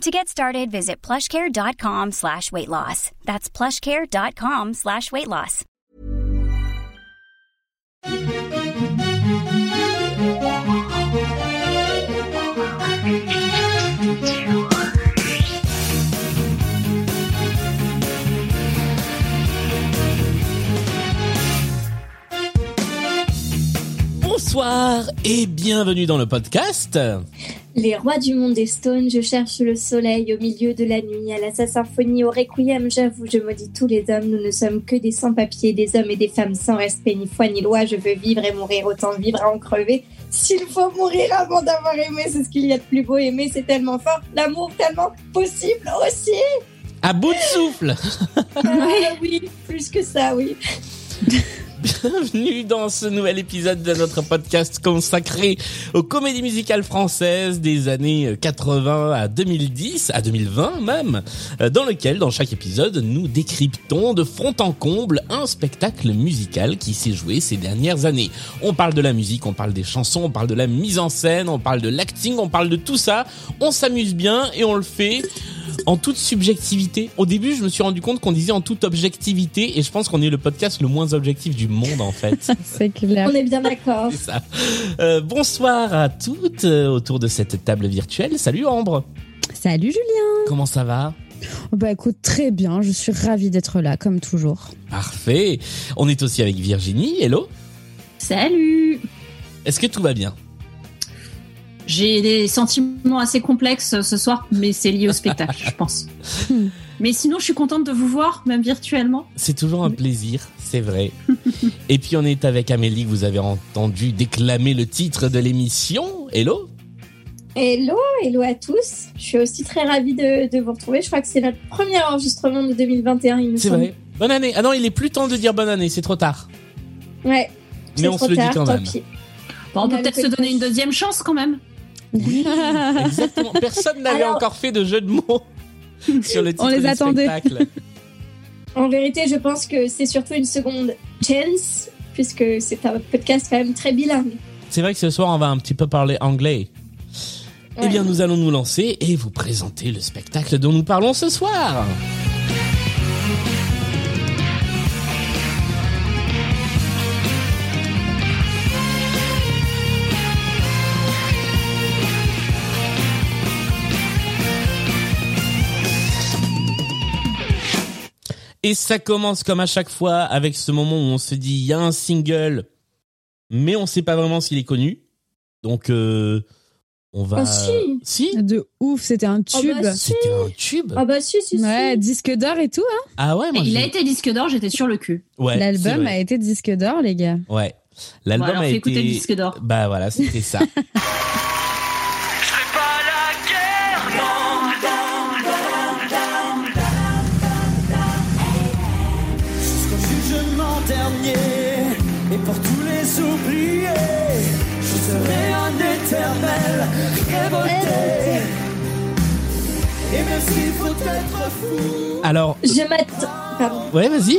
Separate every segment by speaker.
Speaker 1: To get started, visit plushcare.com slash weight loss. That's plushcare.com slash weight loss.
Speaker 2: Bonsoir et bienvenue dans le podcast.
Speaker 3: Les rois du monde des Stones, je cherche le soleil au milieu de la nuit, à la sa symphonie, au requiem, j'avoue, je maudis tous les hommes, nous ne sommes que des sans-papiers, des hommes et des femmes sans respect, ni foi ni loi, je veux vivre et mourir, autant vivre à en crever. S'il faut mourir avant d'avoir aimé, c'est ce qu'il y a de plus beau, aimer c'est tellement fort, l'amour tellement possible aussi
Speaker 2: À bout de souffle.
Speaker 3: Ah oui, plus que ça, oui.
Speaker 2: Bienvenue dans ce nouvel épisode de notre podcast consacré aux comédies musicales françaises des années 80 à 2010, à 2020 même, euh, dans lequel, dans chaque épisode, nous décryptons de fond en comble un spectacle musical qui s'est joué ces dernières années. On parle de la musique, on parle des chansons, on parle de la mise en scène, on parle de l'acting, on parle de tout ça. On s'amuse bien et on le fait en toute subjectivité. Au début, je me suis rendu compte qu'on disait en toute objectivité et je pense qu'on est le podcast le moins objectif du monde en fait.
Speaker 4: C'est clair.
Speaker 3: On est bien d'accord.
Speaker 2: Euh, bonsoir à toutes euh, autour de cette table virtuelle. Salut Ambre.
Speaker 4: Salut Julien.
Speaker 2: Comment ça va?
Speaker 4: Bah écoute, très bien. Je suis ravie d'être là, comme toujours.
Speaker 2: Parfait. On est aussi avec Virginie. Hello.
Speaker 5: Salut
Speaker 2: Est-ce que tout va bien?
Speaker 5: J'ai des sentiments assez complexes ce soir, mais c'est lié au spectacle, je pense. Mais sinon, je suis contente de vous voir, même virtuellement.
Speaker 2: C'est toujours un plaisir, c'est vrai. Et puis on est avec Amélie, que vous avez entendu déclamer le titre de l'émission. Hello?
Speaker 3: Hello, hello à tous. Je suis aussi très ravie de, de vous retrouver. Je crois que c'est notre premier enregistrement de 2021, il me
Speaker 2: C'est vrai. Bonne année. Ah non, il est plus temps de dire bonne année, c'est trop tard.
Speaker 3: Ouais.
Speaker 2: Mais on
Speaker 3: trop
Speaker 2: se le dit quand même.
Speaker 5: Bon, on
Speaker 3: On
Speaker 5: peut
Speaker 3: a
Speaker 5: peut-être se donner une deuxième chance quand même.
Speaker 2: Oui, exactement. Personne n'avait
Speaker 3: Alors-
Speaker 2: encore fait de jeu de mots sur le titre
Speaker 4: On les
Speaker 2: du
Speaker 4: attendait.
Speaker 2: spectacle.
Speaker 3: En vérité, je pense que c'est surtout une seconde chance, puisque c'est un podcast quand même très bilingue.
Speaker 2: C'est vrai que ce soir, on va un petit peu parler anglais. Eh bien, nous allons nous lancer et vous présenter le spectacle dont nous parlons ce soir. Et ça commence comme à chaque fois avec ce moment où on se dit il y a un single, mais on sait pas vraiment s'il est connu. Donc euh, on va.
Speaker 3: Ah, si.
Speaker 2: Si
Speaker 4: De ouf, c'était un
Speaker 3: Oh,
Speaker 4: tube.
Speaker 3: bah, si.
Speaker 2: C'était un tube.
Speaker 3: Ah bah si, si,
Speaker 4: ouais,
Speaker 3: si.
Speaker 4: disque d'or et tout. Hein.
Speaker 2: Ah ouais,
Speaker 5: Et
Speaker 2: moi
Speaker 5: il a été disque d'or, j'étais sur le cul.
Speaker 2: Ouais,
Speaker 4: L'album a été disque d'or, les gars.
Speaker 2: Ouais. L'album
Speaker 5: Bon,
Speaker 2: a
Speaker 5: fais
Speaker 2: été.
Speaker 5: écouter le disque d'or.
Speaker 2: Bah voilà, c'était ça.
Speaker 6: révolté Et même s'il faut être fou
Speaker 2: Alors,
Speaker 3: Je m'attends. Pardon.
Speaker 2: ouais, vas-y.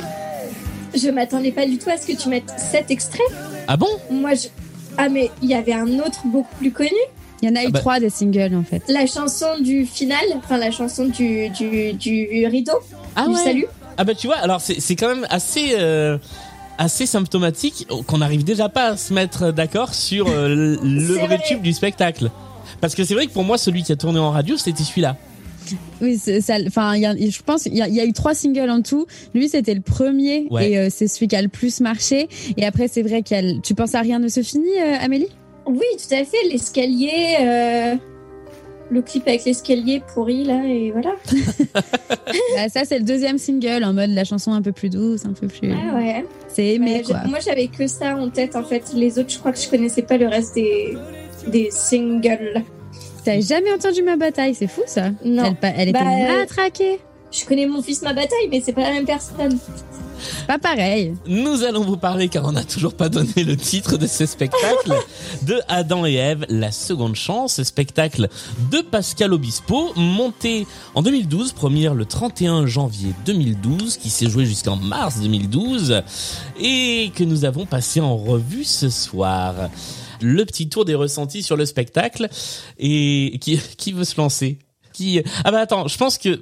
Speaker 3: Je m'attendais pas du tout à ce que tu mettes cet extrait.
Speaker 2: Ah bon?
Speaker 3: Moi, je. Ah, mais il y avait un autre beaucoup plus connu.
Speaker 4: Il y en a eu
Speaker 2: Ah bah.
Speaker 4: trois des singles en fait.
Speaker 3: La chanson du final, enfin la chanson du, du, du rideau,
Speaker 2: Ah
Speaker 3: du
Speaker 2: ouais.
Speaker 3: salut.
Speaker 2: Ah bah tu vois, alors c'est c'est quand même assez euh, assez symptomatique qu'on n'arrive déjà pas à se mettre d'accord sur euh, le vrai
Speaker 3: vrai.
Speaker 2: tube du spectacle. Parce que c'est vrai que pour moi, celui qui a tourné en radio, c'était celui-là.
Speaker 4: Oui, c'est ça. Enfin, il y a- je pense qu'il y, a- il y a eu trois singles en tout. Lui, c'était le premier
Speaker 2: Ouais.
Speaker 4: et euh, c'est celui qui a le plus marché. Et après, c'est vrai qu'il Tu penses à rien ne se finit, euh, Amélie?
Speaker 3: Oui, tout à fait. L'escalier, euh, le clip avec l'escalier pourri là, et voilà.
Speaker 4: Bah, Ça, c'est le deuxième single en mode la chanson un peu plus douce, un peu plus.
Speaker 3: Ah ouais.
Speaker 4: C'est aimé quoi.
Speaker 3: moi, j'avais que ça en tête en fait. Les autres, je crois que je connaissais pas le reste des des singles.
Speaker 4: T'as jamais entendu ma bataille, c'est fou ça.
Speaker 3: Non.
Speaker 4: Elle, elle était
Speaker 3: Bah,
Speaker 4: matraquée.
Speaker 3: Je connais mon fils ma bataille, mais c'est pas la même personne.
Speaker 4: Pas pareil.
Speaker 2: Nous allons vous parler, car on n'a toujours pas donné le titre de ce spectacle, de Adam et Ève, la seconde chance, spectacle de Pascal Obispo, monté en 2012, première le 31 janvier 2012, qui s'est joué jusqu'en mars 2012, et que nous avons passé en revue ce soir. Le petit tour des ressentis sur le spectacle, et qui, qui veut se lancer? Qui ah bah attends je pense que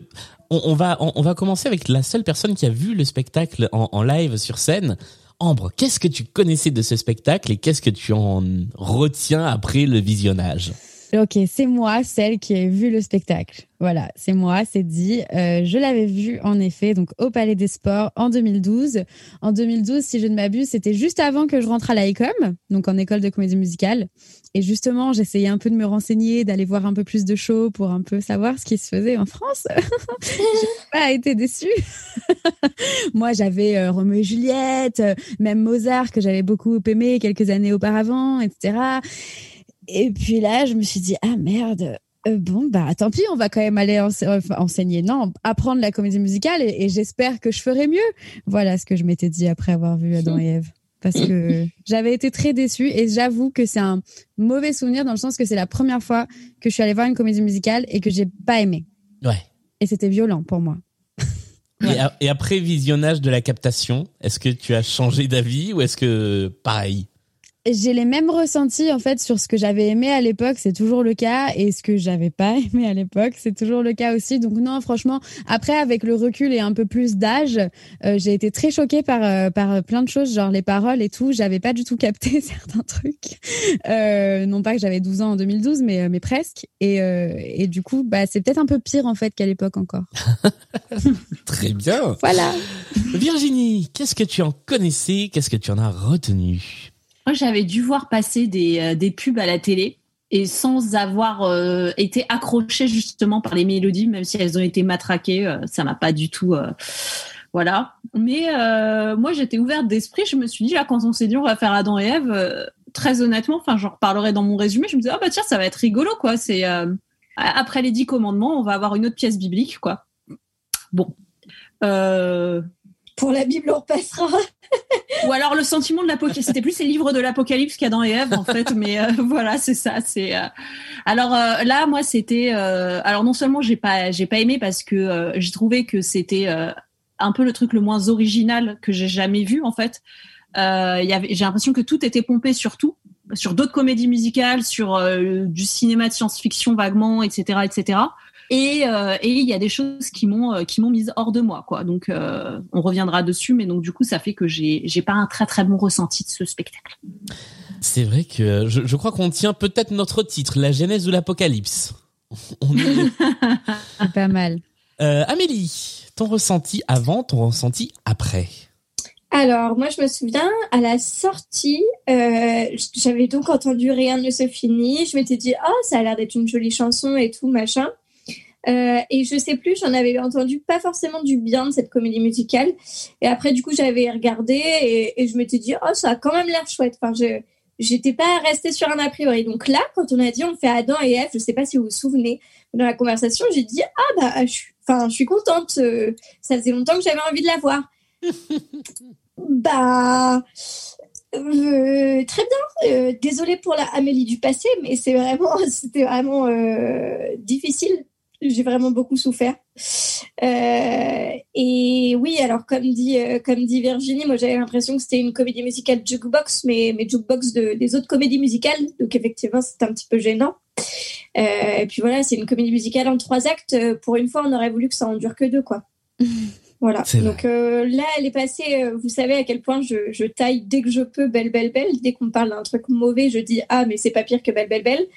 Speaker 2: on, va on, va commencer avec la seule personne qui a vu le spectacle en, en live sur scène Ambre qu'est-ce que tu connaissais de ce spectacle et qu'est-ce que tu en retiens après le visionnage?
Speaker 4: Ok, c'est moi, celle qui a vu le spectacle. Voilà, c'est moi, c'est dit. Euh, je l'avais vu en effet, donc au Palais des Sports en 2012. En 2012, si je ne m'abuse, c'était juste avant que je rentre à l'ICOM, donc en école de comédie musicale. Et justement, j'essayais un peu de me renseigner, d'aller voir un peu plus de shows pour un peu savoir ce qui se faisait en France. J'ai pas été déçue. Moi, j'avais euh, Roméo et Juliette, euh, même Mozart que j'avais beaucoup aimé quelques années auparavant, etc. Et puis là, je me suis dit ah merde. euh, bon bah tant pis, on va quand même aller ense- enfin, enseigner, non, apprendre la comédie musicale et, et j'espère que je ferai mieux. Voilà ce que je m'étais dit après avoir vu Adam et Ève. Parce que j'avais été très déçue et j'avoue que c'est un mauvais souvenir dans le sens que c'est la première fois que je suis allée voir une comédie musicale et que j'ai pas aimé.
Speaker 2: ouais
Speaker 4: Et c'était violent pour moi.
Speaker 2: et, a- et après visionnage de la captation est-ce que tu as changé d'avis ou est-ce que pareil
Speaker 4: J'ai les mêmes ressentis en fait sur ce que j'avais aimé à l'époque, c'est toujours le cas, et ce que j'avais pas aimé à l'époque, c'est toujours le cas aussi. Donc non, franchement, après avec le recul et un peu plus d'âge, euh, j'ai été très choquée par euh, par plein de choses, genre les paroles et tout. J'avais pas du tout capté certains trucs. Euh, non pas que j'avais 12 ans en 2012, mais euh, mais presque. Et et du coup, bah c'est peut-être un peu pire en fait qu'à l'époque encore.
Speaker 2: très bien
Speaker 4: Voilà.
Speaker 2: Virginie qu'est-ce que tu en connaissais? Qu'est-ce que tu en as retenu?
Speaker 5: Moi, j'avais dû voir passer des, euh, des pubs à la télé et sans avoir euh, été accrochée justement par les mélodies, même si elles ont été matraquées, euh, ça m'a pas du tout. voilà. Mais moi, j'étais ouverte d'esprit. Je me suis dit, là, quand on s'est dit, on va faire Adam et Ève, très honnêtement, enfin, j'en reparlerai dans mon résumé. Je me disais, ah bah tiens, ça va être rigolo, quoi. C'est après les dix commandements, on va avoir une autre pièce biblique, quoi. Bon.
Speaker 3: Pour la Bible, on repassera.
Speaker 5: Ou alors le sentiment de l'apocalypse. C'était plus les livres de l'apocalypse qu'Adam et Ève en fait, mais euh, voilà, c'est ça. C'est euh, alors euh, là, moi, c'était euh, alors non seulement j'ai pas j'ai pas aimé parce que euh, j'ai trouvé que c'était euh, un peu le truc le moins original que j'ai jamais vu en fait. J'ai l'impression que tout était pompé sur tout, sur d'autres comédies musicales, sur du cinéma de science-fiction vaguement, etc., etc. Et euh, et il y a des choses qui m'ont euh, qui m'ont mise hors de moi quoi. Donc euh, on reviendra dessus, mais donc du coup ça fait que j'ai j'ai pas un très très bon ressenti de ce spectacle.
Speaker 2: c'est vrai que je, je crois qu'on tient peut-être notre titre la genèse de l'apocalypse on est
Speaker 4: pas mal.
Speaker 2: Euh, Amélie, ton ressenti avant, ton ressenti après.
Speaker 3: Alors, moi, je me souviens, à la sortie, euh, j'avais donc entendu Rien ne se finit. Je m'étais dit, oh, ça a l'air d'être une jolie chanson et tout, machin. Euh, et je sais plus, j'en avais entendu pas forcément du bien de cette comédie musicale. Et après, du coup, j'avais regardé et, et je m'étais dit, oh, ça a quand même l'air chouette. Enfin, je j'étais pas restée sur un a priori. Donc là, quand on a dit on fait Adam et Ève, je sais pas si vous vous souvenez, dans la conversation, j'ai dit, ah bah, je, suis- enfin, je suis contente. euh, ça faisait longtemps que j'avais envie de la voir. Bah, euh, très bien. Euh, désolée pour la Amélie du passé, mais c'est vraiment, c'était vraiment euh, difficile. J'ai vraiment beaucoup souffert. Euh, et oui, alors comme dit, euh, comme dit Virginie, moi j'avais l'impression que c'était une comédie musicale jukebox, mais, mais jukebox de, des autres comédies musicales. Donc effectivement, c'est un petit peu gênant. Euh, et puis voilà, c'est une comédie musicale en trois actes. Pour une fois, on aurait voulu que ça en dure que deux, quoi. Voilà. Donc euh, là, elle est passée. euh, vous savez à quel point je, je taille dès que je peux belle, belle, belle. Dès qu'on me parle d'un truc mauvais, je dis ah mais c'est pas pire que belle, belle, belle.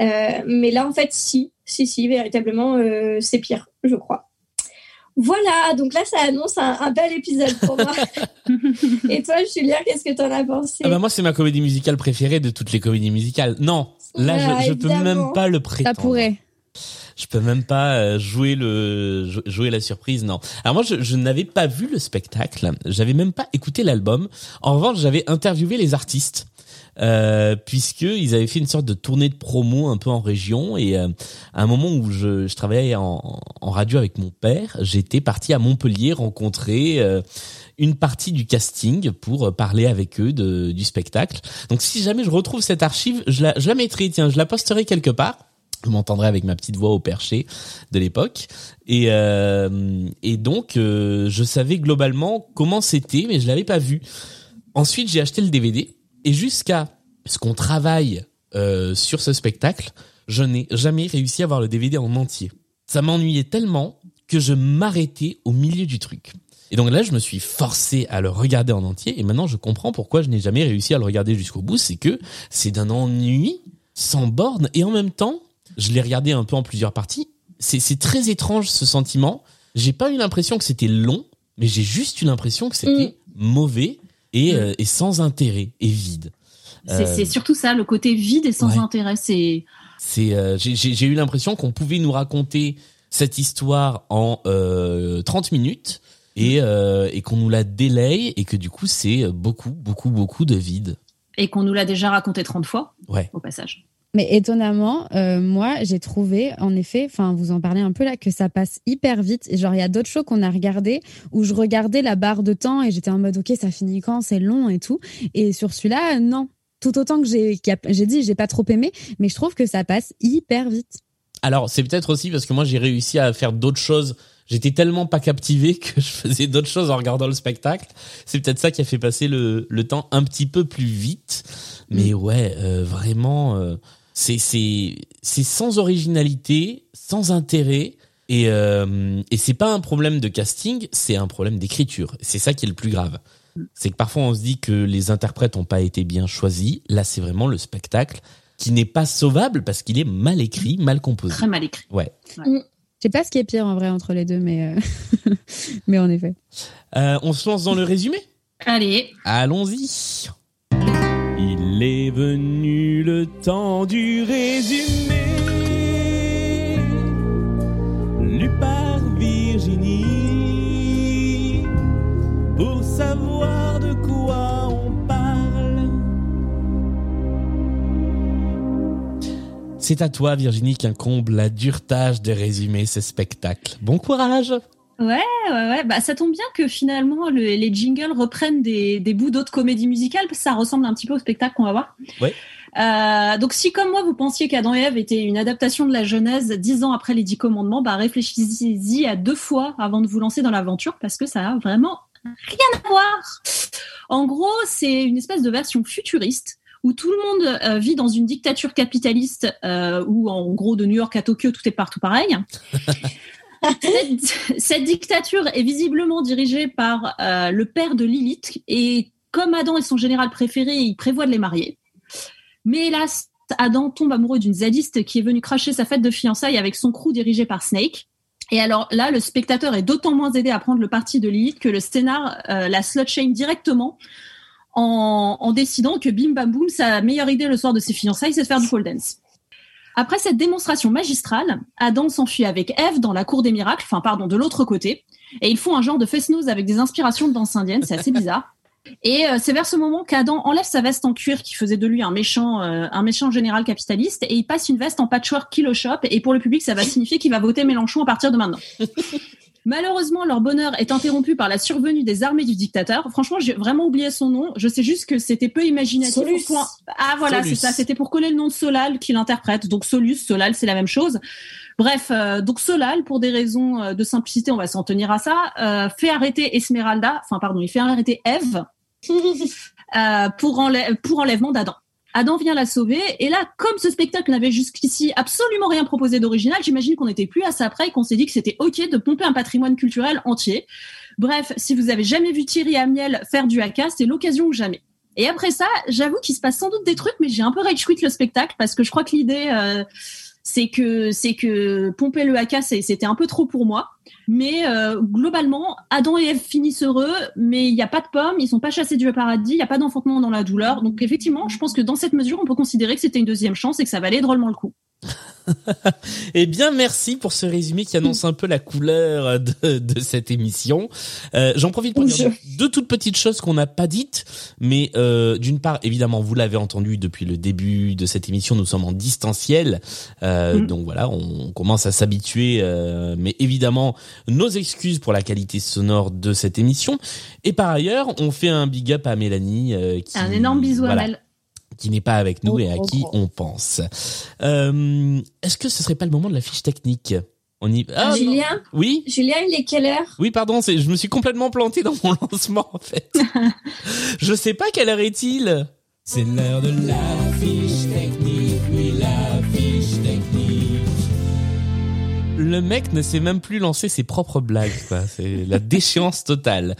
Speaker 3: Euh, mais là, en fait, si, si, si, véritablement, euh, c'est pire, je crois. Voilà, donc là, ça annonce un, un bel épisode pour moi. Et toi, Julien, qu'est-ce que t'en as pensé?
Speaker 2: Ah bah moi c'est ma comédie musicale préférée de toutes les comédies musicales. Non, là
Speaker 3: Ah,
Speaker 2: je, je peux même pas le
Speaker 4: Ça
Speaker 2: prétendre.
Speaker 4: pourrait.
Speaker 2: Je peux même pas euh, jouer le jou- jouer la surprise. Non. Alors moi je, je n'avais pas vu le spectacle. J'avais même pas écouté l'album. En revanche j'avais interviewé les artistes. Euh, puisque ils avaient fait une sorte de tournée de promo un peu en région et euh, à un moment où je, je travaillais en, en, radio avec mon père, j'étais parti à Montpellier rencontrer euh, une partie du casting pour parler avec eux de, du spectacle. Donc si jamais je retrouve cette archive, je la, je la mettrai, tiens, je la posterai quelque part. Vous m'entendrez avec ma petite voix au perché de l'époque. Et, euh, et donc, euh, je savais globalement comment c'était, mais je l'avais pas vu. Ensuite, j'ai acheté le DVD. Et jusqu'à ce qu'on travaille euh, sur ce spectacle, je n'ai jamais réussi à voir le DVD en entier. Ça m'ennuyait tellement que je m'arrêtais au milieu du truc. Et donc là, je me suis forcé à le regarder en entier. Et maintenant, je comprends pourquoi je n'ai jamais réussi à le regarder jusqu'au bout. C'est que c'est d'un ennui sans borne. Et en même temps, je l'ai regardé un peu en plusieurs parties. C'est très étrange ce sentiment. J'ai pas eu l'impression que c'était long, mais j'ai juste eu l'impression que c'était mauvais et, euh, et, sans intérêt et vide.
Speaker 5: C'est surtout ça, le côté vide et sans intérêt. C'est.
Speaker 2: C'est. euh, j'ai eu l'impression qu'on pouvait nous raconter cette histoire en euh, 30 minutes et, euh, et qu'on nous la délaye et que du coup c'est beaucoup beaucoup beaucoup de vide.
Speaker 5: Et qu'on nous l'a déjà raconté 30 fois.
Speaker 2: Ouais.
Speaker 5: Au passage.
Speaker 4: Mais étonnamment, euh, moi, j'ai trouvé, en effet, enfin, vous en parlez un peu là, que ça passe hyper vite. Et genre, il y a d'autres shows qu'on a regardé où je regardais la barre de temps et j'étais en mode, ok, ça finit quand, c'est long et tout. Et sur celui-là, non. Tout autant que j'ai, j'ai dit, j'ai pas trop aimé, mais je trouve que ça passe hyper vite.
Speaker 2: Alors, c'est peut-être aussi parce que moi, j'ai réussi à faire d'autres choses. J'étais tellement pas captivé que je faisais d'autres choses en regardant le spectacle. C'est peut-être ça qui a fait passer le, le temps un petit peu plus vite. Mais ouais, euh, vraiment, euh, c'est c'est c'est sans originalité, sans intérêt. Et, euh, et c'est pas un problème de casting, c'est un problème d'écriture. C'est ça qui est le plus grave. C'est que parfois on se dit que les interprètes ont pas été bien choisis. Là, c'est vraiment le spectacle qui n'est pas sauvable parce qu'il est mal écrit, mal composé.
Speaker 5: Très mal écrit.
Speaker 2: Ouais.
Speaker 4: Je sais pas ce qui est pire en vrai entre les deux, mais euh, mais en effet.
Speaker 2: Euh, on se lance dans le résumé?
Speaker 5: Allez.
Speaker 2: Allons-y. Il est venu le temps du résumé. Lu par Virginie. Pour savoir de quoi on parle. C'est à toi, Virginie, qu'incombe la dure tâche de résumer ce spectacle. Bon courage!
Speaker 5: Ouais, ouais, ouais. Bah, ça tombe bien que finalement le- les jingles reprennent des, des bouts d'autres comédies musicales parce que ça ressemble un petit peu au spectacle qu'on va voir.
Speaker 2: Ouais.
Speaker 5: Euh, donc si comme moi vous pensiez qu'Adam et Ève était une adaptation de la Genèse dix ans après les Dix Commandements, bah réfléchissez-y à deux fois avant de vous lancer dans l'aventure parce que ça a vraiment rien à voir. En gros, c'est une espèce de version futuriste où tout le monde euh, vit dans une dictature capitaliste euh, où en gros de New York à Tokyo tout est partout pareil. cette, dictature est visiblement dirigée par euh, le père de Lilith et comme Adam est son général préféré, il prévoit de les marier. Mais hélas, Adam tombe amoureux d'une zadiste qui est venue cracher sa fête de fiançailles avec son crew dirigé par Snake. Et alors là, le spectateur est d'autant moins aidé à prendre le parti de Lilith que le scénar euh, la shame directement en, en décidant que bim bam boum, sa meilleure idée le soir de ses fiançailles, c'est de faire du pole dance. Après cette démonstration magistrale, Adam s'enfuit avec Eve dans la cour des miracles, enfin pardon, de l'autre côté, et ils font un genre de fest-noz avec des inspirations de danse indienne, c'est assez bizarre. Et euh, c'est vers ce moment qu'Adam enlève sa veste en cuir qui faisait de lui un méchant, euh, un méchant général capitaliste, et il passe une veste en patchwork kilo shop, et pour le public, ça va signifier qu'il va voter Mélenchon à partir de maintenant. Malheureusement, leur bonheur est interrompu par la survenue des armées du dictateur. Franchement, j'ai vraiment oublié son nom. Je sais juste que c'était peu imaginatif.
Speaker 3: Solus.
Speaker 5: au point- Ah voilà, c'est ça. C'était pour coller le nom de Solal qui l'interprète. Donc Solus, Solal, c'est la même chose. Bref, euh, donc Solal, pour des raisons euh, de simplicité, on va s'en tenir à ça, euh, fait arrêter Esmeralda, enfin pardon, il fait arrêter Eve euh, pour, enlè- pour enlèvement d'Adam. Adam vient la sauver, et là, comme ce spectacle n'avait jusqu'ici absolument rien proposé d'original, j'imagine qu'on n'était plus à ça près et qu'on s'est dit que c'était ok de pomper un patrimoine culturel entier. Bref, si vous avez jamais vu Thierry Amiel faire du haka, c'est l'occasion ou jamais. Et après ça, j'avoue qu'il se passe sans doute des trucs, mais j'ai un peu rage quit le spectacle parce que je crois que l'idée, euh, c'est que c'est que pomper le haka, c'était un peu trop pour moi. Mais euh, globalement, Adam et Ève finissent heureux, mais il n'y a pas de pommes, ils sont pas chassés du paradis, il n'y a pas d'enfantement dans la douleur. Donc effectivement, je pense que dans cette mesure, on peut considérer que c'était une deuxième chance et que ça valait drôlement le coup.
Speaker 2: Eh bien, merci pour ce résumé qui annonce un peu la couleur de, de cette émission. Euh, J'en profite pour dire deux toutes petites choses qu'on n'a pas dites, mais euh, d'une part, évidemment, vous l'avez entendu depuis le début de cette émission, nous sommes en distanciel, euh,
Speaker 5: Mm.
Speaker 2: donc voilà, on commence à s'habituer, euh, mais évidemment, nos excuses pour la qualité sonore de cette émission. Et par ailleurs, on fait un big up à Mélanie, euh, qui
Speaker 5: Un énorme bisou
Speaker 2: voilà,
Speaker 5: à Mel.
Speaker 2: Qui n'est pas avec nous et à qui on pense. Euh, Est-ce que ce serait pas le moment de la fiche technique? On y ah, non.
Speaker 3: Julien,
Speaker 2: Oui,
Speaker 3: Julien, il est quelle heure?
Speaker 2: Oui, pardon, je me suis complètement planté dans mon lancement en fait. je sais pas quelle heure est-il. C'est l'heure de la fiche technique, oui la fiche technique. Le mec ne sait même plus lancer ses propres blagues, quoi. C'est la déchéance totale.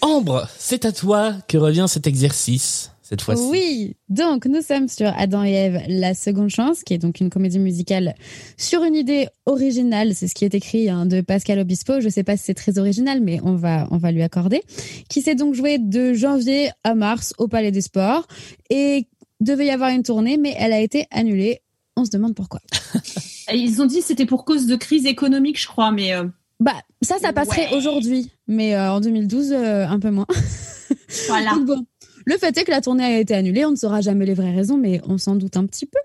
Speaker 2: Ambre, c'est à toi que revient cet exercice cette fois-ci.
Speaker 4: Oui, donc nous sommes sur Adam et Ève, la seconde chance, qui est donc une comédie musicale sur une idée originale. C'est ce qui est écrit hein, de Pascal Obispo. Je sais pas si c'est très original, mais on va on va lui accorder. Qui s'est donc joué de janvier à mars au Palais des Sports et devait y avoir une tournée, mais elle a été annulée. On se demande pourquoi.
Speaker 5: Ils ont dit que c'était pour cause de crise économique, je crois, mais euh,
Speaker 4: Bah ça, ça passerait
Speaker 5: Ouais.
Speaker 4: aujourd'hui, mais euh, en 2012 euh, un peu moins.
Speaker 5: voilà.
Speaker 4: Donc bon, le fait est que la tournée a été annulée. On ne saura jamais les vraies raisons, mais on s'en doute un petit peu.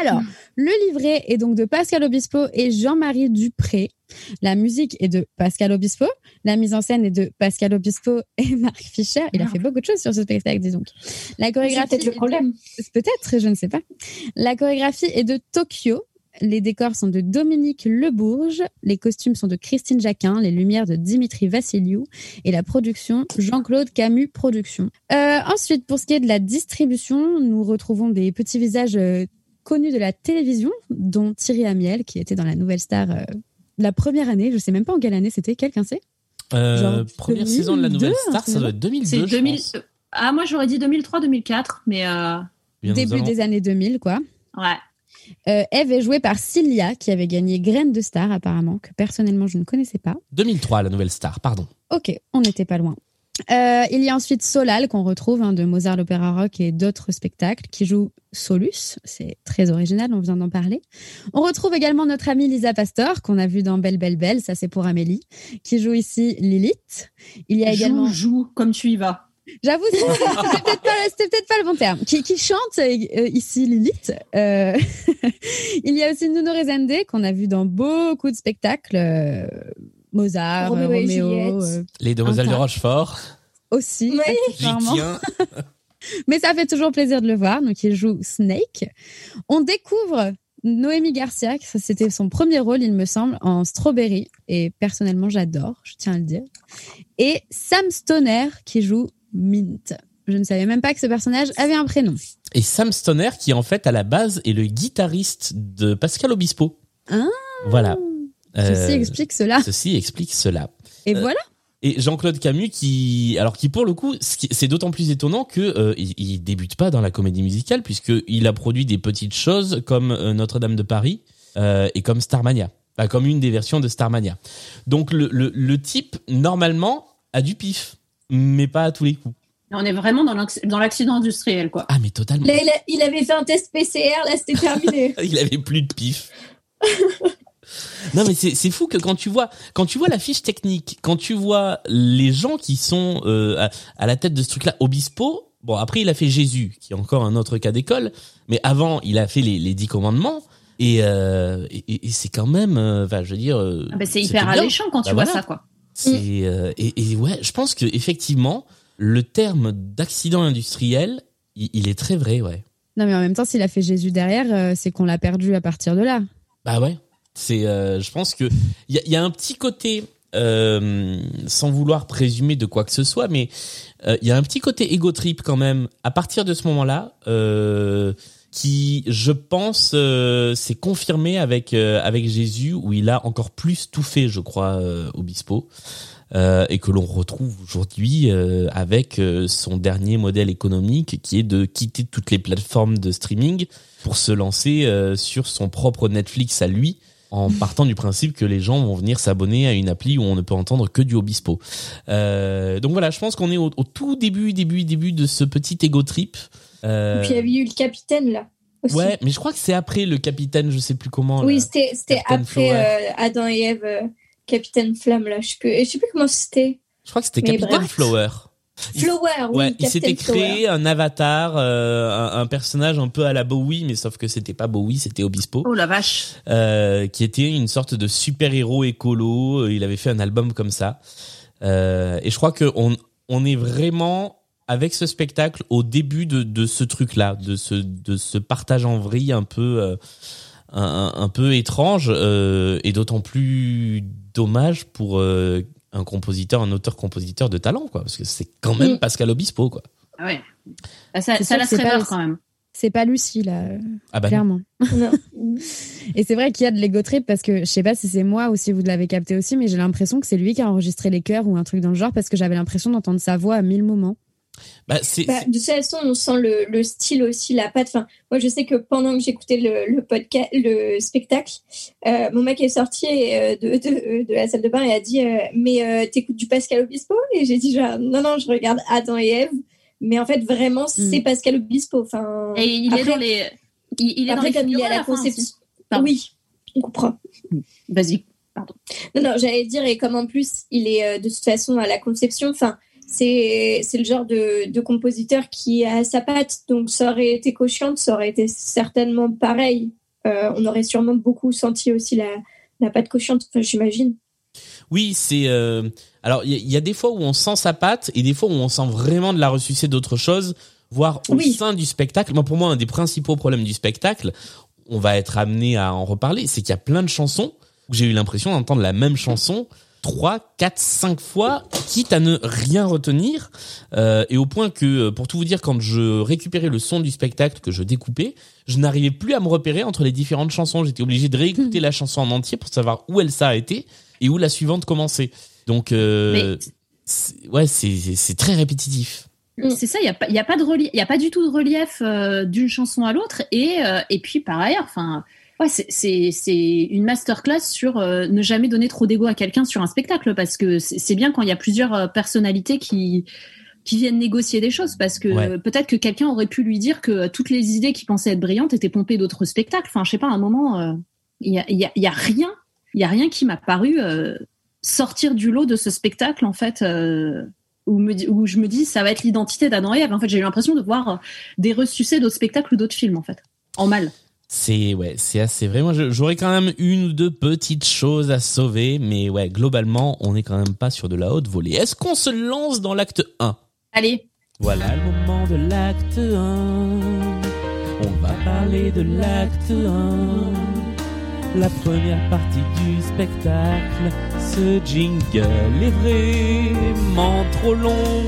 Speaker 4: Alors, le livret est donc de Pascal Obispo et Jean-Marie Dupré. La musique est de Pascal Obispo. La mise en scène est de Pascal Obispo et Marc Fischer. Il a
Speaker 5: Merde.
Speaker 4: fait beaucoup de choses sur ce spectacle, dis donc. La
Speaker 3: C'est
Speaker 4: chorégraphie.
Speaker 3: peut-être le
Speaker 4: est de-
Speaker 3: problème.
Speaker 4: Peut-être, je ne sais pas. La chorégraphie est de Tokyo. Les décors sont de Dominique Lebourge. Les costumes sont de Christine Jacquin. Les lumières de Dimitri Vassiliou. Et la production, Jean-Claude Camus Productions. Euh, ensuite, pour ce qui est de la distribution, nous retrouvons des petits visages euh, connus de la télévision, dont Thierry Amiel, qui était dans la Nouvelle Star euh, la première année. Je sais même pas en quelle année c'était. Quelqu'un sait?
Speaker 2: Euh,
Speaker 4: Genre
Speaker 2: première saison de la
Speaker 4: 2002,
Speaker 2: nouvelle Star, ça doit être 2002.
Speaker 5: C'est
Speaker 2: je
Speaker 5: 2000.
Speaker 2: pense.
Speaker 5: Ah, moi j'aurais dit 2003-2004, mais euh,
Speaker 4: Début des années 2000, quoi.
Speaker 5: ouais.
Speaker 4: Euh, Eve est jouée par Cilia, qui avait gagné Graine de Star, apparemment, que personnellement je ne connaissais pas.
Speaker 2: 2003, la nouvelle Star, pardon.
Speaker 4: Ok, on n'était pas loin. Euh, il y a ensuite Solal, qu'on retrouve hein, de Mozart l'Opéra Rock et d'autres spectacles, qui joue Solus. C'est très original, on vient d'en parler. On retrouve également notre amie Lisa Pastor, qu'on a vue dans Belle Belle Belle, ça c'est pour Amélie, qui joue ici Lilith. Il y a également...
Speaker 5: Joue, joue, comme tu y vas.
Speaker 4: J'avoue, c'est- c'était peut-être pas, c'était peut-être pas le bon terme. Qui, qui chante euh, ici Lilith. Euh, il y a aussi Nuno Rezende qu'on a vu dans beaucoup de spectacles. euh, Mozart,
Speaker 3: Roméo et
Speaker 4: Roméo,
Speaker 3: Juliette.
Speaker 4: euh,
Speaker 2: Les Demoiselles de. Rochefort.
Speaker 4: aussi,
Speaker 3: Oui.
Speaker 4: Mais ça fait toujours plaisir de le voir. Donc, il joue Snake. On découvre Noémie Garcia, c'était son premier rôle, il me semble, en Strawberry. Et personnellement, j'adore, je tiens à le dire. Et Sam Stoner, qui joue Mint. Je ne savais même pas que ce personnage avait un prénom.
Speaker 2: Et Sam Stoner, qui en fait à la base est le guitariste de Pascal Obispo.
Speaker 4: Ah.
Speaker 2: Voilà.
Speaker 4: Ceci
Speaker 2: Euh,
Speaker 4: explique cela.
Speaker 2: Ceci explique cela.
Speaker 4: Et
Speaker 2: euh,
Speaker 4: voilà.
Speaker 2: Et Jean-Claude Camus, qui, alors qui pour le coup, c'est d'autant plus étonnant que euh, il, il débute pas dans la comédie musicale puisque il a produit des petites choses comme euh, Notre-Dame de Paris et comme Starmania, Enfin, comme une des versions de Starmania. Donc le, le, le type normalement a du pif, mais pas à tous les coups.
Speaker 5: On est vraiment dans l'acc- dans l'accident industriel, quoi.
Speaker 2: Ah mais totalement.
Speaker 3: Là, il, a- il avait fait un test PCR, là, c'était terminé.
Speaker 2: Il avait plus de pif. non mais c'est fou que quand tu vois quand tu vois la fiche technique, quand tu vois les gens qui sont euh, à, à la tête de ce truc-là, Obispo. Bon après il a fait Jésus, qui est encore un autre cas d'école, mais avant il a fait les, les dix commandements et euh, et, c'est quand même, euh, enfin je veux dire, euh,
Speaker 5: Ah bah, c'est hyper alléchant quand tu
Speaker 2: Bah
Speaker 5: vois
Speaker 2: voilà.
Speaker 5: ça, quoi.
Speaker 2: C'est euh, et, et ouais, je pense que effectivement le terme d'accident industriel, il, il est très vrai, ouais.
Speaker 4: Non, mais en même temps, s'il a fait Jésus derrière, euh, c'est qu'on l'a perdu à partir de là.
Speaker 2: Bah ouais. C'est, euh, je pense que il y a, il y a un petit côté, sans vouloir présumer de quoi que ce soit, mais il y a un petit côté ego trip quand même à partir de ce moment-là, qui, je pense, euh, s'est confirmé avec euh, avec Jésus où il a encore plus tout fait, je crois, euh, Obispo. Euh, et que l'on retrouve aujourd'hui avec son dernier modèle économique qui est de quitter toutes les plateformes de streaming pour se lancer sur son propre Netflix à lui en partant du principe que les gens vont venir s'abonner à une appli où on ne peut entendre que du Obispo. Donc voilà, je pense qu'on est au, au tout début, début, début de ce petit ego trip. Euh,
Speaker 3: Puis il y avait eu le capitaine, là, aussi.
Speaker 2: Ouais, mais je crois que c'est après le capitaine, je sais plus comment.
Speaker 3: Oui, c'était après
Speaker 2: Flower.
Speaker 3: euh, Adam et Ève, euh, Capitaine Flamme là. Je sais plus, je sais plus comment c'était.
Speaker 2: Je crois que c'était Capitaine
Speaker 3: bref.
Speaker 2: Flower.
Speaker 3: Flower, oui.
Speaker 2: Ouais, il s'était
Speaker 3: Flower.
Speaker 2: créé un avatar, euh, un, un personnage un peu à la Bowie, mais sauf que c'était pas Bowie, c'était Obispo,
Speaker 5: Oh la vache.
Speaker 2: euh, qui était une sorte de super héros écolo. Il avait fait un album comme ça, Euh, et je crois que on on est vraiment avec ce spectacle au début de, de ce truc-là, de ce de ce partage en vrille un peu euh, un, peu étrange euh, et d'autant plus dommage pour euh, un compositeur, un auteur-compositeur de talent, quoi, parce que c'est quand même
Speaker 3: Mm.
Speaker 2: Pascal Obispo, quoi.
Speaker 5: Ah ouais. Ah, ça, ça
Speaker 4: sûr
Speaker 5: la
Speaker 4: que c'est
Speaker 5: serait
Speaker 4: pas-
Speaker 5: peur quand même.
Speaker 4: C'est pas Lucie, là,
Speaker 2: Ah bah non.
Speaker 4: clairement.
Speaker 3: Non.
Speaker 4: Et c'est vrai qu'il y a de l'ego trip parce que je sais pas si c'est moi ou si vous l'avez capté aussi, mais j'ai l'impression que c'est lui qui a enregistré les chœurs ou un truc dans le genre parce que j'avais l'impression d'entendre sa voix à mille moments.
Speaker 2: Bah,
Speaker 3: Bah, de toute façon, on sent le, le style aussi, la patte. Enfin, moi, je sais que pendant que j'écoutais le, le podcast, le spectacle, euh, mon mec est sorti euh, de, de, de la salle de bain et a dit euh, Mais euh, t'écoutes du Pascal Obispo? Et j'ai dit genre, Non, non, je regarde Adam et Ève. Mais en fait, vraiment, c'est Pascal Obispo. Enfin,
Speaker 5: Et il est
Speaker 3: après-
Speaker 5: dans les. Il, il est
Speaker 3: après,
Speaker 5: dans les
Speaker 3: comme il est à la
Speaker 5: aussi.
Speaker 3: conception.
Speaker 5: Pardon.
Speaker 3: Oui, on comprend.
Speaker 5: Vas-y.
Speaker 3: Non, non, j'allais dire, et comme en plus, il est euh, de toute façon à la conception, enfin, c'est c'est le genre de, de compositeur qui a sa patte, donc ça aurait été cochante, ça aurait été certainement pareil. Euh, on aurait sûrement beaucoup senti aussi la, la patte cochante, enfin, j'imagine.
Speaker 2: oui, c'est. euh, Alors, il y, a- il y a des fois où on sent sa patte et des fois où on sent vraiment de la ressucée d'autre chose, voire au
Speaker 3: Oui.
Speaker 2: sein du spectacle. Moi, pour moi, un des principaux problèmes du spectacle, on va être amené à en reparler, c'est qu'il y a plein de chansons où j'ai eu l'impression d'entendre la même chanson trois, quatre, cinq fois, quitte à ne rien retenir, euh, et au point que, euh, pour tout vous dire, quand je récupérais le son du spectacle que je découpais, je n'arrivais plus à me repérer entre les différentes chansons. J'étais obligé de réécouter la chanson en entier pour savoir où elle s'arrêtait et où la suivante commençait. Donc, euh,
Speaker 5: Mais-
Speaker 2: ouais, c'est très répétitif.
Speaker 5: C'est ça, il n'y a, pas- y a, pas de y a pas du tout de relief euh, d'une chanson à l'autre. Et, et puis, par ailleurs, enfin, ouais, c'est- c'est c'est une masterclass sur euh, ne jamais donner trop d'ego à quelqu'un sur un spectacle. Parce que c'est bien quand il y a plusieurs euh, personnalités qui, qui viennent négocier des choses. Parce que
Speaker 2: Ouais.
Speaker 5: euh, peut-être que quelqu'un aurait pu lui dire que toutes les idées qu'il pensait être brillantes étaient pompées d'autres spectacles. Enfin, je sais pas, à un moment, euh, il y, a, y, a, il y a rien. Il y a rien qui m'a paru euh, sortir du lot de ce spectacle, en fait. euh, où, me, où je me dis ça va être l'identité d'Adam et Ève. En fait, j'ai eu l'impression de voir euh, des ressucés d'autres spectacles ou d'autres films, en fait. En mal.
Speaker 2: C'est ouais, c'est assez vrai. Moi, j'aurais quand même une ou deux petites choses à sauver, mais ouais, globalement, on n'est quand même pas sur de la haute volée. Est-ce qu'on se lance dans l'acte 1
Speaker 5: Allez,
Speaker 2: Voilà le moment de l'acte 1. On va parler de l'acte 1. La première partie du spectacle. Ce jingle est vraiment trop long.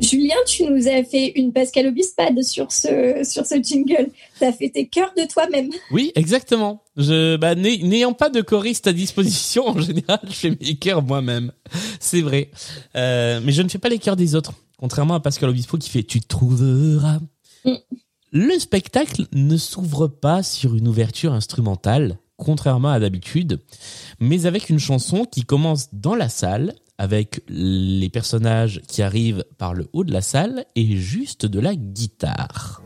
Speaker 3: Julien, tu nous as fait une Pascal Obispade sur ce, sur ce jingle. T'as fait tes chœurs de toi-même.
Speaker 2: Oui, exactement. Je, bah, n'ay- n'ayant pas de choriste à disposition, en général, je fais mes chœurs moi-même. C'est vrai. Euh, mais je ne fais pas les chœurs des autres. Contrairement à Pascal Obispo qui fait Tu trouveras.
Speaker 3: Mm.
Speaker 2: Le spectacle ne s'ouvre pas sur une ouverture instrumentale, contrairement à d'habitude, mais avec une chanson qui commence dans la salle, avec les personnages qui arrivent par le haut de la salle et juste de la guitare.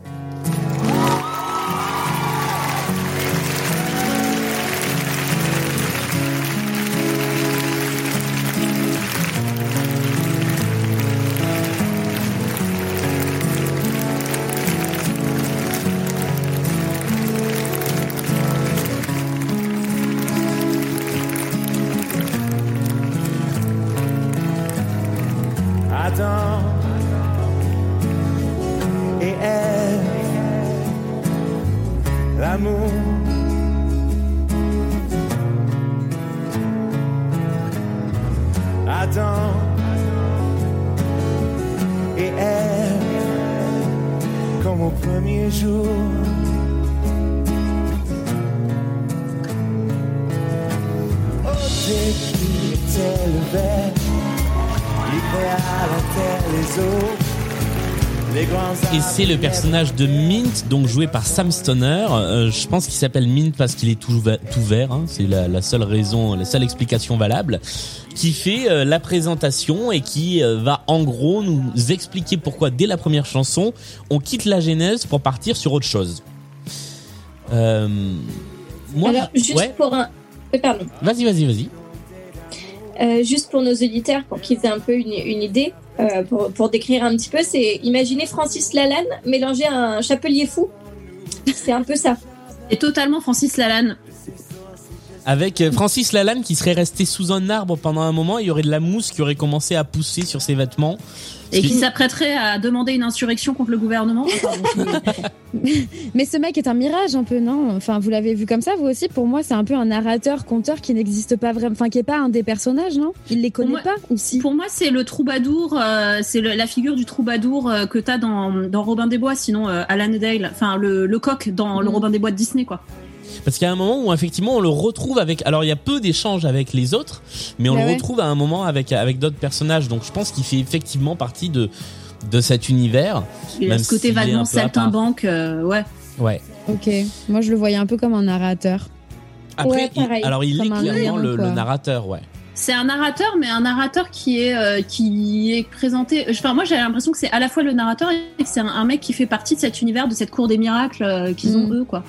Speaker 6: Le
Speaker 2: personnage de Mint, donc joué par Sam Stoner. Euh, je pense qu'il s'appelle Mint parce qu'il est tout, tout vert. hein. C'est la, la seule raison, la seule explication valable. Qui fait euh, la présentation et qui euh, va en gros nous expliquer pourquoi dès la première chanson on quitte la genèse pour partir sur autre chose. Moi,
Speaker 3: Alors, juste
Speaker 2: ouais.
Speaker 3: pour un. Pardon.
Speaker 2: Vas-y, vas-y, vas-y.
Speaker 3: Euh, juste pour nos auditeurs, pour qu'ils aient un peu une, une idée, euh, pour, pour décrire un petit peu, c'est imaginez Francis Lalanne mélanger à un chapelier fou. C'est un peu ça.
Speaker 5: Et totalement Francis Lalanne.
Speaker 2: Avec euh, Francis Lalanne qui serait resté sous un arbre pendant un moment, il y aurait de la mousse qui aurait commencé à pousser sur ses vêtements.
Speaker 5: Et qui s'apprêterait à demander une insurrection contre le gouvernement.
Speaker 4: Mais ce mec est un mirage un peu, non? Enfin, vous l'avez vu comme ça, vous aussi? Pour moi, c'est un peu un narrateur, conteur qui n'existe pas vraiment, enfin, qui est pas un des personnages, non? Il les connaît
Speaker 5: moi-
Speaker 4: pas ou si?
Speaker 5: Pour moi, c'est le troubadour, euh, c'est la figure du troubadour euh, que t'as dans, dans Robin des Bois, sinon euh, Alan Dale, enfin le, le coq dans le
Speaker 4: Mhm.
Speaker 5: Robin des Bois de Disney, quoi.
Speaker 2: Parce qu'il y a un moment où effectivement on le retrouve avec. Alors il y a peu d'échanges avec les autres, mais on
Speaker 4: Bah
Speaker 2: le
Speaker 4: ouais.
Speaker 2: retrouve à un moment avec avec d'autres personnages. Donc je pense qu'il fait effectivement partie de de cet univers.
Speaker 5: Il a ce côté vaguement saltimbanque, euh, ouais.
Speaker 2: Ouais.
Speaker 4: Ok. Moi, je le voyais un peu comme un narrateur.
Speaker 2: Après,
Speaker 3: Ouais,
Speaker 2: il-
Speaker 3: pareil.
Speaker 2: alors il est clairement le, le narrateur, ouais.
Speaker 5: C'est un narrateur, mais un narrateur qui est euh, qui est présenté. Enfin, moi, j'ai l'impression que c'est à la fois le narrateur et que c'est un, un mec qui fait partie de cet univers, de cette cour des miracles euh, qu'ils ont
Speaker 4: Mm.
Speaker 5: eux, quoi.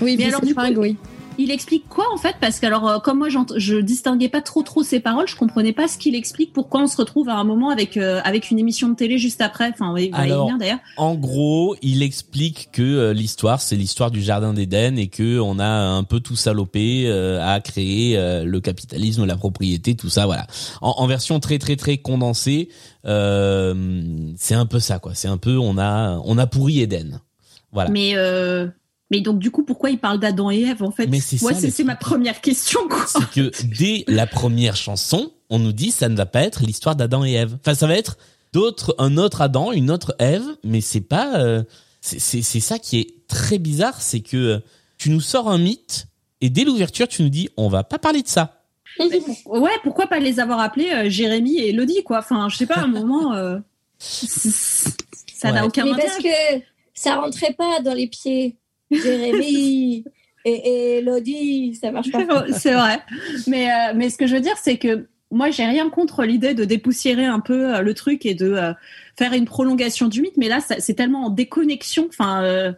Speaker 4: Oui,
Speaker 5: Mais alors, du coup,
Speaker 4: fringue, oui.
Speaker 5: Il explique quoi en fait? Parce que alors euh, comme moi je distinguais pas trop trop ses paroles, je comprenais pas ce qu'il explique. Pourquoi on se retrouve à un moment avec euh, avec une émission de télé juste après Enfin, oui,
Speaker 2: Alors,
Speaker 5: venir d'ailleurs.
Speaker 2: En gros, il explique que euh, l'histoire, c'est l'histoire du jardin d'Éden et que on a un peu tout salopé euh, à créer euh, le capitalisme, la propriété, tout ça, voilà. En, en version très très très condensée, euh, c'est un peu ça, quoi. C'est un peu, on a on a pourri Éden, voilà.
Speaker 5: Mais euh, mais donc du coup pourquoi il parle d'Adam et Ève en fait?
Speaker 2: Mais c'est
Speaker 5: Moi
Speaker 2: ça,
Speaker 5: c'est ma première question quoi.
Speaker 2: c'est que dès la première chanson, on nous dit ça ne va pas être l'histoire d'Adam et Ève. Enfin, ça va être d'autres, un autre Adam, une autre Ève, mais c'est pas. euh, c'est c'est c'est ça qui est très bizarre, c'est que euh, tu nous sors un mythe et dès l'ouverture tu nous dis on va pas parler de ça.
Speaker 5: Ouais, pourquoi pas les avoir appelés euh, Jérémy et Elodie quoi? Enfin, je sais pas, à un moment euh, ça n'a aucun
Speaker 3: Mais
Speaker 5: intérêt.
Speaker 3: parce que ça rentrait pas dans les pieds. Jérémy et, et Elodie, ça marche pas.
Speaker 5: c'est vrai. Mais, euh, mais ce que je veux dire, c'est que moi, j'ai rien contre l'idée de dépoussiérer un peu euh, le truc et de euh, faire une prolongation du mythe. Mais là, ça- c'est tellement en déconnexion. Enfin, euh,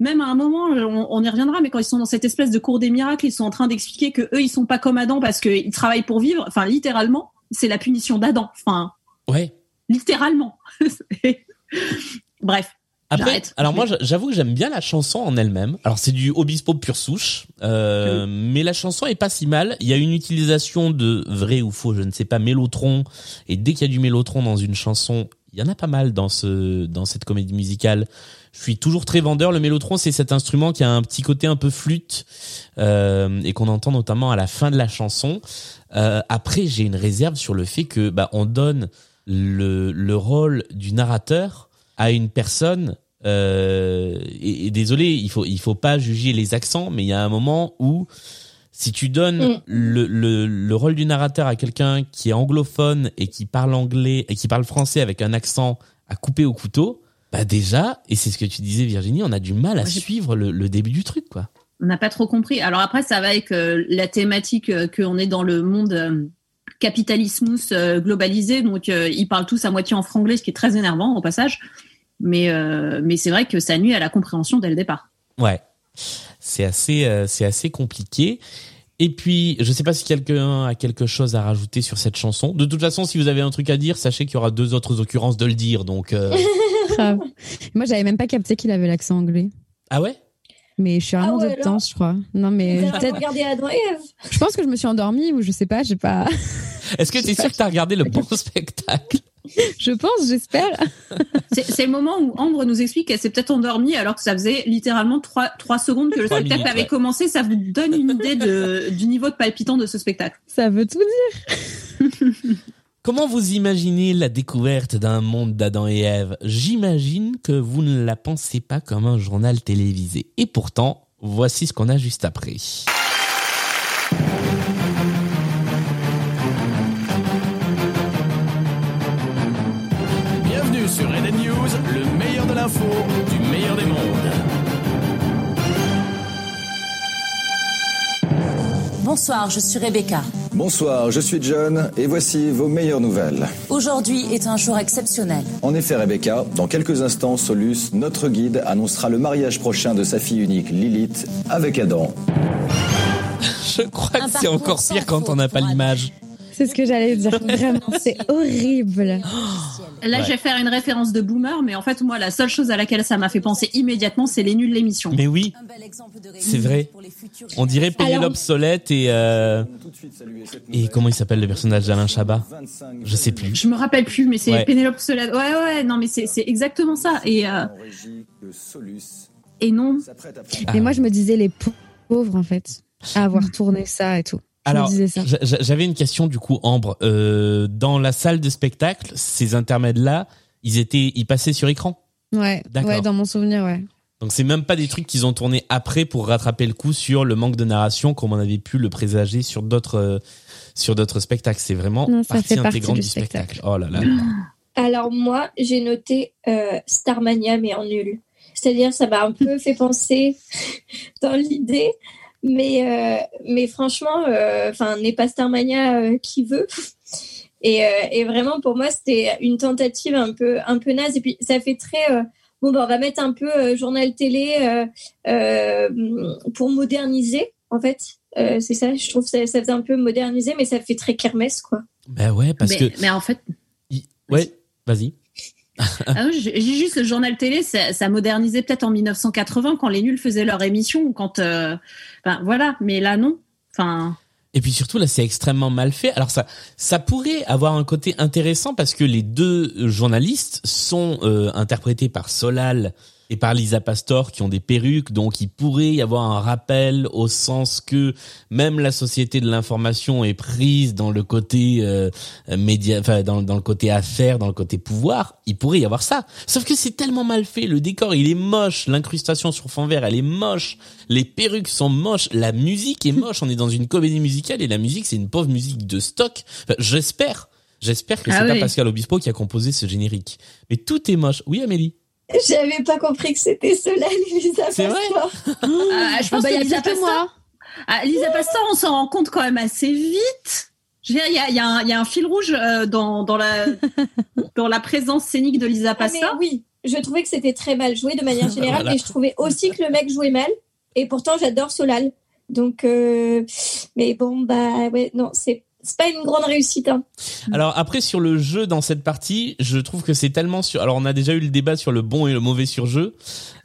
Speaker 5: même à un moment, on, on y reviendra, mais quand ils sont dans cette espèce de cours des miracles, ils sont en train d'expliquer que eux, ils sont pas comme Adam parce qu'ils travaillent pour vivre. Enfin, littéralement, c'est la punition d'Adam. Enfin,
Speaker 2: Ouais.
Speaker 5: littéralement. Bref.
Speaker 2: Après,
Speaker 5: J'arrête.
Speaker 2: alors moi, j'avoue que j'aime bien la chanson en elle-même. Alors c'est du Obispo pure souche, euh, mais la chanson est pas si mal. Il y a une utilisation de vrai ou faux, je ne sais pas, mélotron. Et dès qu'il y a du mélotron dans une chanson, il y en a pas mal dans ce dans cette comédie musicale. Je suis toujours très vendeur. Le mélotron, c'est cet instrument qui a un petit côté un peu flûte euh, et qu'on entend notamment à la fin de la chanson. Euh, après, j'ai une réserve sur le fait que bah on donne le le rôle du narrateur à une personne euh, et, et désolé, il faut il faut pas juger les accents, mais il y a un moment où si tu donnes
Speaker 3: Mm.
Speaker 2: le, le, le rôle du narrateur à quelqu'un qui est anglophone et qui parle anglais et qui parle français avec un accent à couper au couteau, bah déjà, et c'est ce que tu disais Virginie, on a du mal à suivre le, le début du truc quoi.
Speaker 5: on n'a pas trop compris. Alors après, ça va avec euh, la thématique euh, qu'on est dans le monde euh, capitalismus globalisé, donc ils parlent tous à moitié en franglais, ce qui est très énervant au passage. Mais euh, mais c'est vrai que ça nuit à la compréhension dès le départ.
Speaker 2: Ouais, c'est assez euh, c'est assez compliqué. Et puis, je sais pas si quelqu'un a quelque chose à rajouter sur cette chanson. De toute façon, si vous avez un truc à dire, sachez qu'il y aura deux autres occurrences de le dire. Donc, euh.
Speaker 4: Moi, j'avais même pas capté qu'il avait l'accent anglais.
Speaker 2: ah ouais?
Speaker 4: Mais je suis vraiment
Speaker 3: Ah ouais,
Speaker 4: dedans, je crois. Non, mais peut-être. Je pense que je me suis endormie ou je sais pas, j'ai pas.
Speaker 2: Est-ce que t'es
Speaker 4: sais
Speaker 2: sûr que t'as regardé le bon spectacle?
Speaker 4: Je pense, j'espère.
Speaker 5: C'est le moment où Ambre nous explique qu'elle s'est peut-être endormie alors que ça faisait littéralement trois, trois secondes que le spectacle
Speaker 2: minutes,
Speaker 5: avait
Speaker 2: ouais.
Speaker 5: commencé. Ça vous donne une idée de, du niveau de palpitant de ce spectacle.
Speaker 4: Ça veut tout dire.
Speaker 2: Comment vous imaginez la découverte d'un monde d'Adam et Ève? J'imagine que vous ne la pensez pas comme un journal télévisé. Et pourtant, voici ce qu'on a juste après.
Speaker 7: Bonsoir, je suis Rebecca.
Speaker 8: Bonsoir, je suis John et voici vos meilleures nouvelles.
Speaker 7: Aujourd'hui est un jour exceptionnel.
Speaker 8: En effet, Rebecca, dans quelques instants, Solus, notre guide, annoncera le mariage prochain de sa fille unique Lilith avec Adam.
Speaker 2: Je crois que c'est encore pire quand on n'a pas l'image.
Speaker 4: C'est ce que j'allais dire. Vraiment, c'est horrible.
Speaker 5: Là,
Speaker 2: Ouais.
Speaker 5: je vais faire une référence de boomer, mais en fait, moi, la seule chose à laquelle ça m'a fait penser immédiatement, c'est les nuls de l'émission.
Speaker 2: Mais oui, c'est vrai. On dirait Pénélope Solette et euh, et comment il s'appelle le personnage d'Alain Chabat Je sais plus.
Speaker 5: Je me rappelle plus, mais c'est
Speaker 2: Ouais.
Speaker 5: Pénélope Solade. Ouais, ouais, non, mais c'est c'est exactement ça. Et, euh, et non.
Speaker 8: à
Speaker 4: Et moi, je me disais les pauvres, en fait, à avoir tourné ça et tout.
Speaker 2: Alors, j'avais une question du coup, Ambre. Euh, dans la salle de spectacle, ces intermèdes-là, ils étaient, ils passaient sur écran?
Speaker 4: Ouais,
Speaker 2: D'accord.
Speaker 4: ouais, dans mon souvenir, ouais.
Speaker 2: Donc c'est même pas des trucs qu'ils ont tournés après pour rattraper le coup sur le manque de narration, comme on avait pu le présager sur d'autres euh, sur d'autres spectacles. C'est vraiment
Speaker 4: Non,
Speaker 2: partie
Speaker 4: fait partie
Speaker 2: intégrante
Speaker 4: du
Speaker 2: du spectacle.
Speaker 4: spectacle.
Speaker 2: Oh là là.
Speaker 3: Alors moi, j'ai noté euh, Starmania, mais en nul. C'est-à-dire, ça m'a un peu fait penser dans l'idée, mais euh, mais franchement, euh, enfin, n'est pas Starmania euh, qui veut. Et, euh, et vraiment, pour moi, c'était une tentative un peu un peu naze. Et puis, ça fait très euh, bon. Bah, on va mettre un peu euh, journal télé euh, euh, pour moderniser, en fait. Euh, c'est ça, je trouve que ça, ça faisait un peu moderniser, mais ça fait très kermesse, quoi.
Speaker 2: Ben ouais, parce
Speaker 5: mais,
Speaker 2: que
Speaker 5: mais en fait,
Speaker 2: il- ouais, vas-y.
Speaker 5: Ah j'ai juste le journal télé, ça, ça modernisait peut-être en 1980 quand les nuls faisaient leur émission quand, euh, ben voilà. Mais là, non. Enfin,
Speaker 2: Et puis surtout là, c'est extrêmement mal fait. Alors ça, ça pourrait avoir un côté intéressant parce que les deux journalistes sont euh, interprétés par Solal et par Lisa Pastor qui ont des perruques, donc il pourrait y avoir un rappel au sens que même la société de l'information est prise dans le côté euh, média, enfin dans, dans le côté affaires, dans le côté pouvoir. Il pourrait y avoir ça. Sauf que c'est tellement mal fait. Le décor, il est moche. L'incrustation sur fond vert, elle est moche. Les perruques sont moches. La musique est moche. On est dans une comédie musicale et la musique, c'est une pauvre musique de stock. Enfin, j'espère. J'espère que
Speaker 5: Ah
Speaker 2: c'est pas. Pascal Obispo qui a composé ce générique. Mais tout est moche. Oui, Amélie.
Speaker 3: J'avais pas compris que c'était cela, Elisa
Speaker 2: C'est vrai
Speaker 3: Pastor.
Speaker 5: ah, je pense
Speaker 4: bah, il y
Speaker 5: que
Speaker 4: a
Speaker 5: Lisa Pastor, ah, Lisa Pastor, on s'en rend compte quand même assez vite. Je veux dire, il y y y a un fil rouge euh, dans, dans la dans la présence scénique de Lisa
Speaker 3: Ah,
Speaker 5: Pastor.
Speaker 3: oui, je trouvais que c'était très mal joué de manière générale,
Speaker 2: Voilà.
Speaker 3: mais je trouvais aussi que le mec jouait mal. Et pourtant, j'adore Solal. Donc, euh, mais bon, bah ouais, non, c'est c'est pas une grande réussite. Hein.
Speaker 2: Alors après sur le jeu dans cette partie, je trouve que c'est tellement sur. Alors on a déjà eu le débat sur le bon et le mauvais surjeu,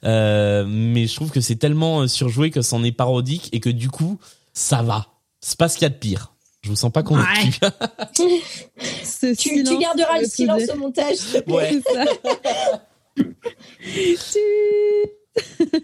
Speaker 2: euh, mais je trouve que c'est tellement euh, surjoué que c'en est parodique et que du coup ça va. C'est pas ce qu'il y a de pire. Je vous sens pas convaincu.
Speaker 3: Tu, garderas le silence au montage.
Speaker 2: Ouais.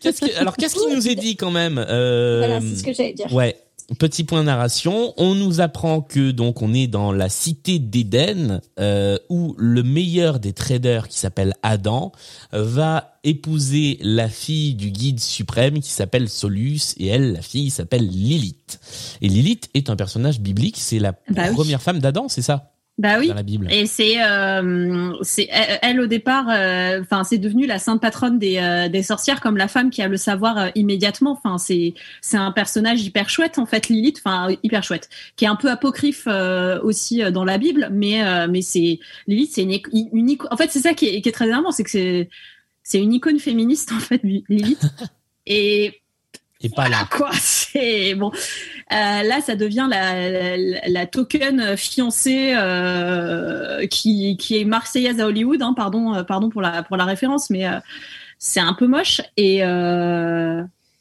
Speaker 2: Qu'est-ce que- alors qu'est-ce qu'il nous est dit quand même euh,
Speaker 3: Voilà, c'est ce que j'allais dire.
Speaker 2: Ouais. Petit point narration, on nous apprend que donc on est dans la cité d'Éden euh, où le meilleur des traders qui s'appelle Adam va épouser la fille du guide suprême qui s'appelle Solus et elle la fille s'appelle Lilith. Et Lilith est un personnage biblique, c'est la
Speaker 5: Bah oui.
Speaker 2: première femme d'Adam, c'est ça?
Speaker 5: Bah oui.
Speaker 2: dans la Bible.
Speaker 5: Et c'est euh, c'est elle, au départ, euh, enfin c'est devenu la sainte patronne des euh, des sorcières comme la femme qui a le savoir euh, immédiatement. Enfin c'est c'est un personnage hyper chouette en fait Lilith, enfin hyper chouette, qui est un peu apocryphe euh, aussi euh, dans la Bible, mais euh, mais c'est Lilith c'est une, une ico- en fait c'est ça qui est, qui est très énervant, c'est que c'est c'est une icône féministe en fait Lilith. Et
Speaker 2: Et pas là.
Speaker 5: quoi. C'est bon. Euh, là, ça devient la, la, la token fiancée euh, qui, qui est marseillaise à Hollywood. Hein, pardon, euh, pardon pour la pour la référence, mais euh, c'est un peu moche. Et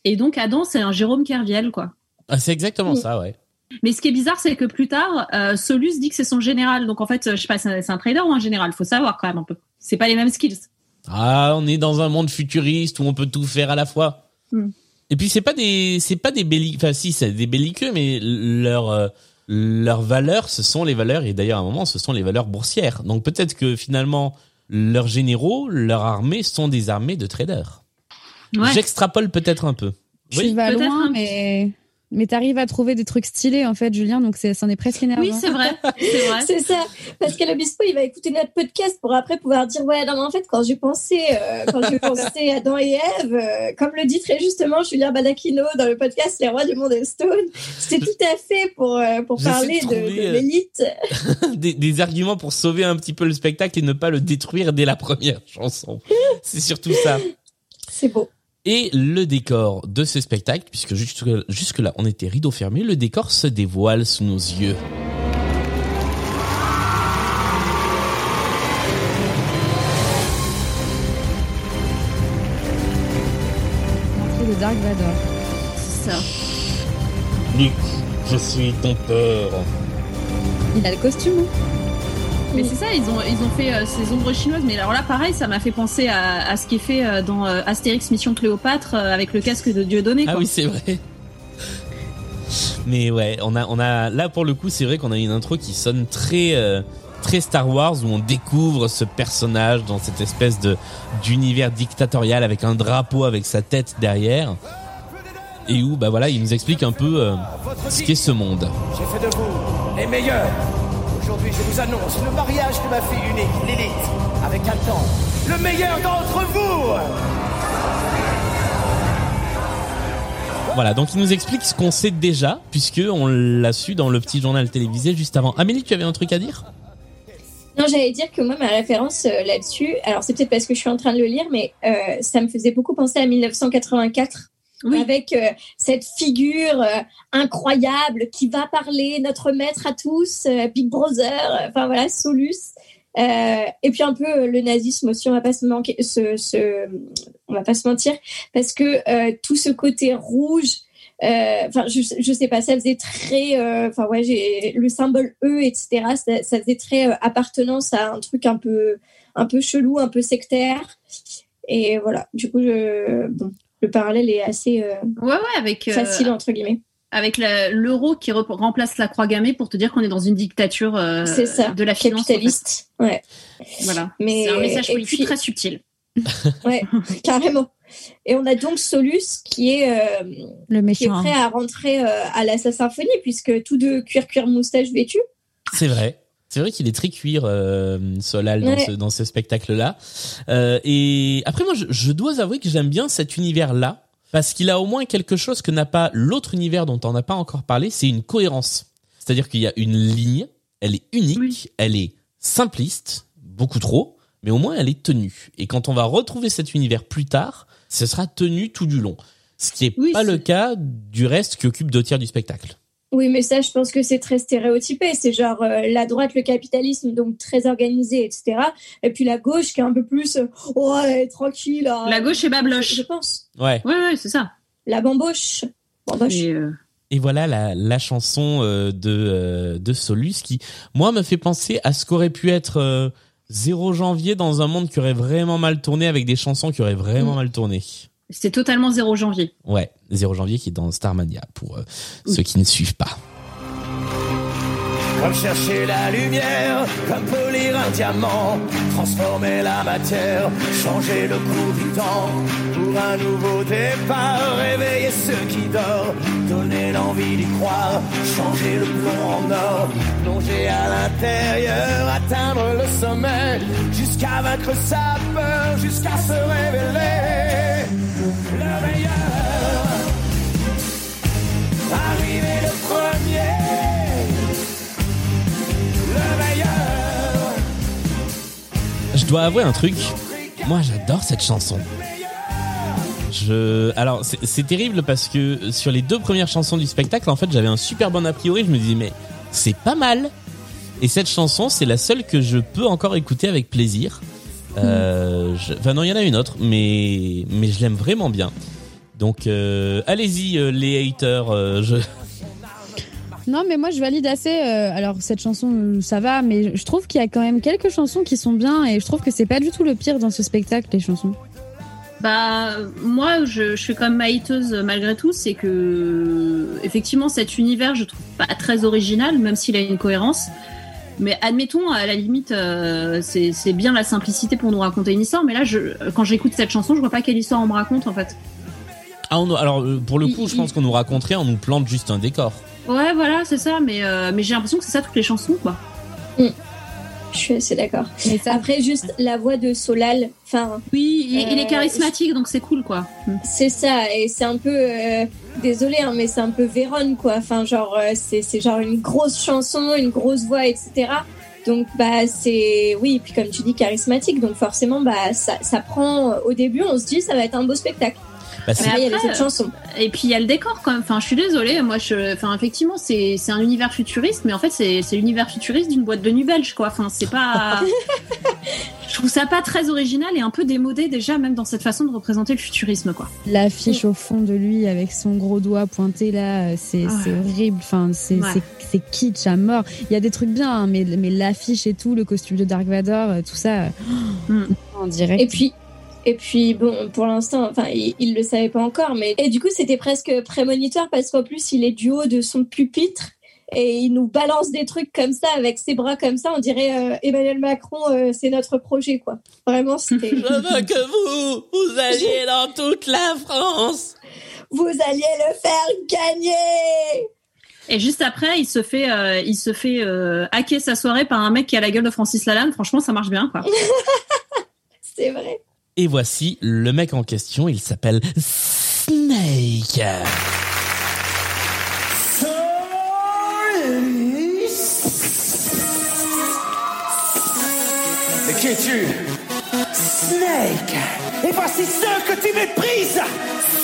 Speaker 5: et donc Adam, c'est un Jérôme Kerviel, quoi.
Speaker 2: Ah, c'est exactement ça, ouais.
Speaker 5: Mais ce qui est bizarre, c'est que plus tard, Solus dit que c'est son général. Donc en fait, je sais pas, c'est un, c'est un trader ou un général? Faut savoir quand même un peu. C'est pas les mêmes skills.
Speaker 2: Ah, on est dans un monde futuriste où on peut tout faire à la fois.
Speaker 5: Hmm.
Speaker 2: Et puis c'est pas des c'est pas des belliqueux, enfin si c'est des belliqueux, mais leur euh, leurs valeurs, ce sont les valeurs et d'ailleurs à un moment ce sont les valeurs boursières. Donc peut-être que finalement leurs généraux, leurs armées sont des armées de traders.
Speaker 5: Ouais.
Speaker 2: J'extrapole peut-être un peu.
Speaker 4: Tu
Speaker 2: Oui.
Speaker 4: vas
Speaker 5: peut-être
Speaker 4: loin, mais mais t'arrives à trouver des trucs stylés en fait, Julien, donc c'est, c'en est presque énervant.
Speaker 5: Oui, c'est vrai, c'est vrai.
Speaker 3: C'est ça. Parce que l'Obispo, il va écouter notre podcast pour après pouvoir dire Ouais, non, mais en fait, quand j'ai pensé, euh, quand j'ai pensé à Adam et Ève, euh, comme le dit très justement Julien Badakino dans le podcast Les Rois du Monde Stone, c'était tout à fait pour, euh, pour
Speaker 2: de
Speaker 3: parler de, l'élite.
Speaker 2: des, des arguments pour sauver un petit peu le spectacle et ne pas le détruire dès la première chanson. C'est surtout ça.
Speaker 3: C'est beau.
Speaker 2: Et le décor de ce spectacle, puisque jusque, jusque là on était rideau fermé, le décor se dévoile sous nos yeux.
Speaker 4: C'est de Dark Vador.
Speaker 5: C'est ça.
Speaker 2: Luc, je suis ton peur.
Speaker 4: Il a le costume.
Speaker 5: Mais c'est ça, ils ont, ils ont fait euh, ces ombres chinoises. Mais alors là, pareil, ça m'a fait penser à, à ce qui est fait euh, dans euh, Astérix Mission Cléopâtre euh, avec le casque de Dieudonné.
Speaker 2: Ah
Speaker 5: quoi.
Speaker 2: oui, c'est vrai. Mais ouais, on a, on a, là pour le coup, c'est vrai qu'on a une intro qui sonne très, euh, très Star Wars où on découvre ce personnage dans cette espèce de d'univers dictatorial avec un drapeau avec sa tête derrière et où bah voilà, il nous explique un peu euh, ce qu'est ce monde.
Speaker 6: J'ai fait de vous les meilleurs. Aujourd'hui, je vous annonce le mariage de ma fille unique, Lilith, avec un temps, le meilleur d'entre vous.
Speaker 2: Voilà, donc il nous explique ce qu'on sait déjà puisque on l'a su dans le petit journal télévisé juste avant. Amélie, tu avais un truc à dire?
Speaker 3: Non, j'allais dire que moi, ma référence euh, là-dessus, alors c'est peut-être parce que je suis en train de le lire, mais euh, ça me faisait beaucoup penser à 1984. Avec euh, cette figure euh, incroyable qui va parler, notre maître à tous, euh, Big Brother, enfin voilà, Solus. Et puis un peu le nazisme aussi, on va pas se on va pas se mentir, parce que tout ce côté rouge, enfin je, je sais pas, ça faisait très, enfin ouais, le symbole E, etc. Ça, faisait très appartenance à un truc un peu, un peu chelou, un peu sectaire. Et voilà, du coup, je, bon, le parallèle est assez euh,
Speaker 5: Ouais, ouais, avec, euh,
Speaker 3: facile entre guillemets.
Speaker 5: avec la- l'euro qui remplace la croix gammée pour te dire qu'on est dans une dictature euh,
Speaker 3: ça,
Speaker 5: de la finance. en fait.
Speaker 3: Capitaliste, ouais,
Speaker 5: Voilà.
Speaker 3: Mais-
Speaker 5: C'est un message politique
Speaker 3: puis-
Speaker 5: très subtil.
Speaker 3: ouais, carrément. Et on a donc Solus qui est euh,
Speaker 4: Le
Speaker 3: qui est
Speaker 4: méchant.
Speaker 3: prêt à rentrer euh, à la symphonie puisque tous deux cuir cuir moustache vêtu.
Speaker 2: C'est vrai. C'est vrai qu'il est très cuir, euh, Solal, dans, ce, dans ce spectacle-là. Euh, et après, moi, je, je dois avouer que j'aime bien cet univers-là, parce qu'il a au moins quelque chose que n'a pas l'autre univers dont on n'a pas encore parlé, c'est une cohérence. C'est-à-dire qu'il y a une ligne, elle est unique,
Speaker 5: Oui.
Speaker 2: elle est simpliste, beaucoup trop, mais au moins elle est tenue. Et quand on va retrouver cet univers plus tard, ce sera tenu tout du long. Ce qui est
Speaker 5: Oui,
Speaker 2: pas le cas du reste qui occupe deux tiers du spectacle.
Speaker 3: Oui, mais ça, je pense que c'est très stéréotypé. C'est genre euh, la droite, le capitalisme, donc très organisé, etc. Et puis la gauche qui est un peu plus, euh, oh, tranquille. hein.
Speaker 5: La gauche est babloche.
Speaker 3: je pense.
Speaker 2: Ouais.
Speaker 5: Ouais, ouais, c'est ça.
Speaker 3: La bamboche. Bamboche.
Speaker 5: Et, euh,
Speaker 2: Et voilà la, la chanson euh, de, euh, de Solus qui, moi, me fait penser à ce qu'aurait pu être euh, 0 janvier dans un monde qui aurait vraiment mal tourné avec des chansons qui auraient vraiment
Speaker 3: Mm.
Speaker 2: mal tourné.
Speaker 5: C'était totalement 0 janvier.
Speaker 2: Ouais, 0 janvier qui est dans Starmania pour euh, ceux qui ne suivent pas.
Speaker 6: Comme chercher la lumière, comme polir un diamant, transformer la matière, changer le cours du temps, pour un nouveau départ, réveiller ceux qui dorment, donner l'envie d'y croire, changer le plomb en or, plonger à l'intérieur, atteindre le sommet, jusqu'à vaincre sa peur, jusqu'à se révéler le meilleur. Arriver le premier.
Speaker 2: Je dois avouer un truc. Moi, j'adore cette chanson. Je, alors, c'est terrible parce que sur les deux premières chansons du spectacle, en fait, j'avais un super bon a priori. Je me disais, mais c'est pas mal. Et cette chanson, c'est la seule que je peux encore écouter avec plaisir. Euh, je- Enfin, non, il y en a une autre, mais mais je l'aime vraiment bien. Donc, euh, allez-y, euh, les haters. euh, je...
Speaker 4: Non, mais moi je valide assez. euh, alors cette chanson, euh, ça va, mais je trouve qu'il y a quand même quelques chansons qui sont bien et je trouve que c'est pas du tout le pire dans ce spectacle, les chansons.
Speaker 5: Bah, moi, je, je suis quand même hateuse euh, malgré tout. C'est que, effectivement, cet univers, je trouve pas très original, même s'il a une cohérence. Mais admettons, à la limite, euh, c'est bien la simplicité pour nous raconter une histoire. Mais là, je, quand j'écoute cette chanson, je vois pas quelle histoire on me raconte, en fait.
Speaker 2: Ah, on- alors pour le coup, je pense qu'on nous raconterait, on nous plante juste un décor.
Speaker 5: Ouais, voilà, c'est ça. Mais, euh, mais j'ai l'impression que c'est ça toutes les chansons, quoi.
Speaker 3: Je suis assez d'accord. Après, juste la voix de Solal, enfin,
Speaker 5: Oui, il, il est
Speaker 3: Euh,
Speaker 5: charismatique, donc c'est cool, quoi. Mm.
Speaker 3: c'est ça, et c'est un peu, euh, désolé, hein, mais c'est un peu Véronne, quoi. Enfin, genre, euh, c'est c'est genre une grosse chanson, une grosse voix, etc. Donc, bah, c'est, oui, puis comme tu dis, charismatique. Donc, forcément, bah, ça, ça prend, au début, on se dit, ça va être un beau spectacle.
Speaker 2: Bah, c'est-
Speaker 3: il y a chansons.
Speaker 5: Et puis il y a le décor quand même. Enfin, je suis désolée. Moi, je, enfin, effectivement, c'est c'est un univers futuriste, mais en fait, c'est c'est l'univers futuriste d'une boîte de nuit belge, quoi. Enfin, c'est pas. je trouve ça pas très original et un peu démodé déjà, même dans cette façon de représenter le futurisme, quoi.
Speaker 4: L'affiche au fond de lui avec son gros doigt pointé là, euh, c'est
Speaker 5: Ouais.
Speaker 4: c'est horrible. Enfin, c'est
Speaker 5: Ouais.
Speaker 4: c'est- c'est kitsch à mort. Il y a des trucs bien, hein, mais, mais l'affiche et tout, le costume de Dark Vador, euh, tout ça, euh,
Speaker 5: Mm.
Speaker 4: en direct.
Speaker 3: Et puis, et puis bon, pour l'instant, enfin, il, il le savait pas encore, mais et du coup, c'était presque prémonitoire parce qu'en plus, il est du haut de son pupitre et il nous balance des trucs comme ça avec ses bras comme ça. On dirait euh, Emmanuel Macron, euh, c'est notre projet, quoi. Vraiment, c'était.
Speaker 2: Je veux que vous, vous alliez dans toute la France.
Speaker 3: Vous alliez le faire gagner.
Speaker 5: Et juste après, il se fait, euh, il se fait euh, hacker sa soirée par un mec qui a la gueule de Francis Lalanne. Franchement, ça marche bien, quoi.
Speaker 3: C'est vrai.
Speaker 2: Et voici le mec en question, il s'appelle Snake.
Speaker 6: Mais qui es-tu? Snake. Et voici ceux que tu méprises.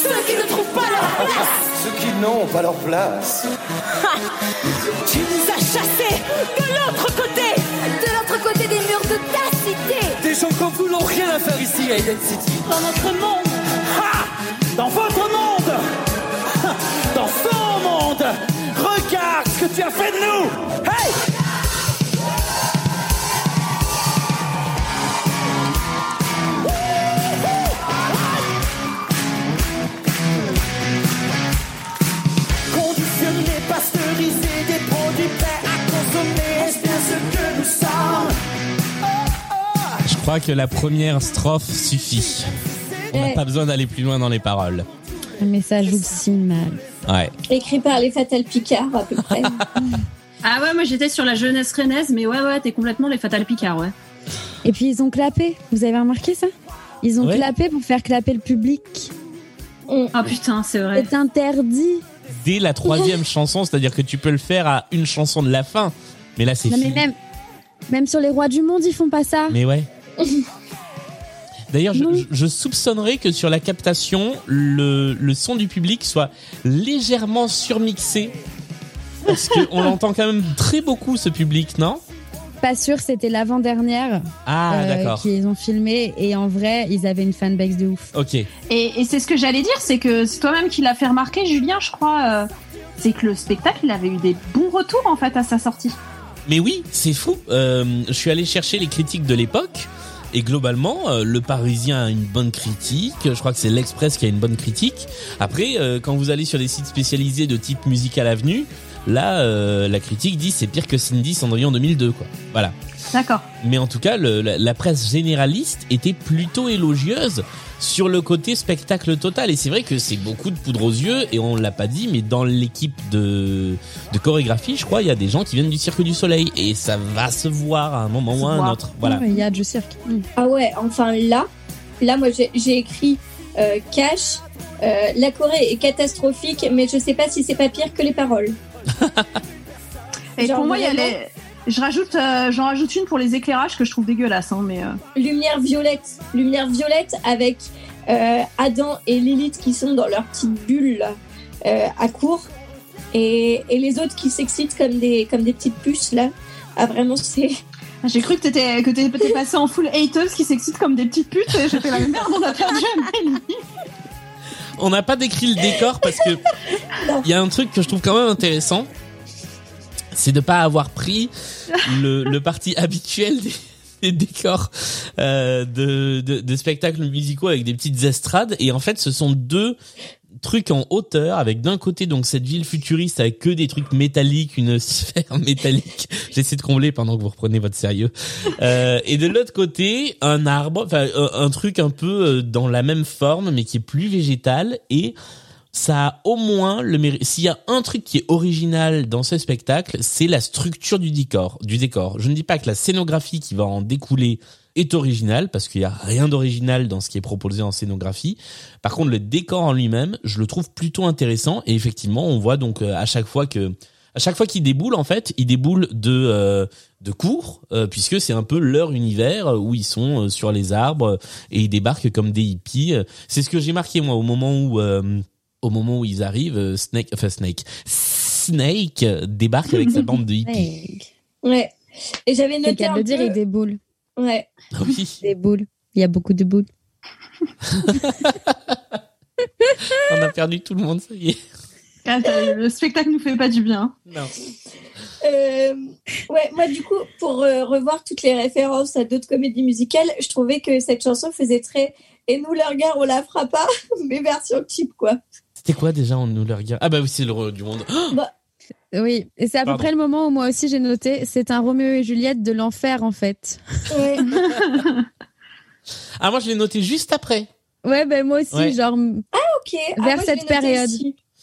Speaker 6: Ceux qui ne trouvent pas leur place. Ceux qui n'ont pas leur place gens comme vous n'ont rien à faire ici à Eden City.
Speaker 9: Dans notre monde.
Speaker 6: Ha! Dans votre monde. Ha! Dans son monde. Regarde ce que tu as fait de nous
Speaker 2: crois que la première strophe suffit. On n'a pas besoin d'aller plus loin dans les paroles.
Speaker 4: Mais ça joue si mal.
Speaker 2: Ouais.
Speaker 3: Écrit par les Fatal Picard, à peu près.
Speaker 5: Ah ouais, moi j'étais sur la jeunesse rennaise, mais ouais, ouais, t'es complètement les Fatal Picard, ouais.
Speaker 4: Et puis ils ont clapé. Vous avez remarqué ça? Ils ont
Speaker 2: Ouais.
Speaker 4: clapé pour faire clapper le public.
Speaker 5: Ah putain, c'est vrai.
Speaker 4: C'est interdit.
Speaker 2: Dès la troisième chanson, c'est-à-dire que tu peux le faire à une chanson de la fin. Mais là, c'est
Speaker 4: Non mais
Speaker 2: fini.
Speaker 4: même, même sur les rois du monde, ils font pas ça.
Speaker 2: Mais ouais. D'ailleurs, je, soupçonnerais que sur la captation, le, le son du public soit légèrement surmixé. Parce qu'on l'entend quand même très beaucoup, ce public, non?
Speaker 4: Pas sûr, c'était l'avant-dernière
Speaker 2: Ah,
Speaker 4: euh, qu'ils ont filmé et en vrai, ils avaient une fanbase de ouf.
Speaker 2: Ok.
Speaker 5: Et, et c'est ce que j'allais dire, c'est que c'est toi-même qui l'a fait remarquer, Julien, je crois. euh, c'est que le spectacle, il avait eu des bons retours en fait à sa sortie.
Speaker 2: Mais oui, c'est fou. Euh, je suis allé chercher les critiques de l'époque. Et globalement, euh, le Parisien a une bonne critique. Je crois que c'est l'Express qui a une bonne critique. Après, euh, quand vous allez sur des sites spécialisés de type Musical Avenue, là, euh, la critique dit c'est pire que Cindy Cendrillon 2002, quoi. Voilà.
Speaker 5: D'accord.
Speaker 2: Mais en tout cas, le- la, la presse généraliste était plutôt élogieuse sur le côté spectacle total. Et c'est vrai que c'est beaucoup de poudre aux yeux, et on l'a pas dit, mais dans l'équipe de, de chorégraphie, je crois, il y a des gens qui viennent du Cirque du Soleil. Et ça va se voir à un moment ou à un autre. Voilà.
Speaker 4: Il y a du cirque. Mm.
Speaker 3: Ah ouais, enfin là, là moi j'ai écrit euh, cash. euh, la Corée est catastrophique, mais je sais pas si c'est pas pire que les paroles.
Speaker 5: Et
Speaker 3: Genre
Speaker 5: pour moi, il y a les... Je rajoute, euh, j'en rajoute une pour les éclairages que je trouve dégueulasses, hein, mais. euh,
Speaker 3: Lumière violette, lumière violette avec euh, Adam et Lilith qui sont dans leur petite bulle euh, à court, et, et les autres qui s'excitent comme des comme des petites puces là. Ah vraiment c'est
Speaker 5: J'ai cru que t'étais que t'étais passé en full haters qui s'excitent comme des petites putes. Et j'étais la merde, on a perdu Amélie.
Speaker 2: On n'a pas décrit le décor parce que il y a un truc que je trouve quand même intéressant, c'est de pas avoir pris le, le parti habituel des, des décors euh, de, de, de spectacles musicaux avec des petites estrades. Et en fait, ce sont deux truc en hauteur avec d'un côté donc cette ville futuriste avec que des trucs métalliques, une sphère métallique. J'essaie de combler pendant que vous reprenez votre sérieux. Euh, et de l'autre côté, un arbre, enfin un truc un peu euh, dans la même forme mais qui est plus végétal et ça a au moins le mérite. S'il y a un truc qui est original dans ce spectacle, c'est la structure du décor. Du décor. Je ne dis pas que la scénographie qui va en découler est originale parce qu'il y a rien d'original dans ce qui est proposé en scénographie. Par contre, le décor en lui-même, je le trouve plutôt intéressant et effectivement, on voit donc euh, à chaque fois que à chaque fois qu'il déboule en fait, il déboule de euh, de cours euh, puisque c'est un peu leur univers où ils sont euh, sur les arbres et ils débarquent comme des hippies. C'est ce que j'ai marqué moi au moment où euh, au moment où ils arrivent, euh, Snake, enfin Snake, Snake débarque avec sa bande de hippies.
Speaker 3: Ouais. Et j'avais noté
Speaker 4: cas de
Speaker 3: un
Speaker 4: le dire, il déboule.
Speaker 3: Ouais.
Speaker 2: Ah oui,
Speaker 4: Des boules. Il y a beaucoup de boules.
Speaker 2: on a perdu tout le monde, ça y est.
Speaker 5: Ah, t'as- Le spectacle nous fait pas du bien.
Speaker 2: Non.
Speaker 3: Euh, ouais, moi du coup, pour euh, revoir toutes les références à d'autres comédies musicales, je trouvais que cette chanson faisait très et nous le regard on la fera pas, mais version cheap quoi.
Speaker 2: C'était quoi déjà on nous le regarde? Ah bah oui, c'est le roi du monde.
Speaker 4: Oui, et c'est à peu près le moment où moi aussi j'ai noté, c'est un Roméo et Juliette de l'enfer en fait.
Speaker 3: Ouais.
Speaker 2: Ah moi je l'ai noté juste après.
Speaker 4: Ouais, ben moi aussi,
Speaker 2: Ouais.
Speaker 4: genre,
Speaker 3: ok. Ah,
Speaker 4: Vers
Speaker 3: moi,
Speaker 4: cette période.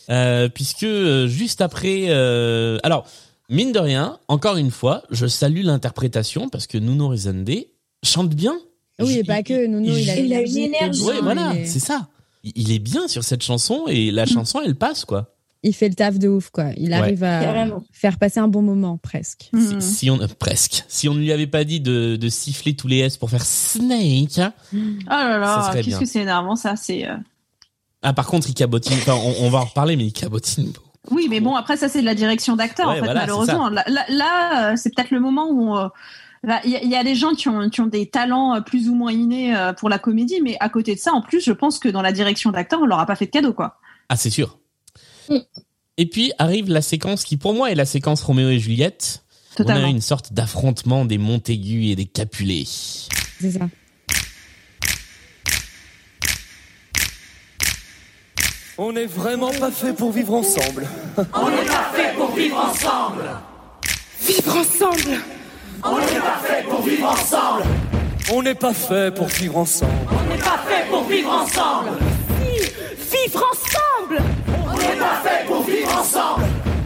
Speaker 2: Euh, puisque euh, juste après, euh, alors mine de rien, encore une fois, je salue l'interprétation parce que Nuno Rezende chante bien.
Speaker 4: oui,
Speaker 2: Je-
Speaker 4: et pas que, Nounou, il, a
Speaker 3: il a une
Speaker 4: l'énergie,
Speaker 3: énergie.
Speaker 2: Ouais, voilà,
Speaker 4: il est-
Speaker 2: c'est ça. Il- est bien sur cette chanson et la chanson elle passe quoi.
Speaker 4: il fait le taf de ouf, quoi. Il
Speaker 2: Ouais.
Speaker 4: arrive à
Speaker 3: Carrément.
Speaker 4: faire passer un bon moment, presque.
Speaker 2: Si,
Speaker 5: Mhm.
Speaker 2: si on euh, presque, si on ne lui avait pas dit de, de siffler tous les S pour faire Snake. hein.
Speaker 5: Oh là là, qu'est-ce que c'est énervant ça. C'est euh,
Speaker 2: Ah par contre il cabotine. Enfin on, on va en reparler mais il cabotine.
Speaker 5: oui, mais bon après ça c'est de la direction d'acteur
Speaker 2: Ouais,
Speaker 5: en fait
Speaker 2: voilà,
Speaker 5: malheureusement. Là, là, là, euh, c'est peut-être le moment où euh, il y, a- il y a des gens qui ont, qui ont des talents euh, plus ou moins innés euh, pour la comédie, mais à côté de ça, en plus, je pense que dans la direction d'acteur, on leur a pas fait de cadeau quoi.
Speaker 2: Ah c'est sûr.
Speaker 3: Mm.
Speaker 2: Et puis arrive la séquence qui pour moi est la séquence Roméo et Juliette. On
Speaker 5: Totalement.
Speaker 2: a une sorte d'affrontement des Montaigu et des Capulet.
Speaker 4: C'est ça.
Speaker 6: On n'est vraiment pas fait pour vivre ensemble.
Speaker 9: Vivre ensemble
Speaker 6: On n'est pas fait pour vivre ensemble.
Speaker 9: On n'est pas fait pour vivre ensemble Vivre ensemble
Speaker 6: On n'est pas fait pour vivre ensemble.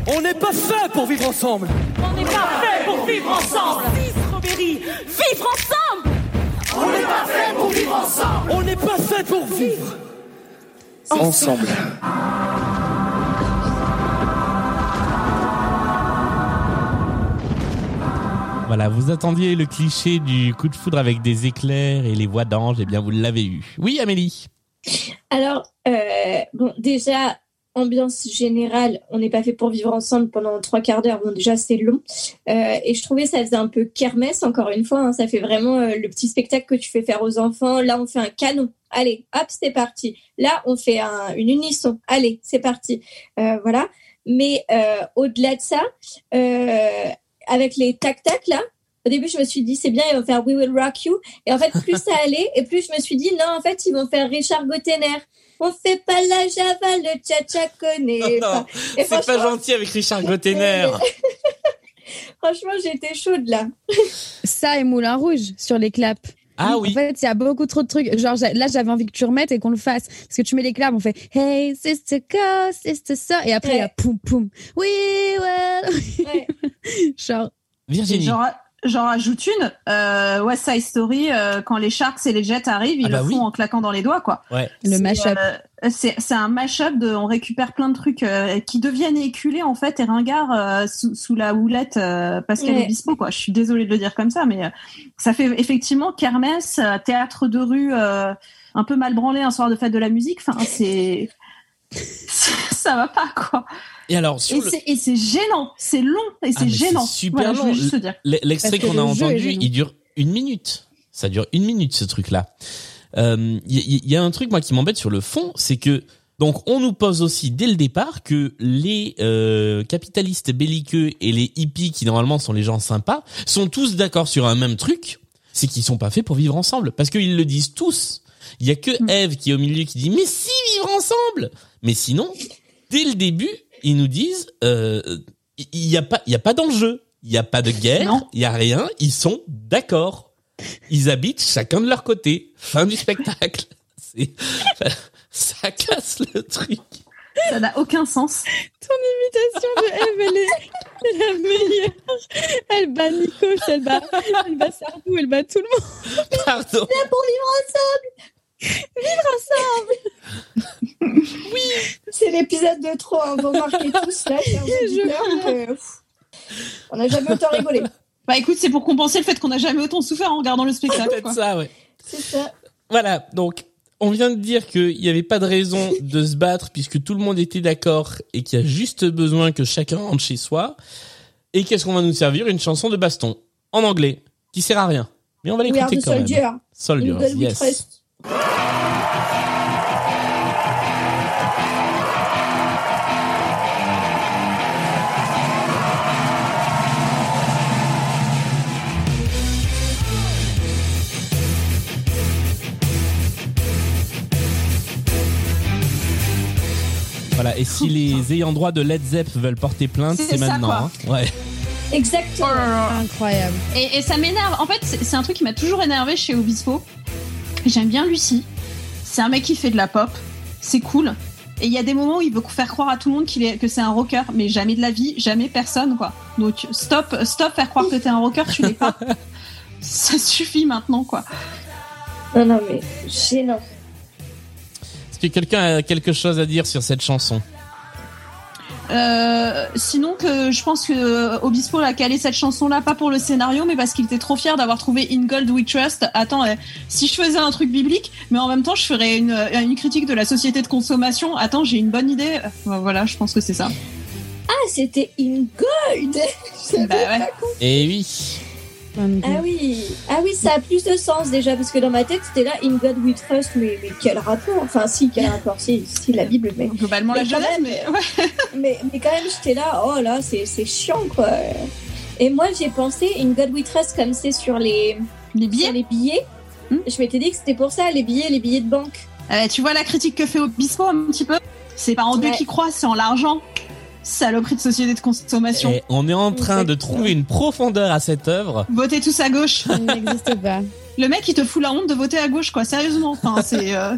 Speaker 6: On n'est pas fait pour vivre ensemble.
Speaker 9: On n'est pas fait pour vivre ensemble Vivre ensemble
Speaker 6: On n'est pas fait pour vivre ensemble. On n'est pas fait pour vivre ensemble.
Speaker 2: Voilà, vous attendiez le cliché du coup de foudre avec des éclairs et les voix d'ange, et bien vous l'avez eu. Oui, Amélie.
Speaker 3: Alors, euh, bon, déjà, ambiance générale, on n'est pas fait pour vivre ensemble pendant trois quarts d'heure. Bon, déjà, c'est long. Euh, et je trouvais ça faisait un peu kermesse, encore une fois. hein. ça fait vraiment euh, le petit spectacle que tu fais faire aux enfants. Là, on fait un canon. Allez, hop, c'est parti. Là, on fait un, une unisson. Allez, c'est parti. Voilà. Mais au-delà de ça, avec les tac-tac, là, au début, je me suis dit, c'est bien, ils vont faire We Will Rock You. Et en fait, plus ça allait, et plus je me suis dit, non, en fait, ils vont faire Richard Gottener. On fait pas la java, le tcha-tcha connaît.
Speaker 2: Non, C'est pas gentil avec Richard Gottener.
Speaker 3: franchement, j'étais chaude là.
Speaker 4: Ça et Moulin Rouge sur les claps.
Speaker 2: Ah
Speaker 4: En
Speaker 2: oui.
Speaker 4: fait, il y a beaucoup trop de trucs. Genre, là, j'avais envie que tu remettes et qu'on le fasse. Parce que tu mets les claps, on fait Hey, sister go, sister so. Et après, il y a poum poum. Oui, well.
Speaker 3: Ouais.
Speaker 4: Genre,
Speaker 2: Virginie.
Speaker 5: J'en j'en rajoute une. Euh, West Side Story, euh, quand les Sharks et les Jets arrivent, ils
Speaker 2: Ah bah
Speaker 5: le font
Speaker 2: oui.
Speaker 5: en claquant dans les doigts, quoi.
Speaker 2: Ouais.
Speaker 4: le
Speaker 5: C'est,
Speaker 4: mashup.
Speaker 5: euh, c'est c'est un mashup de, on récupère plein de trucs euh, qui deviennent éculés en fait et ringards euh, sous, sous la houlette euh, Pascal
Speaker 3: Ouais.
Speaker 5: Obispo quoi. Je suis désolée de le dire comme ça, mais euh, ça fait effectivement kermesse, euh, théâtre de rue, euh, un peu mal branlé un soir de fête de la musique. Enfin c'est ça va pas quoi.
Speaker 2: Et alors sur
Speaker 5: Et
Speaker 2: le
Speaker 5: c'est et c'est gênant, c'est long et c'est
Speaker 2: Ah,
Speaker 5: gênant.
Speaker 2: super
Speaker 5: Voilà,
Speaker 2: long. l'extrait qu'on a entendu, il dure une minute. Ça dure une minute ce truc-là. Euh, Il y, y- y a un truc moi qui m'embête sur le fond, c'est que donc on nous pose aussi dès le départ que les euh, capitalistes belliqueux et les hippies qui normalement sont les gens sympas sont tous d'accord sur un même truc, c'est qu'ils sont pas faits pour vivre ensemble parce qu'ils le disent tous. Il y a que
Speaker 5: Mm.
Speaker 2: Eve qui est au milieu qui dit mais si vivre ensemble. Mais sinon, dès le début, ils nous disent, euh, il y a pas, il y a pas d'enjeu, il y a pas de guerre, il y a rien. Ils sont d'accord. Ils habitent chacun de leur côté. Fin du spectacle. C'est, ça casse le truc.
Speaker 5: Ça n'a aucun sens.
Speaker 4: Ton imitation de Eve, elle est la meilleure. Elle bat Nico, elle bat, elle bat Sardou, elle bat tout le monde.
Speaker 2: Pardon.
Speaker 3: C'est pour vivre ensemble Vivre ensemble Oui C'est l'épisode de trop, hein, vous remarquez tous là, auditeurs, que, pff, on n'a jamais autant rigolé.
Speaker 5: Bah écoute, c'est pour compenser le fait qu'on n'a jamais autant souffert en regardant le spectacle.
Speaker 2: Peut-être
Speaker 5: quoi.
Speaker 2: ça, ouais.
Speaker 3: C'est ça.
Speaker 2: Voilà, donc on vient de dire qu'il n'y avait pas de raison de se battre puisque tout le monde était d'accord et qu'il y a juste besoin que chacun rentre chez soi. Et qu'est-ce qu'on va nous servir? Une chanson de baston en anglais qui sert à rien. Mais on va l'écouter quand même.
Speaker 3: soldier.
Speaker 2: Yes. Voilà, et si les ayants droit de Led Zepp veulent porter plainte,
Speaker 5: C'est
Speaker 2: maintenant.
Speaker 5: quoi.
Speaker 2: hein. Ouais.
Speaker 3: Exactement.
Speaker 4: Incroyable.
Speaker 5: Et, et ça m'énerve. En fait, c'est un truc qui m'a toujours énervé chez Obispo. J'aime bien Lucie. C'est un mec qui fait de la pop. C'est cool. Et il y a des moments où il veut faire croire à tout le monde qu'il est, que c'est un rocker, mais jamais de la vie, jamais personne, quoi. Donc, stop, stop, faire croire que t'es un rocker, tu l'es pas. Ça suffit maintenant, quoi.
Speaker 3: Non, non, mais gênant.
Speaker 2: Est-ce que quelqu'un a quelque chose à dire sur cette chanson?
Speaker 5: Euh, sinon que je pense que euh, Obispo a calé cette chanson-là pas pour le scénario, mais parce qu'il était trop fier d'avoir trouvé In Gold We Trust. Attends, euh, si je faisais un truc biblique, mais en même temps je ferais une, euh, une critique de la société de consommation. Attends, j'ai une bonne idée. Voilà, je pense que c'est ça.
Speaker 3: Ah, c'était In Gold
Speaker 5: Bah ouais.
Speaker 3: pas compris.
Speaker 2: Eh oui.
Speaker 3: Ah oui, ah oui, ça a plus de sens déjà parce que dans ma tête c'était là In God We Trust, mais, mais quel rapport? Enfin si, quel rapport? Si, si la Bible, mais
Speaker 5: Globalement la
Speaker 3: Mais quand
Speaker 5: jeunesse,
Speaker 3: même.
Speaker 5: mais ouais.
Speaker 3: mais, mais quand même j'étais là, oh là, c'est c'est chiant quoi. Et moi j'ai pensé In God We Trust comme c'est sur les
Speaker 5: les
Speaker 3: sur
Speaker 5: billets.
Speaker 3: les billets.
Speaker 5: Hmm?
Speaker 3: Je m'étais dit que c'était pour ça les billets, les billets de banque.
Speaker 5: Euh, tu vois la critique que fait Obispo un petit peu? C'est pas en Dieu qui croit, c'est en l'argent. Saloperie de société de consommation.
Speaker 2: Et on est en train de trouver une profondeur à cette œuvre.
Speaker 5: Votez tous à gauche.
Speaker 4: N'existe pas.
Speaker 5: Le mec, il te fout la honte de voter à gauche, quoi. Sérieusement. Enfin, c'est. euh,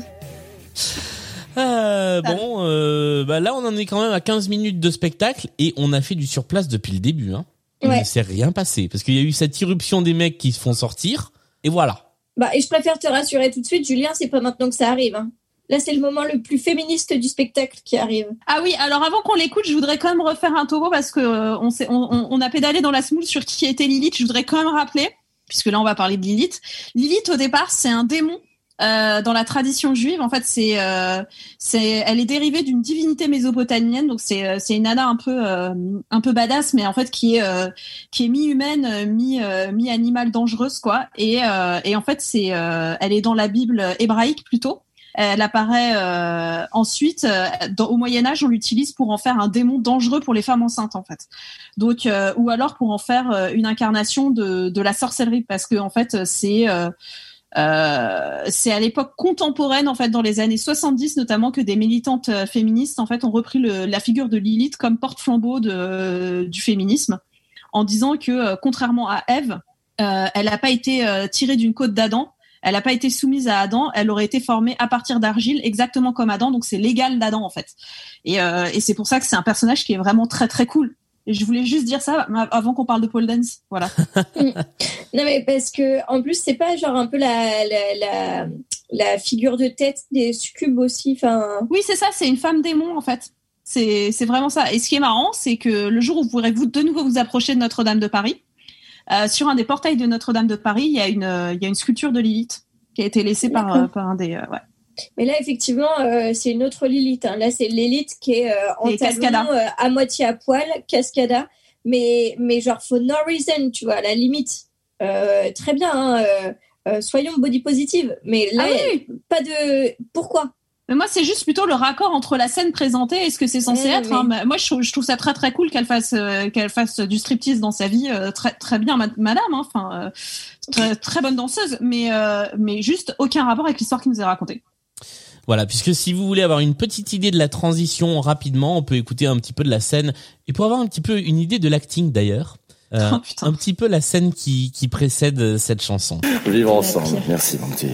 Speaker 2: Euh, bon, euh, bah là on en est quand même à 15 minutes de spectacle et on a fait du surplace depuis le début. Hein. Il ne s'est rien passé parce qu'il y a eu cette irruption des mecs qui se font sortir et voilà.
Speaker 3: Bah et je préfère te rassurer tout de suite, Julien, c'est pas maintenant que ça arrive. hein. Là c'est le moment le plus féministe du spectacle qui arrive.
Speaker 5: Ah oui, alors avant qu'on l'écoute, je voudrais quand même refaire un topo parce que euh, on, a pédalé dans la semoule sur qui était Lilith. Je voudrais quand même rappeler, puisque là on va parler de Lilith. Lilith au départ, c'est un démon. euh, dans la tradition juive, en fait, c'est, euh, c'est, elle est dérivée d'une divinité mésopotamienne, donc c'est, une nana un peu, un peu badass, mais en fait qui est, qui est mi-humaine, mi, mi-animal dangereuse, quoi. Et, et en fait, c'est, elle est dans la Bible hébraïque plutôt. Elle apparaît euh, ensuite euh, au Moyen Âge, on l'utilise pour en faire un démon dangereux pour les femmes enceintes en fait. Donc euh, ou alors pour en faire euh, une incarnation de, de la sorcellerie parce que en fait c'est euh, euh, c'est à l'époque contemporaine en fait dans les années 70 notamment que des militantes féministes en fait ont repris le, la figure de Lilith comme porte-flambeau de, du féminisme en disant que contrairement à Ève, euh, elle n'a pas été euh, tirée d'une côte d'Adam, elle n'a pas été soumise à Adam, elle aurait été formée à partir d'argile, exactement comme Adam, donc c'est l'égal d'Adam en fait. Et, euh, et c'est pour ça que c'est un personnage qui est vraiment très très cool. Et je voulais juste dire ça avant qu'on parle de Paul Dance. Voilà.
Speaker 3: Non mais parce que en plus c'est pas genre un peu la la, la, la figure de tête des succubes aussi, enfin.
Speaker 5: Oui, c'est ça, c'est une femme démon en fait. C'est c'est vraiment ça. Et ce qui est marrant, c'est que le jour où vous pourrez vous de nouveau vous approcher de Notre-Dame de Paris, euh, sur un des portails de Notre-Dame de Paris, il y a une il y a une sculpture de Lilith qui a été laissée par, euh, un des euh, ouais.
Speaker 3: Mais là effectivement euh, c'est une autre Lilith. hein. Là c'est l'élite qui est en talons, à moitié à poil, cascada. Mais mais genre for no reason, tu vois, à la limite. Très bien. hein, soyons body positive. Mais là
Speaker 5: Ah oui,
Speaker 3: pas de pourquoi?
Speaker 5: Mais moi, c'est juste plutôt le raccord entre la scène présentée et ce que c'est censé
Speaker 3: Ouais,
Speaker 5: être. hein. Mais Moi, je trouve, je trouve ça très très cool qu'elle fasse euh, qu'elle fasse du striptease dans sa vie. euh, très très bien, ma- madame. hein. Enfin, euh, très très bonne danseuse, mais euh, mais juste aucun rapport avec l'histoire qui nous est racontée.
Speaker 2: Voilà, puisque si vous voulez avoir une petite idée de la transition rapidement, on peut écouter un petit peu de la scène et pour avoir un petit peu une idée de l'acting d'ailleurs. euh,
Speaker 5: Oh, putain.
Speaker 2: un petit peu la scène qui, qui précède cette chanson.
Speaker 6: Vivre ensemble. Merci, mon petit.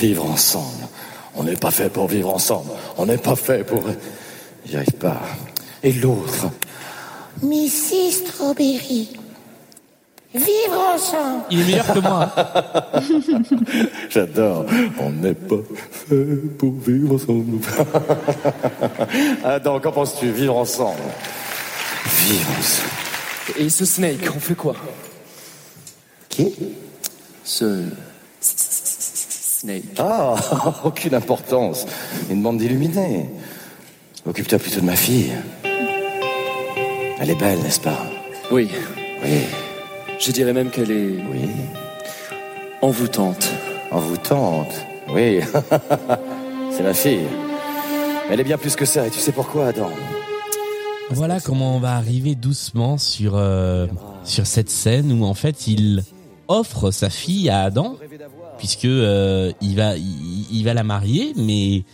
Speaker 6: Vivre ensemble. On n'est pas fait pour vivre ensemble. On n'est pas fait pour. J'y arrive pas. Et l'autre?
Speaker 9: Missy Strawberry. Vivre ensemble.
Speaker 2: Il est meilleur que moi. hein.
Speaker 6: J'adore. On n'est pas fait pour vivre ensemble. Adam, qu'en penses-tu? Vivre ensemble. Vivre ensemble.
Speaker 10: Et ce Snake, on fait quoi?
Speaker 6: Qui?
Speaker 10: Ce.
Speaker 6: Ah, aucune importance. Une bande d'illuminés. Occupe-toi plutôt de ma fille. Elle est belle, n'est-ce pas?
Speaker 10: Oui,
Speaker 6: Oui,
Speaker 10: je dirais même qu'elle est
Speaker 6: oui.
Speaker 10: envoûtante.
Speaker 6: Envoûtante. Oui. C'est ma fille. Elle est bien plus que ça. Et tu sais pourquoi, Adam?
Speaker 2: Voilà comment on va arriver doucement sur euh, sur cette scène où en fait il offre sa fille à Adam puisque euh, il va il, il va la marier mais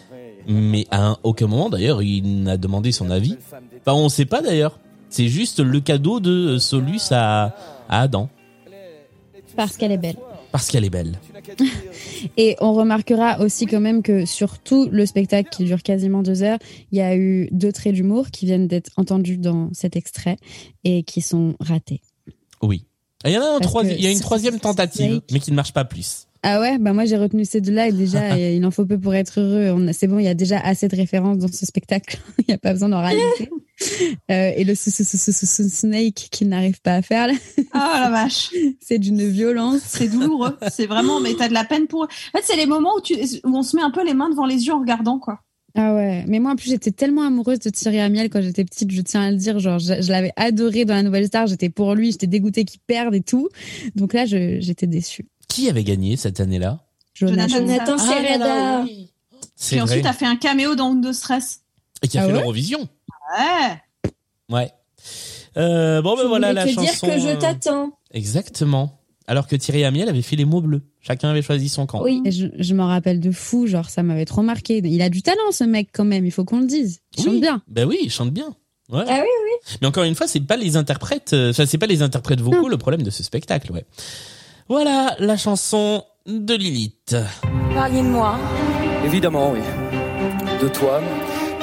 Speaker 2: mais à un- aucun moment d'ailleurs il n'a demandé son avis. Enfin on sait pas d'ailleurs. C'est juste le cadeau de Solus à à Adam
Speaker 4: Parce qu'elle est belle.
Speaker 2: parce qu'elle est belle.
Speaker 4: Et on remarquera aussi quand même que sur tout le spectacle qui dure quasiment deux heures, il y a eu deux traits d'humour qui viennent d'être entendus dans cet extrait et qui sont ratés.
Speaker 2: Oui. Et Il y en a un
Speaker 4: Parce
Speaker 2: troisi-
Speaker 4: que
Speaker 2: il y a une troisième tentative mais qui ne marche pas plus.
Speaker 4: Ah ouais, bah moi j'ai retenu ces deux-là et déjà il en faut peu pour être heureux. On a- C'est bon, il y a déjà assez de références dans ce spectacle. Il n'y a pas besoin d'en rajouter. Euh, et le s- s- s- s- s- Snake qu'il n'arrive pas à faire, là,
Speaker 5: Ah la vache,
Speaker 4: c'est d'une violence.
Speaker 5: c'est douloureux. C'est vraiment, mais t'as de la peine pour. En fait, c'est les moments où, tu, où on se met un peu les mains devant les yeux en regardant, quoi.
Speaker 4: Ah ouais, mais moi en plus j'étais tellement amoureuse de Thierry Amiel quand j'étais petite, je tiens à le dire, genre je, je l'avais adoré dans la Nouvelle Star, j'étais pour lui, j'étais dégoûtée qu'il perde et tout. Donc là j'étais déçue.
Speaker 2: Qui avait gagné cette année-là?
Speaker 5: Jonathan
Speaker 3: Jonathan
Speaker 5: Ah,
Speaker 3: Serrada.
Speaker 2: C'est
Speaker 5: Puis ensuite, a fait un caméo dans de stress.
Speaker 2: Et qui a
Speaker 4: Ah
Speaker 2: fait
Speaker 4: ouais
Speaker 2: l'Eurovision.
Speaker 5: Ouais.
Speaker 2: Ouais. Euh, bon ben
Speaker 3: Je
Speaker 2: voilà la
Speaker 3: te
Speaker 2: chanson.
Speaker 3: dire que je
Speaker 2: euh,
Speaker 3: t'attends.
Speaker 2: Exactement. Alors que Thierry Amiel avait fait les mots bleus. Chacun avait choisi son camp.
Speaker 3: Oui.
Speaker 4: Et je, je m'en rappelle de fou, genre ça m'avait trop marqué. Il a du talent ce mec quand même, il faut qu'on le dise. Il chante
Speaker 2: Oui.
Speaker 4: bien.
Speaker 2: Ben oui, il chante bien. Ouais.
Speaker 3: Ah oui,
Speaker 2: Mais encore une fois, c'est pas les interprètes, euh, c'est pas les interprètes vocaux le problème de ce spectacle, ouais. Voilà la chanson de Lilith.
Speaker 7: Parliez de moi.
Speaker 10: Évidemment, oui. De toi,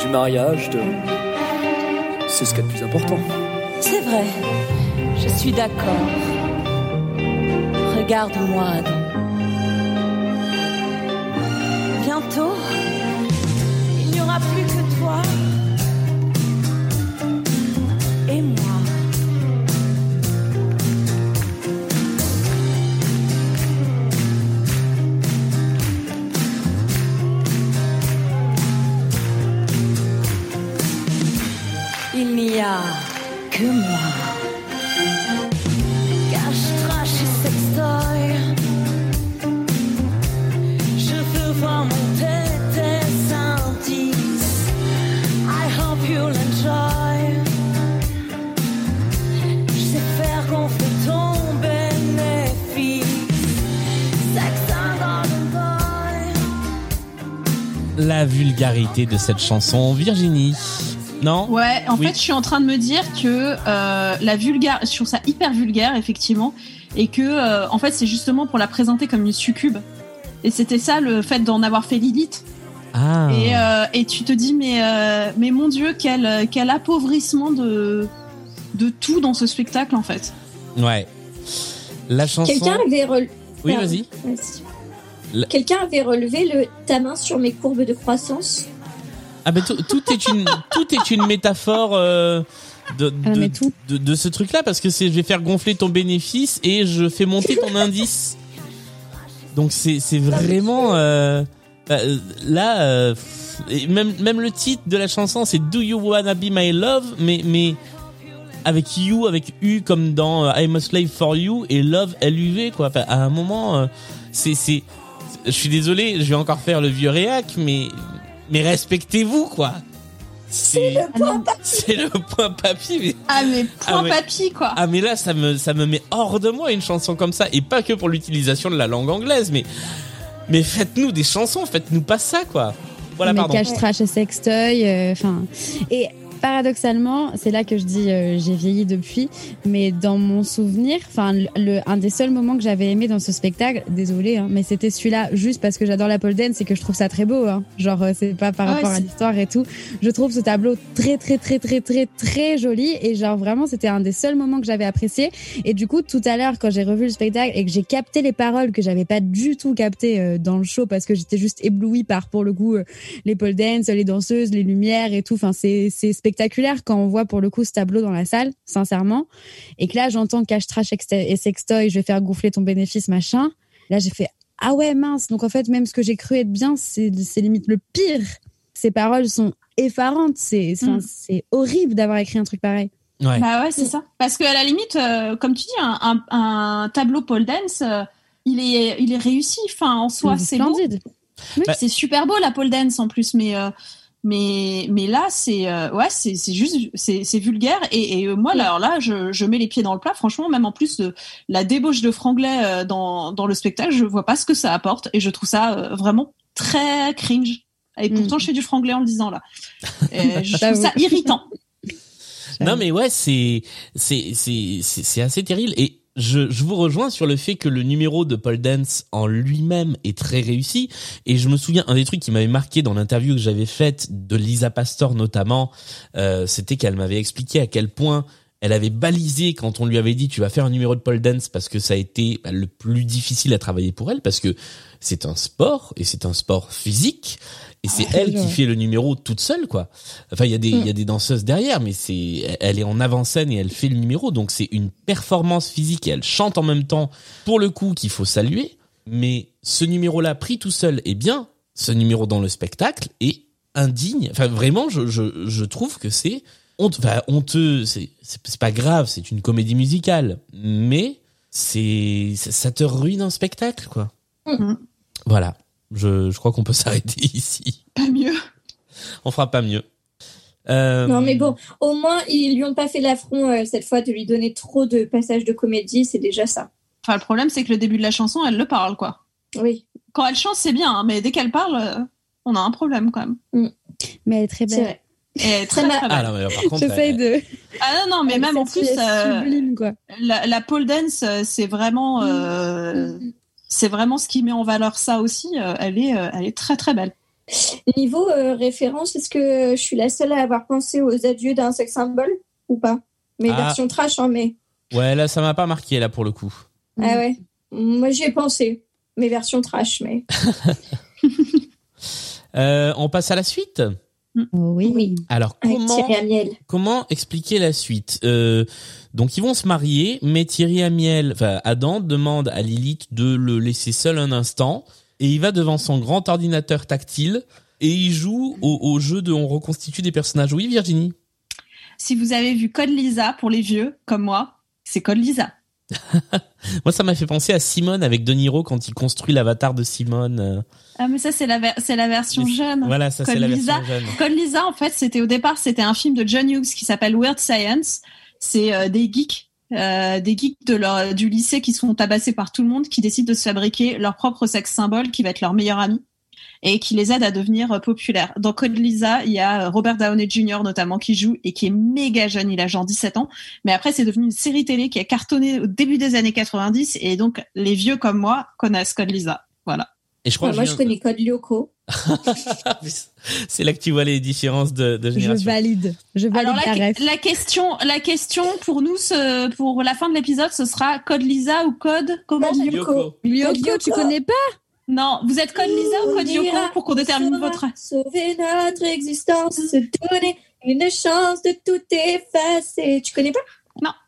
Speaker 10: du mariage, de. C'est ce qu'il y a de plus important.
Speaker 7: C'est vrai. Je suis d'accord. Regarde-moi, Adam. Bientôt, il n'y aura plus que toi et moi. Il n'y a que moi.
Speaker 2: La vulgarité de cette chanson, Virginie. Non?
Speaker 5: Ouais, en
Speaker 2: Oui.
Speaker 5: fait, je suis en train de me dire que euh, la vulgaire, je trouve ça hyper vulgaire, effectivement, et que, euh, en fait, c'est justement pour la présenter comme une succube. Et c'était ça le fait d'en avoir fait Lilith.
Speaker 2: Ah.
Speaker 5: Et, euh, et tu te dis, mais, euh, mais mon Dieu, quel, quel appauvrissement de, de tout dans ce spectacle, en fait.
Speaker 2: Ouais. La chanson.
Speaker 3: Quelqu'un avait.
Speaker 2: Oui, vas-y. La-
Speaker 3: Quelqu'un avait relevé le ta main sur mes courbes de croissance?
Speaker 2: Ah ben tout, est une tout est une métaphore euh, de
Speaker 4: Ah,
Speaker 2: de, de, de ce truc-là parce que c'est je vais faire gonfler ton bénéfice et je fais monter ton indice. Donc c'est c'est vraiment euh, euh, là euh, et même même le titre de la chanson c'est Do You Wanna Be My Love? Mais mais avec you avec u comme dans I'm a slave for you et love LUV quoi. Enfin, à un moment euh, c'est c'est je suis désolé, je vais encore faire le vieux réac mais mais respectez-vous quoi. C'est c'est le point papy mais
Speaker 5: Ah, mais point
Speaker 2: Ah, mais-
Speaker 5: papy, quoi.
Speaker 2: ah mais là ça me ça me met hors de moi une chanson comme ça et pas que pour l'utilisation de la langue anglaise mais mais faites-nous des chansons, faites-nous pas ça quoi. Voilà,
Speaker 4: mais
Speaker 2: pardon.
Speaker 4: cache trash et sextoy, euh, enfin et paradoxalement, c'est là que je dis euh, j'ai vieilli depuis, mais dans mon souvenir, enfin le un des seuls moments que j'avais aimé dans ce spectacle, désolé, hein, mais c'était celui-là juste parce que j'adore la pole dance et que je trouve ça très beau. Hein. Genre euh, c'est pas par
Speaker 5: Ouais,
Speaker 4: rapport à l'histoire et tout. Je trouve ce tableau très très très très très très joli et genre vraiment c'était un des seuls moments que j'avais apprécié. Et du coup tout à l'heure quand j'ai revu le spectacle et que j'ai capté les paroles que j'avais pas du tout capté euh, dans le show parce que j'étais juste éblouie par pour le coup euh, les pole dance, les danseuses, les lumières et tout. Enfin, c'est c'est spectaculaire quand on voit pour le coup ce tableau dans la salle, sincèrement. Et que là, j'entends cache trash et sextoy, je vais faire gonfler ton bénéfice, machin. Là, j'ai fait ah ouais mince. Donc en fait, même ce que j'ai cru être bien, c'est limite le pire. Ces paroles sont effarantes. C'est
Speaker 5: Mm.
Speaker 4: c'est horrible d'avoir écrit un truc pareil.
Speaker 2: Ouais.
Speaker 5: Bah ouais, c'est ça. Parce que à la limite, euh, comme tu dis, un, un, un tableau pole dance, euh, il est, il est réussi. Enfin, en soi,
Speaker 4: C'est
Speaker 5: beau.
Speaker 2: Bah-
Speaker 5: C'est super beau la pole dance en plus, mais euh, mais mais là, c'est euh, ouais, c'est c'est juste, c'est c'est vulgaire. Et, et euh, moi, là, alors là, je, je mets les pieds dans le plat. Franchement, même en plus euh, la débauche de franglais euh, dans dans le spectacle, je vois pas ce que ça apporte, et je trouve ça euh, vraiment très cringe. Et pourtant,
Speaker 4: Mm.
Speaker 5: je fais du franglais en le disant là. Et je trouve
Speaker 4: J'avoue.
Speaker 5: ça irritant.
Speaker 2: Non mais ouais, c'est c'est c'est c'est c'est assez terrible et je, je vous rejoins sur le fait que le numéro de Paul Dance en lui-même est très réussi. Et je me souviens un des trucs qui m'avait marqué dans l'interview que j'avais faite de Lisa Pastor notamment, euh, c'était qu'elle m'avait expliqué à quel point elle avait balisé quand on lui avait dit tu vas faire un numéro de pole dance parce que ça a été bah, le plus difficile à travailler pour elle parce que c'est un sport et c'est un sport physique et c'est
Speaker 4: Ah,
Speaker 2: elle qui fait le numéro toute seule quoi. Enfin il y a des il
Speaker 4: Mm.
Speaker 2: y a des danseuses derrière mais c'est elle est en avant-scène et elle fait le numéro donc c'est une performance physique et elle chante en même temps pour le coup qu'il faut saluer mais ce numéro là pris tout seul est bien ce numéro dans le spectacle est indigne enfin vraiment je je je trouve que c'est honte, enfin, honteux, c'est pas grave, c'est une comédie musicale, mais c'est ça, ça te ruine un spectacle quoi.
Speaker 5: Mhm.
Speaker 2: Voilà, je je crois qu'on peut s'arrêter ici.
Speaker 5: Pas mieux.
Speaker 2: On fera pas mieux. Euh,
Speaker 3: Non, mais bon, au moins, ils lui ont pas fait l'affront euh, cette fois de lui donner trop de passages de comédie, c'est déjà ça.
Speaker 5: Enfin, le problème, c'est que le début de la chanson, elle le parle, quoi.
Speaker 3: Oui,
Speaker 5: Quand elle chante, c'est bien, hein, mais dès qu'elle parle, euh, on a un problème quand même.
Speaker 4: Mais elle est très
Speaker 3: c'est
Speaker 4: belle.
Speaker 3: vrai.
Speaker 5: Et très, très
Speaker 2: Ah
Speaker 5: belle.
Speaker 2: non mais par contre, elle-
Speaker 4: de.
Speaker 5: Ah non, non, mais même en plus,
Speaker 4: fille est
Speaker 5: euh,
Speaker 4: sublime quoi.
Speaker 5: la, la pole dance, c'est vraiment, euh, c'est vraiment ce qui met en valeur ça aussi. euh, elle est, euh, elle est très très belle.
Speaker 3: Niveau euh, référence, est-ce que je suis la seule à avoir pensé aux adieux d'un sex symbole ou pas? Mais
Speaker 2: Ah.
Speaker 3: version trash, hein, mais.
Speaker 2: ouais là ça m'a pas marqué là pour le coup.
Speaker 3: Ah ouais. Moi, j'y ai pensé. Mais version trash, mais.
Speaker 2: Euh, on passe à la suite.
Speaker 4: Oui.
Speaker 3: Oui.
Speaker 2: Alors
Speaker 3: Avec
Speaker 2: comment
Speaker 3: Thierry Amiel.
Speaker 2: comment expliquer la suite euh, Donc ils vont se marier, mais Thierry Amiel, enfin Adam demande à Lilith de le laisser seul un instant, et il va devant son grand ordinateur tactile et il joue au, au jeu de on reconstitue des personnages. Oui Virginie.
Speaker 5: Si vous avez vu Code Lisa pour les vieux comme moi, c'est Code Lisa.
Speaker 2: Moi ça m'a fait penser à Simone avec De Niro quand il construit l'avatar de Simone. euh.
Speaker 5: Ah mais ça c'est la ver- c'est la version jeune.
Speaker 2: Voilà ça c'est la
Speaker 5: Lisa.
Speaker 2: version jeune.
Speaker 5: Lisa, en fait, c'était au départ, c'était un film de John Hughes qui s'appelle Weird Science. C'est euh, des geeks, euh, des geeks de leur du lycée qui sont tabassés par tout le monde, qui décident de se fabriquer leur propre sexe symbole, qui va être leur meilleur ami et qui les aide à devenir euh, populaires. Dans Code Lisa, il y a euh, Robert Downey Jr. notamment qui joue et qui est méga jeune, il a genre 17 ans, mais après c'est devenu une série télé qui a cartonné au début des années 90 et donc les vieux comme moi connaissent Code Lisa. Voilà.
Speaker 2: Et je crois
Speaker 3: Ah,
Speaker 2: que
Speaker 3: moi,
Speaker 2: je
Speaker 3: je connais Code Lyoko.
Speaker 2: c'est là que tu vois les différences de, de
Speaker 4: Je
Speaker 2: génération.
Speaker 4: valide. Je valide
Speaker 5: Alors la, question, la question pour nous, ce- pour la fin de l'épisode, ce sera code Lisa ou code comment
Speaker 3: Code. Lyoko,
Speaker 4: Lyoko. tu connais pas?
Speaker 5: Non, vous êtes code Lisa ou code Yoko pour qu'on détermine votre.
Speaker 3: Sauver notre existence, se donner une chance de tout effacer. Tu connais pas?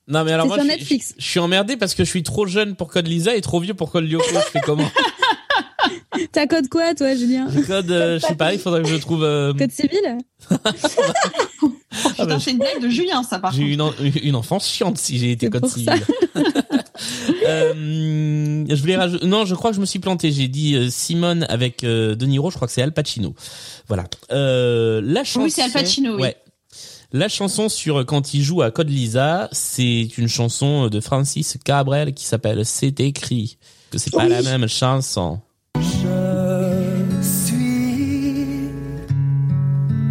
Speaker 2: Non mais alors moi
Speaker 4: sur
Speaker 2: je, suis-
Speaker 4: Netflix.
Speaker 2: je, je suis emmerdé parce que je suis trop jeune pour Code Lisa et trop vieux pour Code Lyoko. je fais comment?
Speaker 4: T'as code quoi, toi, Julien?
Speaker 2: Code, euh, je sais pas, il faudrait que je trouve. euh,
Speaker 4: Code civil?
Speaker 5: Oh,
Speaker 2: Ah
Speaker 5: putain,
Speaker 2: bah,
Speaker 5: c'est une blague de Julien, ça par
Speaker 2: J'ai eu une, en- une enfance chiante si j'ai été code civil. euh, je voulais rajouter. Non, je crois que je me suis planté. J'ai dit euh, Simone avec euh, De Niro. Je crois que c'est Al Pacino. Voilà. Euh, la chanson.
Speaker 5: c'est Al Pacino, oui.
Speaker 2: Ouais. La chanson sur quand il joue à Code Lisa, c'est une chanson de Francis Cabrel qui s'appelle C'est écrit. Que c'est pas
Speaker 3: Oui.
Speaker 2: la même chanson.
Speaker 6: Je suis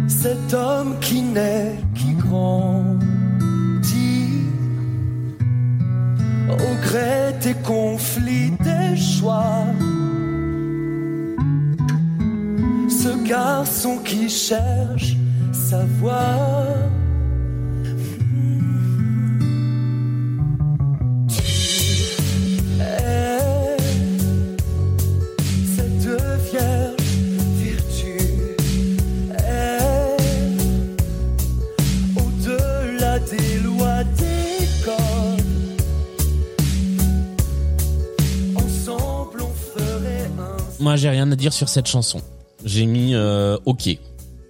Speaker 6: cet homme qui naît, qui grandit, au gré des conflits, des choix. Ce garçon qui cherche sa voie.
Speaker 2: Moi, j'ai rien à dire sur cette chanson. J'ai mis euh, OK.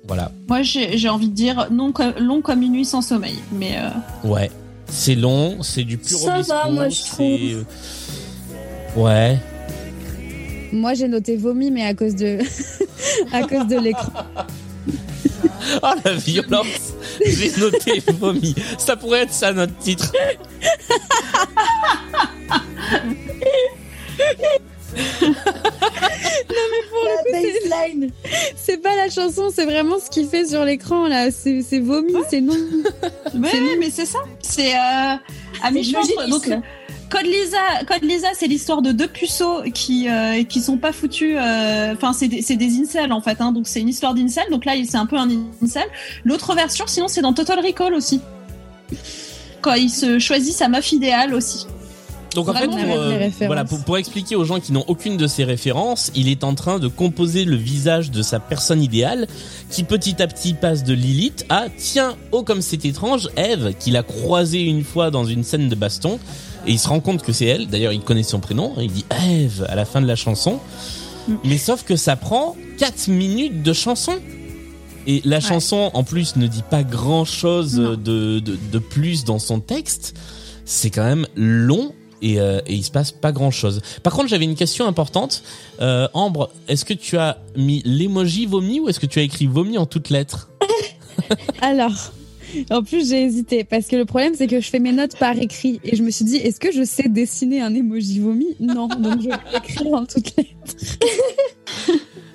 Speaker 2: Voilà.
Speaker 5: Moi, j'ai j'ai envie de dire non, long comme une nuit sans sommeil. Mais euh,
Speaker 2: Ouais. C'est long, c'est du pur
Speaker 3: Ça va, moi, je
Speaker 2: c'est- euh, Ouais.
Speaker 4: Moi, j'ai noté vomi, mais à cause de, à cause de l'écran.
Speaker 2: Oh la violence J'ai noté vomi. Ça pourrait être ça notre titre.
Speaker 3: La baseline.
Speaker 4: C'est pas la chanson, c'est vraiment ce qu'il fait sur l'écran là. C'est vomi, c'est non.
Speaker 5: mais, mais c'est ça. C'est euh, à mi-chemin.
Speaker 3: le
Speaker 5: Donc. Code Lisa, Code Lisa, c'est l'histoire de deux puceaux qui euh, qui sont pas foutus. euh, Enfin, c'est des, c'est des incels en fait. Hein, donc c'est une histoire d'incel. Donc là, c'est un peu un incel. L'autre version, sinon, c'est dans Total Recall aussi. Quand il se choisit sa meuf idéale aussi.
Speaker 2: Donc en fait, pour, euh, voilà, pour, pour expliquer aux gens qui n'ont aucune de ces références, il est en train de composer le visage de sa personne idéale, qui petit à petit passe de Lilith à tiens, oh comme c'est étrange, Eve, qu'il a croisé une fois dans une scène de baston, et il se rend compte que c'est elle. D'ailleurs, il connaît son prénom. Il dit Eve à la fin de la chanson. Mais sauf que ça prend 4 minutes de chanson. Et la chanson, en plus, ne dit pas grand chose de, de, de plus dans son texte. C'est quand même long et, euh, et il se passe pas grand chose. Par contre, j'avais une question importante. Euh, Ambre, est-ce que tu as mis l'emoji vomi ou est-ce que tu as écrit vomi en toutes lettres
Speaker 4: Alors, en plus j'ai hésité parce que le problème c'est que je fais mes notes par écrit et je me suis dit est-ce que je sais dessiner un emoji vomi? Non, donc je vais écrire en toutes les.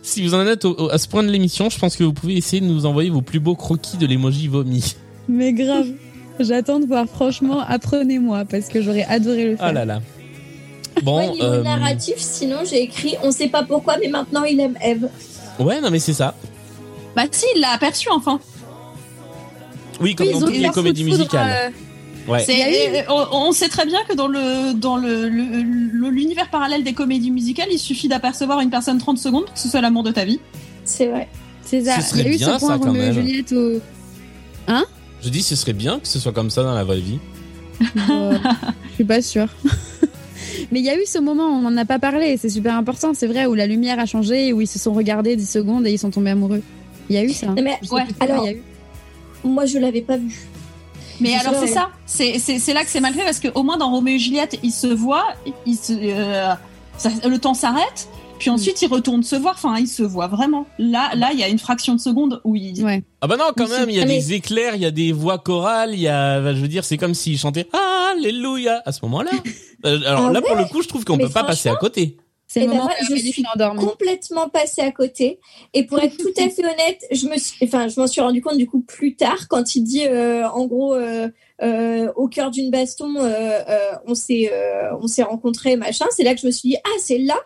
Speaker 2: Si vous en êtes au- au- à ce point de l'émission, je pense que vous pouvez essayer de nous envoyer vos plus beaux croquis de l'emoji vomi.
Speaker 4: Mais grave. J'attends de voir. Franchement, apprenez-moi parce que j'aurais adoré le faire.
Speaker 2: Ah là là. Bon,
Speaker 3: Ouais, niveau
Speaker 2: euh,
Speaker 3: narratif, sinon j'ai écrit on sait pas pourquoi, mais maintenant il aime Eve.
Speaker 2: ouais, non mais c'est ça.
Speaker 5: Bah si, il l'a aperçu enfin.
Speaker 2: Oui, comme
Speaker 5: Oui,
Speaker 2: dans toutes les comédies musicales. Ouais.
Speaker 5: C'est- euh, on, on sait très bien que dans le dans le l'univers parallèle des comédies musicales, il suffit d'apercevoir une personne 30 secondes pour que ce soit l'amour de ta vie.
Speaker 3: C'est vrai.
Speaker 4: C'est ça.
Speaker 2: Ce serait
Speaker 4: Il y a eu
Speaker 2: bien,
Speaker 4: ce point
Speaker 2: ça, quand
Speaker 4: Roméo et
Speaker 2: même.
Speaker 4: Juliette au. Hein?
Speaker 2: Je dis, ce serait bien que ce soit comme ça dans la vraie vie.
Speaker 4: Je suis pas sûre. Mais il y a eu ce moment, on n'en a pas parlé, c'est super important, c'est vrai, où la lumière a changé, où ils se sont regardés 10 secondes et ils sont tombés amoureux. Il y a eu ça.
Speaker 3: Mais
Speaker 5: ouais,
Speaker 3: alors-
Speaker 4: il y a eu.
Speaker 3: Moi je l'avais pas vu.
Speaker 5: Mais alors c'est ça, c'est là que c'est mal fait parce que au moins dans Roméo et Juliette, ils se voient, ils se euh, ça- le temps s'arrête. Puis ensuite, ils retournent se voir. Enfin, ils se voient vraiment. Là, là, il y a une fraction de seconde où ils.
Speaker 4: Ouais.
Speaker 2: Ah bah non, quand même, il y a des éclairs, il y a des voix chorales, il y a, bah, je veux dire, c'est comme s'ils chantaient Alléluia à ce moment-là. Euh, Alors
Speaker 3: Ah
Speaker 2: là,
Speaker 3: ouais
Speaker 2: pour le coup, je trouve qu'on peut pas passer à côté.
Speaker 4: C'est le
Speaker 3: ben,
Speaker 4: moment
Speaker 3: moi,
Speaker 4: où
Speaker 3: je suis complètement passée à côté. Et pour être tout à fait honnête, je me suis, enfin, je m'en suis rendu compte du coup plus tard quand il dit, euh, en gros, euh, euh, au cœur d'une baston, euh, euh, on s'est, euh, on s'est rencontrés, machin. C'est là que je me suis dit, ah, c'est là.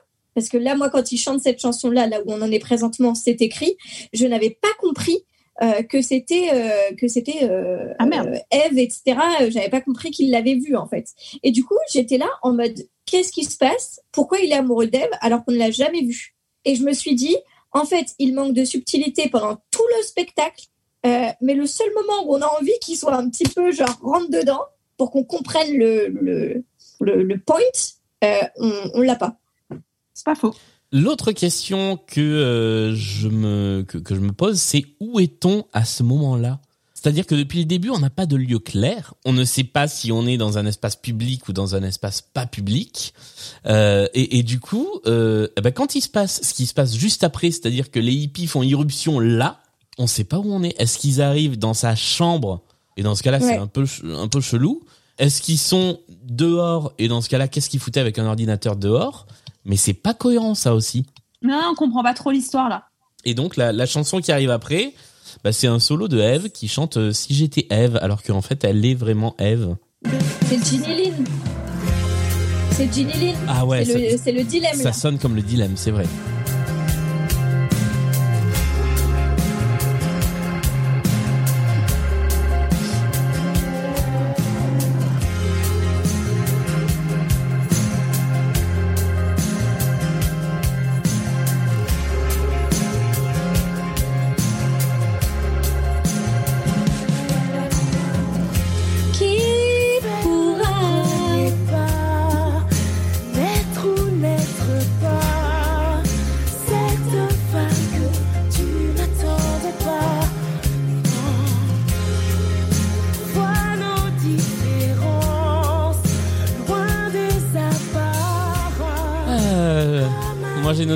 Speaker 3: Parce que là, moi, quand il chante cette chanson-là, là où on en est présentement, c'est écrit. Je n'avais pas compris euh, que c'était euh, que c'était euh,
Speaker 5: Ah,
Speaker 3: Eve, etc. J'avais pas compris qu'il l'avait vu en fait. Et du coup, j'étais là en mode qu'est-ce qui se passe? Pourquoi il est amoureux d'Eve alors qu'on ne l'a jamais vu Et je me suis dit en fait, il manque de subtilité pendant tout le spectacle, mais le seul moment où on a envie qu'il soit un petit peu genre rentre dedans pour qu'on comprenne le le, le, le point, on, on l'a pas.
Speaker 5: C'est pas faux.
Speaker 2: L'autre question que euh, je me que, que je me pose, c'est où est-on à ce moment-là? C'est-à-dire que depuis le début, on n'a pas de lieu clair. On ne sait pas si on est dans un espace public ou dans un espace pas public. Euh, et, et du coup, euh, eh ben, quand il se passe ce qui se passe juste après, c'est-à-dire que les hippies font irruption là, on sait pas où on est. Est-ce qu'ils arrivent dans sa chambre? Et dans ce cas-là, c'est un peu un peu chelou. Est-ce qu'ils sont dehors? Et dans ce cas-là, qu'est-ce qu'ils foutaient avec un ordinateur dehors? Mais c'est pas cohérent ça aussi.
Speaker 5: Non, on comprend pas trop l'histoire là.
Speaker 2: Et donc la, la chanson qui arrive après, Bah, c'est un solo de Eve qui chante euh, Si j'étais Eve, alors qu'en fait, elle est vraiment Eve.
Speaker 3: C'est Ginny Lynn. C'est Ginny Lynn.
Speaker 2: Ah ouais,
Speaker 3: C'est le, dilemme.
Speaker 2: Ça
Speaker 3: là.
Speaker 2: sonne comme le dilemme, c'est vrai.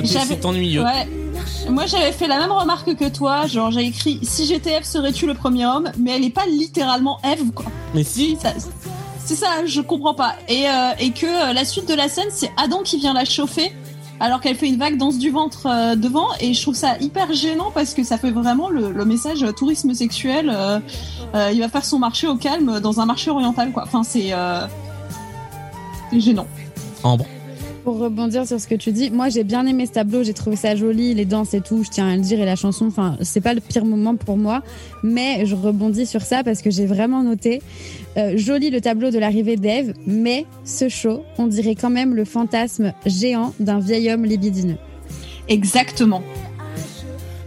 Speaker 2: C'est ennuyeux.
Speaker 5: Ouais. Moi, j'avais fait la même remarque que toi. Genre, j'ai écrit si j'étais Eve, serais-tu le premier homme? Mais elle est pas littéralement Eve, quoi.
Speaker 2: Mais si.
Speaker 5: C'est ça, je comprends pas. Et, euh, et que euh, la suite de la scène, c'est Adam qui vient la chauffer alors qu'elle fait une vague danse du ventre euh, devant. Et je trouve ça hyper gênant parce que ça fait vraiment le, le message tourisme sexuel. il va faire son marché au calme dans un marché oriental, quoi. Enfin, c'est c'est gênant.
Speaker 2: Ambre.
Speaker 4: Pour rebondir sur ce que tu dis, moi j'ai bien aimé ce tableau, j'ai trouvé ça joli, les danses et tout, je tiens à le dire, et la chanson, enfin, c'est pas le pire moment pour moi, mais je rebondis sur ça parce que j'ai vraiment noté euh, joli le tableau de l'arrivée d'Eve, mais ce show, on dirait quand même le fantasme géant d'un vieil homme libidineux.
Speaker 5: Exactement.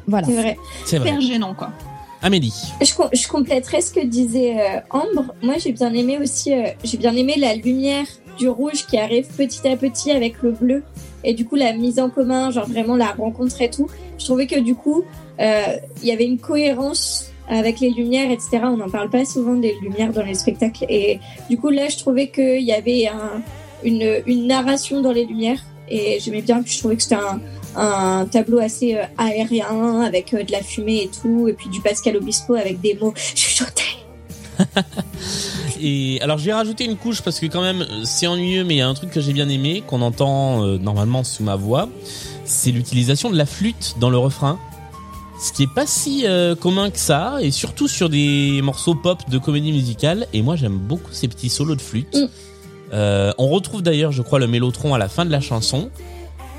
Speaker 4: Voilà.
Speaker 3: C'est vrai.
Speaker 2: C'est vrai.
Speaker 5: Hyper gênant, quoi.
Speaker 2: Amélie.
Speaker 3: Je, je compléterais ce que disait euh, Ambre. Moi, j'ai bien aimé aussi, euh, j'ai bien aimé la lumière du rouge qui arrive petit à petit avec le bleu. Et du coup, la mise en commun, genre vraiment la rencontre et tout. Je trouvais que du coup, euh, il y avait une cohérence avec les lumières, etc. On n'en parle pas souvent des lumières dans les spectacles. Et du coup, là, je trouvais qu'il y avait un, une, une narration dans les lumières. Et j'aimais bien, puis je trouvais que c'était un, un tableau assez euh, aérien avec euh, de la fumée et tout, et puis du Pascal Obispo avec des mots chuchotés.
Speaker 2: Et alors j'ai rajouté une couche parce que quand même c'est ennuyeux mais il y a un truc que j'ai bien aimé qu'on entend euh, normalement sous ma voix, c'est l'utilisation de la flûte dans le refrain. Ce qui est pas si euh, commun que ça et surtout sur des morceaux pop de comédie musicale et moi j'aime beaucoup ces petits solos de flûte.
Speaker 3: Mm.
Speaker 2: Euh, on retrouve d'ailleurs je crois le mélotron à la fin de la chanson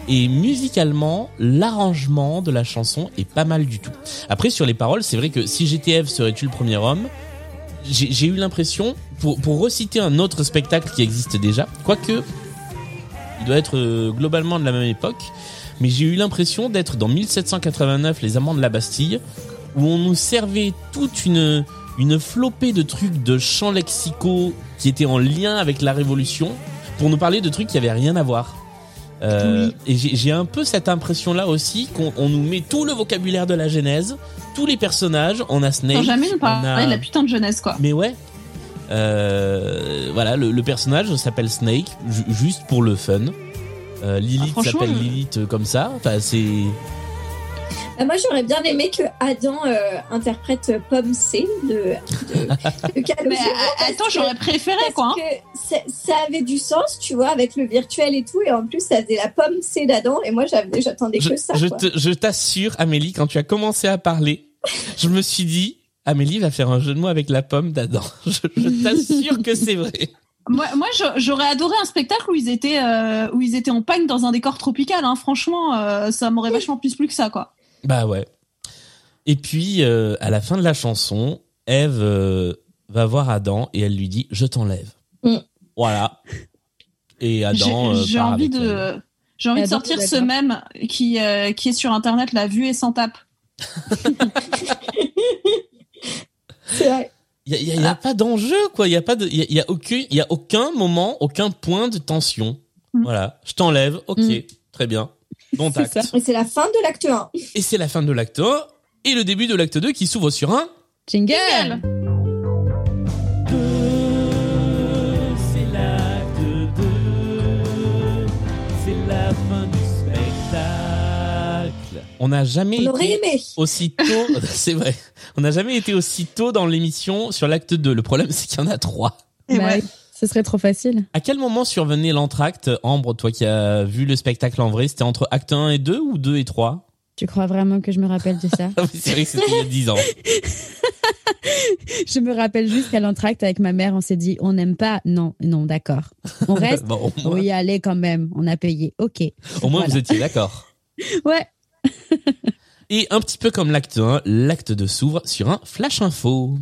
Speaker 2: et musicalement l'arrangement de la chanson est pas mal du tout. Après sur les paroles c'est vrai que si Eve serais-tu le premier homme? J'ai eu l'impression, pour, reciter un autre spectacle qui existe déjà, quoique il doit être euh, globalement de la même époque, mais j'ai eu l'impression d'être dans 1789, les amants de la Bastille, où on nous servait toute une, une flopée de trucs de chants lexicaux qui étaient en lien avec la Révolution, pour nous parler de trucs qui avaient rien à voir. Euh, Et j'ai un peu cette impression-là aussi qu'on on nous met tout le vocabulaire de la Genèse, tous les personnages, on a Snake,
Speaker 5: Sans jamais nous parler
Speaker 2: a-
Speaker 5: de la putain de jeunesse, quoi.
Speaker 2: mais ouais. Euh, voilà, le, le personnage s'appelle Snake, ju- juste pour le fun. Euh, Lilith
Speaker 5: Ah,
Speaker 2: s'appelle
Speaker 5: je-
Speaker 2: Lilith euh, comme ça. Enfin, c'est.
Speaker 3: Euh, moi, j'aurais bien aimé que Adam euh, interprète Pomme C de, de, Calogero,
Speaker 5: euh, attends, j'aurais préféré,
Speaker 3: parce
Speaker 5: quoi. hein.
Speaker 3: que ça, avait du sens, tu vois, avec le virtuel et tout, et en plus, ça faisait la Pomme C d'Adam, et moi, j'attendais que ça.
Speaker 2: je t'assure, Amélie, quand tu as commencé à parler, je me suis dit, Amélie va faire un jeu de mots avec la pomme d'Adam. Je, je t'assure que c'est vrai.
Speaker 5: Moi, moi j'aurais adoré un spectacle où ils étaient, euh, où ils étaient en pagne dans un décor tropical. Hein. Franchement, euh, ça m'aurait vachement plus plu que ça, quoi.
Speaker 2: Bah ouais. Et puis, euh, à la fin de la chanson, Eve euh, va voir Adam et elle lui dit Je t'enlève.
Speaker 3: Mm.
Speaker 2: Voilà. Et
Speaker 5: J'ai
Speaker 2: Adam. euh,
Speaker 5: j'ai envie de, j'ai envie de sortir ce même qui, euh, qui est sur internet, la vue et sans tape.
Speaker 3: C'est vrai.
Speaker 2: Il y a, y a- y a pas d'enjeu, quoi. Il y a pas de, il y a, y a aucun, il y a aucun moment, aucun point de tension.
Speaker 5: Mm.
Speaker 2: Voilà. Je t'enlève. Ok.
Speaker 3: Mm.
Speaker 2: Très bien. Bon
Speaker 4: C'est
Speaker 2: acte.
Speaker 4: ça.
Speaker 3: Et c'est la fin de l'acte 1.
Speaker 2: Et c'est la fin de l'acte 1 et le début de l'acte 2 qui s'ouvre sur un.
Speaker 4: Jingle
Speaker 5: Jingle.
Speaker 2: C'est l'acte 2. C'est la fin du spectacle. On n'a jamais
Speaker 3: On aurait
Speaker 2: été
Speaker 3: aimé.
Speaker 2: aussi tôt. c'est vrai. On n'a jamais été aussi tôt dans l'émission sur l'acte 2. Le problème, c'est qu'il y en a trois.
Speaker 5: Et
Speaker 4: Bah
Speaker 5: ouais.
Speaker 4: Ce serait trop facile.
Speaker 2: À quel moment survenait l'entracte Ambre, toi qui as vu le spectacle en vrai, c'était entre acte 1 et 2 ou 2 et 3
Speaker 4: Tu crois vraiment que je me rappelle de ça?
Speaker 2: Ah c'est vrai que c'était il y a 10 ans.
Speaker 4: Je me rappelle juste qu'à l'entracte avec ma mère, on s'est dit on n'aime pas. Non, non, d'accord. On reste.
Speaker 2: Bon, moins,
Speaker 4: Oui, allez quand même. On a payé. Ok.
Speaker 2: au moins
Speaker 4: Voilà.
Speaker 2: vous étiez d'accord.
Speaker 4: Ouais.
Speaker 2: Et un petit peu comme l'acte 1, l'acte 2 s'ouvre sur un flash info.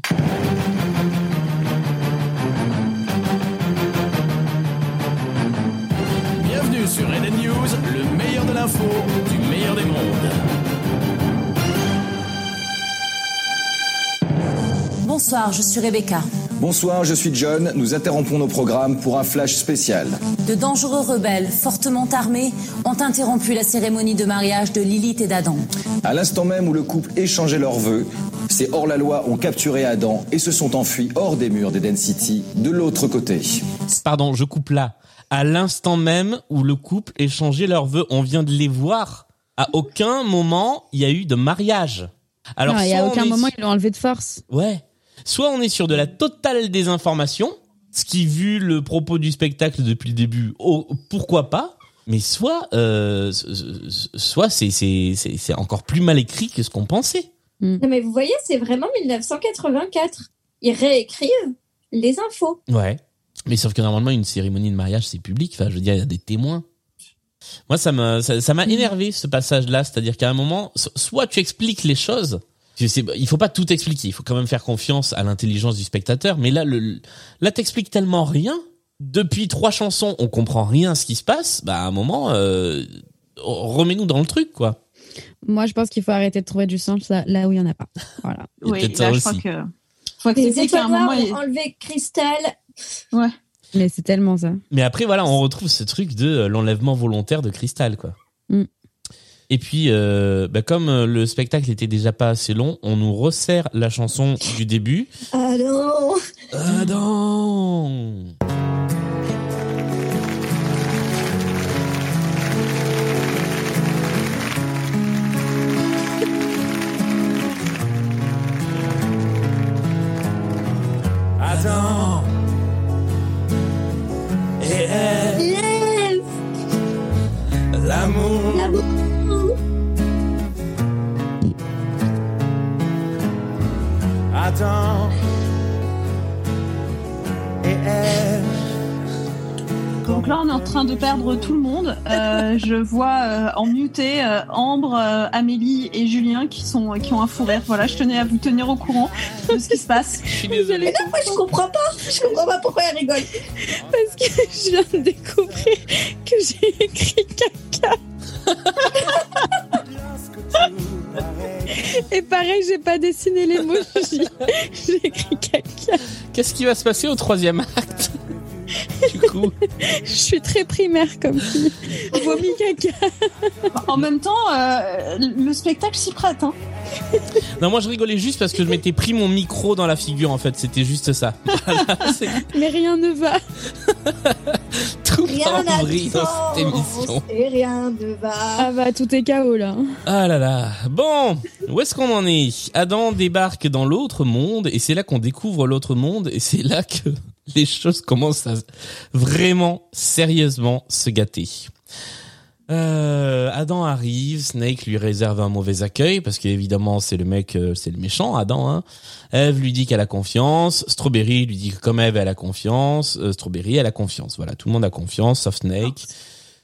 Speaker 11: Bonsoir, je suis Rebecca.
Speaker 8: Bonsoir, je suis John. Nous interrompons nos programmes pour un flash spécial.
Speaker 11: De dangereux rebelles, fortement armés, ont interrompu la cérémonie de mariage de Lilith et d'Adam.
Speaker 8: À l'instant même où le couple échangeait leurs vœux, ces hors-la-loi ont capturé Adam et se sont enfuis hors des murs d'Eden City, de l'autre côté.
Speaker 2: Pardon, je coupe là. À l'instant même où le couple échangeait leurs vœux, on vient de les voir. À aucun moment il y a eu de mariage. Alors
Speaker 4: non, il y a
Speaker 2: soit on
Speaker 4: aucun
Speaker 2: est
Speaker 4: moment ils l'ont enlevé de force.
Speaker 2: Ouais. Soit on est sur de la totale désinformation, ce qui vu le propos du spectacle depuis le début, oh, pourquoi pas Mais soit, euh, soit c'est c'est c'est c'est encore plus mal écrit que ce qu'on pensait.
Speaker 3: Non, mais vous voyez, c'est vraiment 1984. Ils réécrivent les infos.
Speaker 2: Ouais. Mais sauf que normalement une cérémonie de mariage c'est public. Enfin, je veux dire, il y a des témoins. Moi, ça m'a ça ça m'a énervé ce passage-là, c'est-à-dire qu'à un moment, so- soit tu expliques les choses. Je sais, il faut pas tout expliquer. Il faut quand même faire confiance à l'intelligence du spectateur. Mais là, le, là, t'expliques tellement rien. Depuis trois chansons, on comprend rien à ce qui se passe. Bah, à un moment, euh, remets-nous dans le truc, quoi.
Speaker 4: Moi, je pense qu'il faut arrêter de trouver du sens là, là où il y en a pas. Voilà.
Speaker 5: Oui,
Speaker 2: peut-être
Speaker 5: là,
Speaker 2: ça
Speaker 5: je crois que qu'à un
Speaker 3: étoiles noires
Speaker 5: moment, il-
Speaker 3: ont enlevé Cristal.
Speaker 5: ouais.
Speaker 4: Mais c'est tellement ça.
Speaker 2: Mais après, voilà, on retrouve ce truc de euh, l'enlèvement volontaire de Cristal, quoi.
Speaker 4: Mm.
Speaker 2: Et puis, euh, bah, comme euh, le spectacle était déjà pas assez long, on nous resserre la chanson du début.
Speaker 3: Non
Speaker 2: Adam
Speaker 6: Adam et elle,
Speaker 3: Yes
Speaker 6: l'amour.
Speaker 3: L'amour
Speaker 6: Adam et elle.
Speaker 5: Donc là, on est en train de perdre tout le monde. Euh, je vois euh, en muté euh, Ambre, euh, Amélie et Julien qui sont qui ont un fou rire. Voilà, je tenais à vous tenir au courant de ce qui se passe.
Speaker 2: Je suis désolé.
Speaker 3: Mais non, moi je comprends pas. Je comprends pas pourquoi elle rigole.
Speaker 4: Parce que je viens de découvrir que j'ai écrit caca. Et pareil, j'ai pas dessiné l'emoji. J'ai écrit caca.
Speaker 2: Qu'est-ce qui va se passer au troisième acte? Du coup,
Speaker 4: Je suis très primaire comme fille. Vomi caca.
Speaker 5: En même temps, euh, le spectacle s'y prête. Hein.
Speaker 2: non, moi je rigolais juste parce que je m'étais pris mon micro dans la figure, en fait. C'était juste ça. Voilà,
Speaker 4: Mais rien ne va.
Speaker 2: tout
Speaker 3: Rien
Speaker 2: en vrille dans cette émission.
Speaker 3: et rien ne va.
Speaker 4: Ah bah, tout est KO là.
Speaker 2: Ah là là. Bon, où est-ce qu'on en est? Adam débarque dans l'autre monde et c'est là qu'on découvre l'autre monde et c'est là que les choses commencent à vraiment sérieusement se gâter. Euh, Adam arrive, Snake lui réserve un mauvais accueil parce qu'évidemment c'est le mec, euh, c'est le méchant Adam. Hein. Eve lui dit qu'elle a confiance, Strawberry lui dit que comme Eve elle a confiance, euh, Strawberry elle a confiance. Voilà, tout le monde a confiance sauf Snake.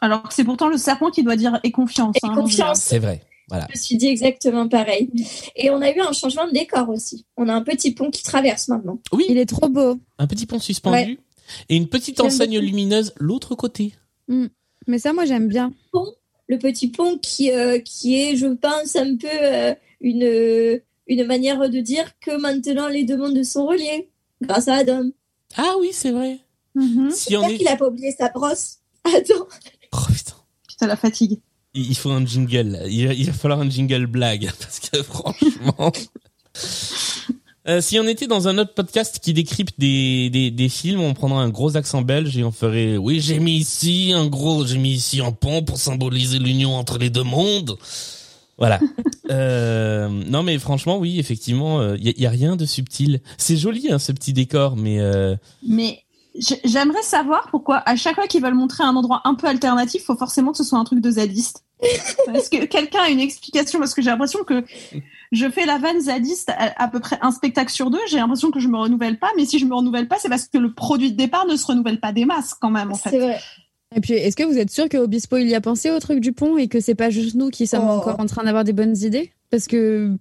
Speaker 5: Alors que c'est pourtant le serpent qui doit dire et confiance.
Speaker 3: Et
Speaker 5: hein,
Speaker 3: confiance.
Speaker 2: C'est vrai. Voilà.
Speaker 3: Je me suis dit exactement pareil. Et on a eu un changement de décor aussi. On a un petit pont qui traverse maintenant.
Speaker 2: Oui,
Speaker 4: Il est trop beau.
Speaker 2: un petit pont suspendu
Speaker 3: Ouais.
Speaker 2: et une petite enseigne
Speaker 3: beaucoup.
Speaker 2: lumineuse l'autre côté.
Speaker 4: Mais ça, moi, j'aime bien.
Speaker 3: Le petit pont qui, euh, qui est, je pense, un peu euh, une, euh, une manière de dire que maintenant les deux mondes sont reliés grâce à Adam.
Speaker 2: Ah oui, c'est vrai.
Speaker 5: Mhm.
Speaker 2: Si on
Speaker 3: J'espère
Speaker 2: est...
Speaker 3: qu'il a pas oublié sa brosse. Adam.
Speaker 2: Oh putain.
Speaker 5: Putain, la fatigue.
Speaker 2: Il faut un jingle. Il va, il va falloir un jingle blague parce que franchement. Euh, si on était dans un autre podcast qui décrypte des, des, des films, on prendrait un gros accent belge et on ferait oui j'ai mis ici un gros j'ai mis ici un pont pour symboliser l'union entre les deux mondes. Voilà. euh, non mais franchement oui effectivement il y, a- y a rien de subtil. C'est joli hein, ce petit décor mais euh,
Speaker 5: Mais j'aimerais savoir pourquoi à chaque fois qu'ils veulent montrer un endroit un peu alternatif, faut forcément que ce soit un truc de zadiste. Est-ce que quelqu'un a une explication Parce que j'ai l'impression que je fais la vanne zadiste à, à peu près un spectacle sur deux. J'ai l'impression que je me renouvelle pas, mais si je me renouvelle pas, c'est parce que le produit de départ ne se renouvelle pas des masses quand même en fait.
Speaker 3: C'est vrai.
Speaker 4: Et puis, est-ce que vous êtes sûr que Obispo il y a pensé au truc du pont et que c'est pas juste nous qui sommes
Speaker 3: Oh.
Speaker 4: encore en train d'avoir des bonnes idées? Parce que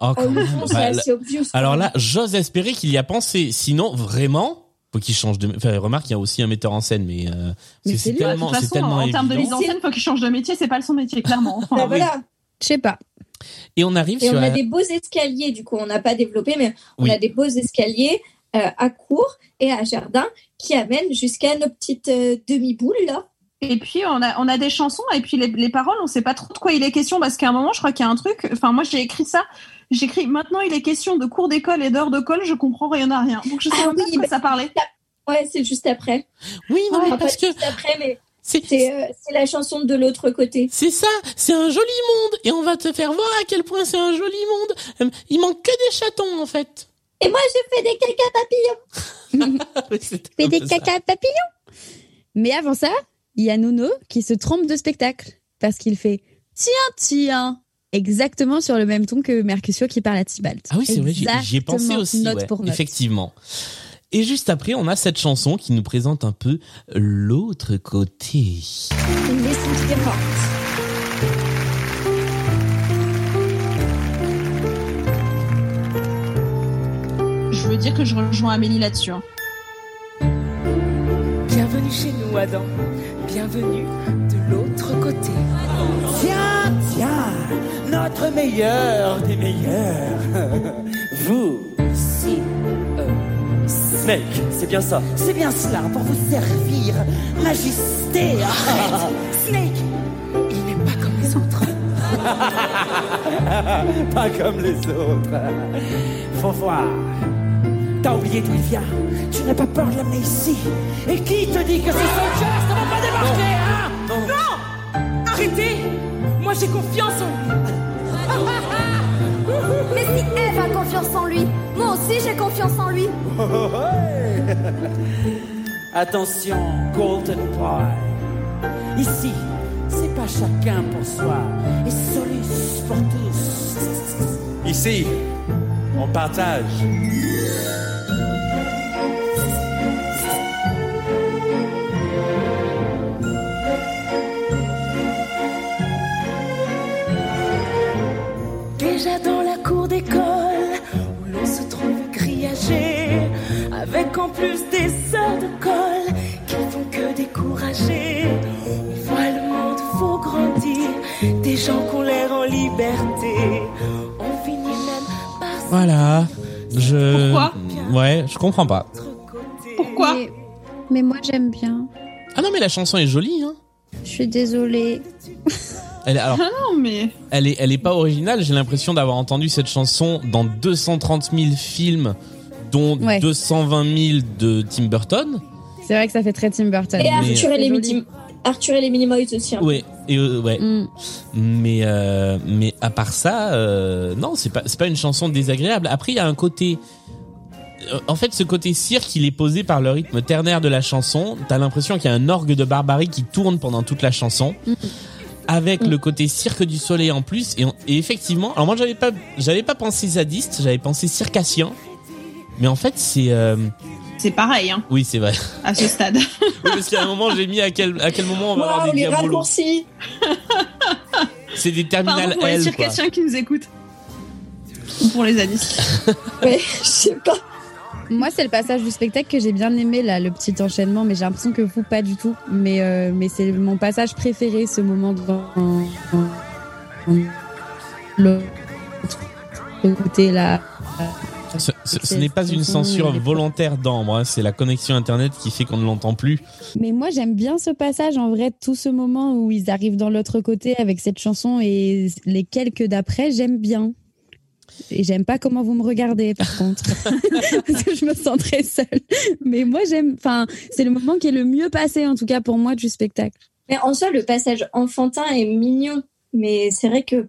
Speaker 2: Oh, quand
Speaker 3: Oh,
Speaker 2: même. Bah,
Speaker 3: assez obvious.
Speaker 2: Alors là, j'ose espérer qu'il y a pensé. Sinon, vraiment, faut qu'il change de. Enfin, remarque, il y a aussi un metteur en scène, mais, euh,
Speaker 4: Mais
Speaker 2: c'est tellement,
Speaker 5: toute
Speaker 2: c'est
Speaker 5: façon,
Speaker 2: tellement
Speaker 5: en termes de mise en scène, faut qu'il change de métier. C'est pas son métier, clairement. Enfin,
Speaker 3: Bah, voilà.
Speaker 4: je sais pas.
Speaker 2: Et on arrive
Speaker 3: Et
Speaker 2: sur
Speaker 3: on a
Speaker 2: la-
Speaker 3: des beaux escaliers, du coup, on n'a pas développé, mais on
Speaker 2: Oui.
Speaker 3: a des beaux escaliers euh, à cour et à jardin qui amènent jusqu'à nos petites euh, demi-boules, là.
Speaker 5: Et puis on a on a des chansons et puis les, les paroles on sait pas trop de quoi il est question parce qu'à un moment je crois qu'il y a un truc enfin moi j'ai écrit ça j'ai écrit maintenant il est question de cours d'école et d'heures de colle je comprends rien à rien donc je sais
Speaker 3: Ah
Speaker 5: même pas
Speaker 3: oui,
Speaker 5: de quoi
Speaker 3: bah-
Speaker 5: ça parlait
Speaker 3: Ouais, c'est juste après.
Speaker 2: Oui, non, mais parce
Speaker 3: pas
Speaker 2: que
Speaker 3: juste après, mais
Speaker 2: c'est,
Speaker 3: euh, c'est la chanson de l'autre côté.
Speaker 2: c'est ça, c'est un joli monde, et on va te faire voir à quel point c'est un joli monde. Euh, Il manque que des chatons, en fait.
Speaker 3: Et moi, j'ai fait des caca papillons.
Speaker 2: C'était
Speaker 4: Fais des caca papillons. Mais avant ça, il y a Nuno qui se trompe de spectacle parce qu'il fait tiens tiens exactement sur le même ton que Mercutio qui parle à Tibalt.
Speaker 2: Ah oui, c'est vrai, j'y j'y ai pensé aussi,
Speaker 4: note
Speaker 2: ouais,
Speaker 4: pour note.
Speaker 2: effectivement. Et juste après, on a cette chanson qui nous présente un peu l'autre côté.
Speaker 3: Une
Speaker 5: je veux dire que je rejoins Amélie là-dessus hein.
Speaker 7: Bienvenue chez nous, Adam. Bienvenue de l'autre côté.
Speaker 6: Tiens, tiens, notre meilleur des meilleurs. Vous, ici, euh, Snake, c'est bien ça. C'est bien cela, pour vous servir, majesté.
Speaker 7: Snake, il n'est pas comme les autres.
Speaker 6: Pas comme les autres. Faut voir. T'as oublié d'où il vient. Tu n'as pas peur de l'amener ici. Et qui te dit que ces soldiers ne vont pas débarquer, hein?
Speaker 7: Non Arrêtez Moi j'ai confiance en lui.
Speaker 9: Mais si Eve a confiance en lui, moi aussi j'ai confiance en lui.
Speaker 6: Attention, Golden Boy. Ici, c'est pas chacun pour soi, et solus pour tous.
Speaker 12: Ici, on partage.
Speaker 7: Déjà dans la cour d'école, où l'on se trouve grillagé, avec en plus des heures de colle qui font que décourager. On voit le monde, faut grandir, des gens qui ont l'air en liberté. On finit même par
Speaker 2: Voilà. Je.
Speaker 5: Pourquoi
Speaker 2: Ouais, je comprends pas.
Speaker 5: pourquoi?
Speaker 4: Mais, mais moi j'aime bien.
Speaker 2: Ah non, mais la chanson est jolie, hein.
Speaker 4: Je suis désolée.
Speaker 2: Elle, alors,
Speaker 5: Ah non mais
Speaker 2: elle est, elle est pas originale. J'ai l'impression d'avoir entendu cette chanson dans 230 000 films, dont
Speaker 4: Ouais.
Speaker 2: 220 000 de Tim Burton.
Speaker 4: C'est vrai que ça fait très Tim Burton.
Speaker 3: Et
Speaker 2: Mais-
Speaker 3: Arthur et, les
Speaker 4: joli.
Speaker 3: Midi- Arthur et les Minimoys aussi. hein.
Speaker 2: Ouais, et euh, ouais.
Speaker 4: Mm.
Speaker 2: Mais euh, mais à part ça, euh, non, c'est pas c'est pas une chanson désagréable. Après, il y a un côté. euh, En fait, ce côté cirque, il est posé par le rythme ternaire de la chanson. T'as l'impression qu'il y a un orgue de barbarie qui tourne pendant toute la chanson, avec le côté cirque du soleil en plus. Et, on- et effectivement, alors moi j'avais pas j'avais pas pensé zadiste, j'avais pensé circassien. Mais en fait, c'est euh,
Speaker 5: c'est pareil hein,
Speaker 2: oui, c'est vrai.
Speaker 5: à ce stade.
Speaker 2: Oui, parce qu'à un moment, j'ai mis à quel à quel moment on va avoir des
Speaker 3: les
Speaker 2: diabolos.
Speaker 3: raccourcis
Speaker 2: C'est des
Speaker 5: Pardon
Speaker 2: terminales
Speaker 5: pour les
Speaker 2: quoi.
Speaker 5: circassiens qui nous écoutent. Ou pour les zadistes.
Speaker 3: Ouais, je sais pas.
Speaker 4: Moi, c'est le passage du spectacle que j'ai bien aimé, là, le petit enchaînement, mais j'ai l'impression que vous, pas du tout. Mais, euh, mais c'est mon passage préféré, ce moment dans, dans- l'autre côté, là.
Speaker 2: Ce, ce- ce
Speaker 4: C'est-
Speaker 2: n'est pas une censure volontaire d'Ambre, hein, c'est la connexion internet qui fait qu'on ne l'entend plus.
Speaker 4: Mais moi, j'aime bien ce passage, en vrai, tout ce moment où ils arrivent dans l'autre côté avec cette chanson et les quelques d'après, j'aime bien. Et j'aime pas comment vous me regardez, par contre. Parce que je me sens très seule. Mais moi, j'aime, enfin, c'est le moment qui est le mieux passé, en tout cas, pour moi, du spectacle.
Speaker 3: Mais en soi, le passage enfantin est mignon. Mais c'est vrai que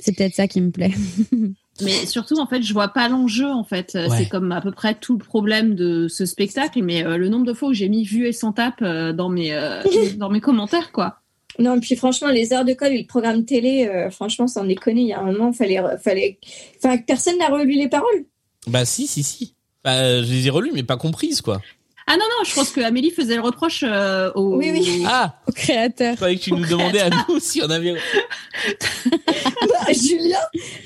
Speaker 4: C'est peut-être ça qui me plaît.
Speaker 5: Mais surtout, en fait, je vois pas l'enjeu. En fait,
Speaker 2: Ouais.
Speaker 5: c'est comme à peu près tout le problème de ce spectacle. Mais euh, le nombre de fois où j'ai mis vu et sans tape euh, dans mes euh, dans mes commentaires, quoi.
Speaker 3: Non, et puis franchement, les heures de colle et le programme télé, euh, franchement, sans déconner, il y a un moment, fallait, fallait, enfin, personne n'a relu les paroles.
Speaker 2: Bah si, si, si. Bah, je les ai relus, mais pas comprises, quoi.
Speaker 5: Ah non, non, je pense que Amélie faisait le reproche euh, au...
Speaker 3: Oui, oui.
Speaker 2: Ah
Speaker 4: Au créateur.
Speaker 2: Je croyais que tu nous demandais à nous si on avait...
Speaker 3: Bah, Julien,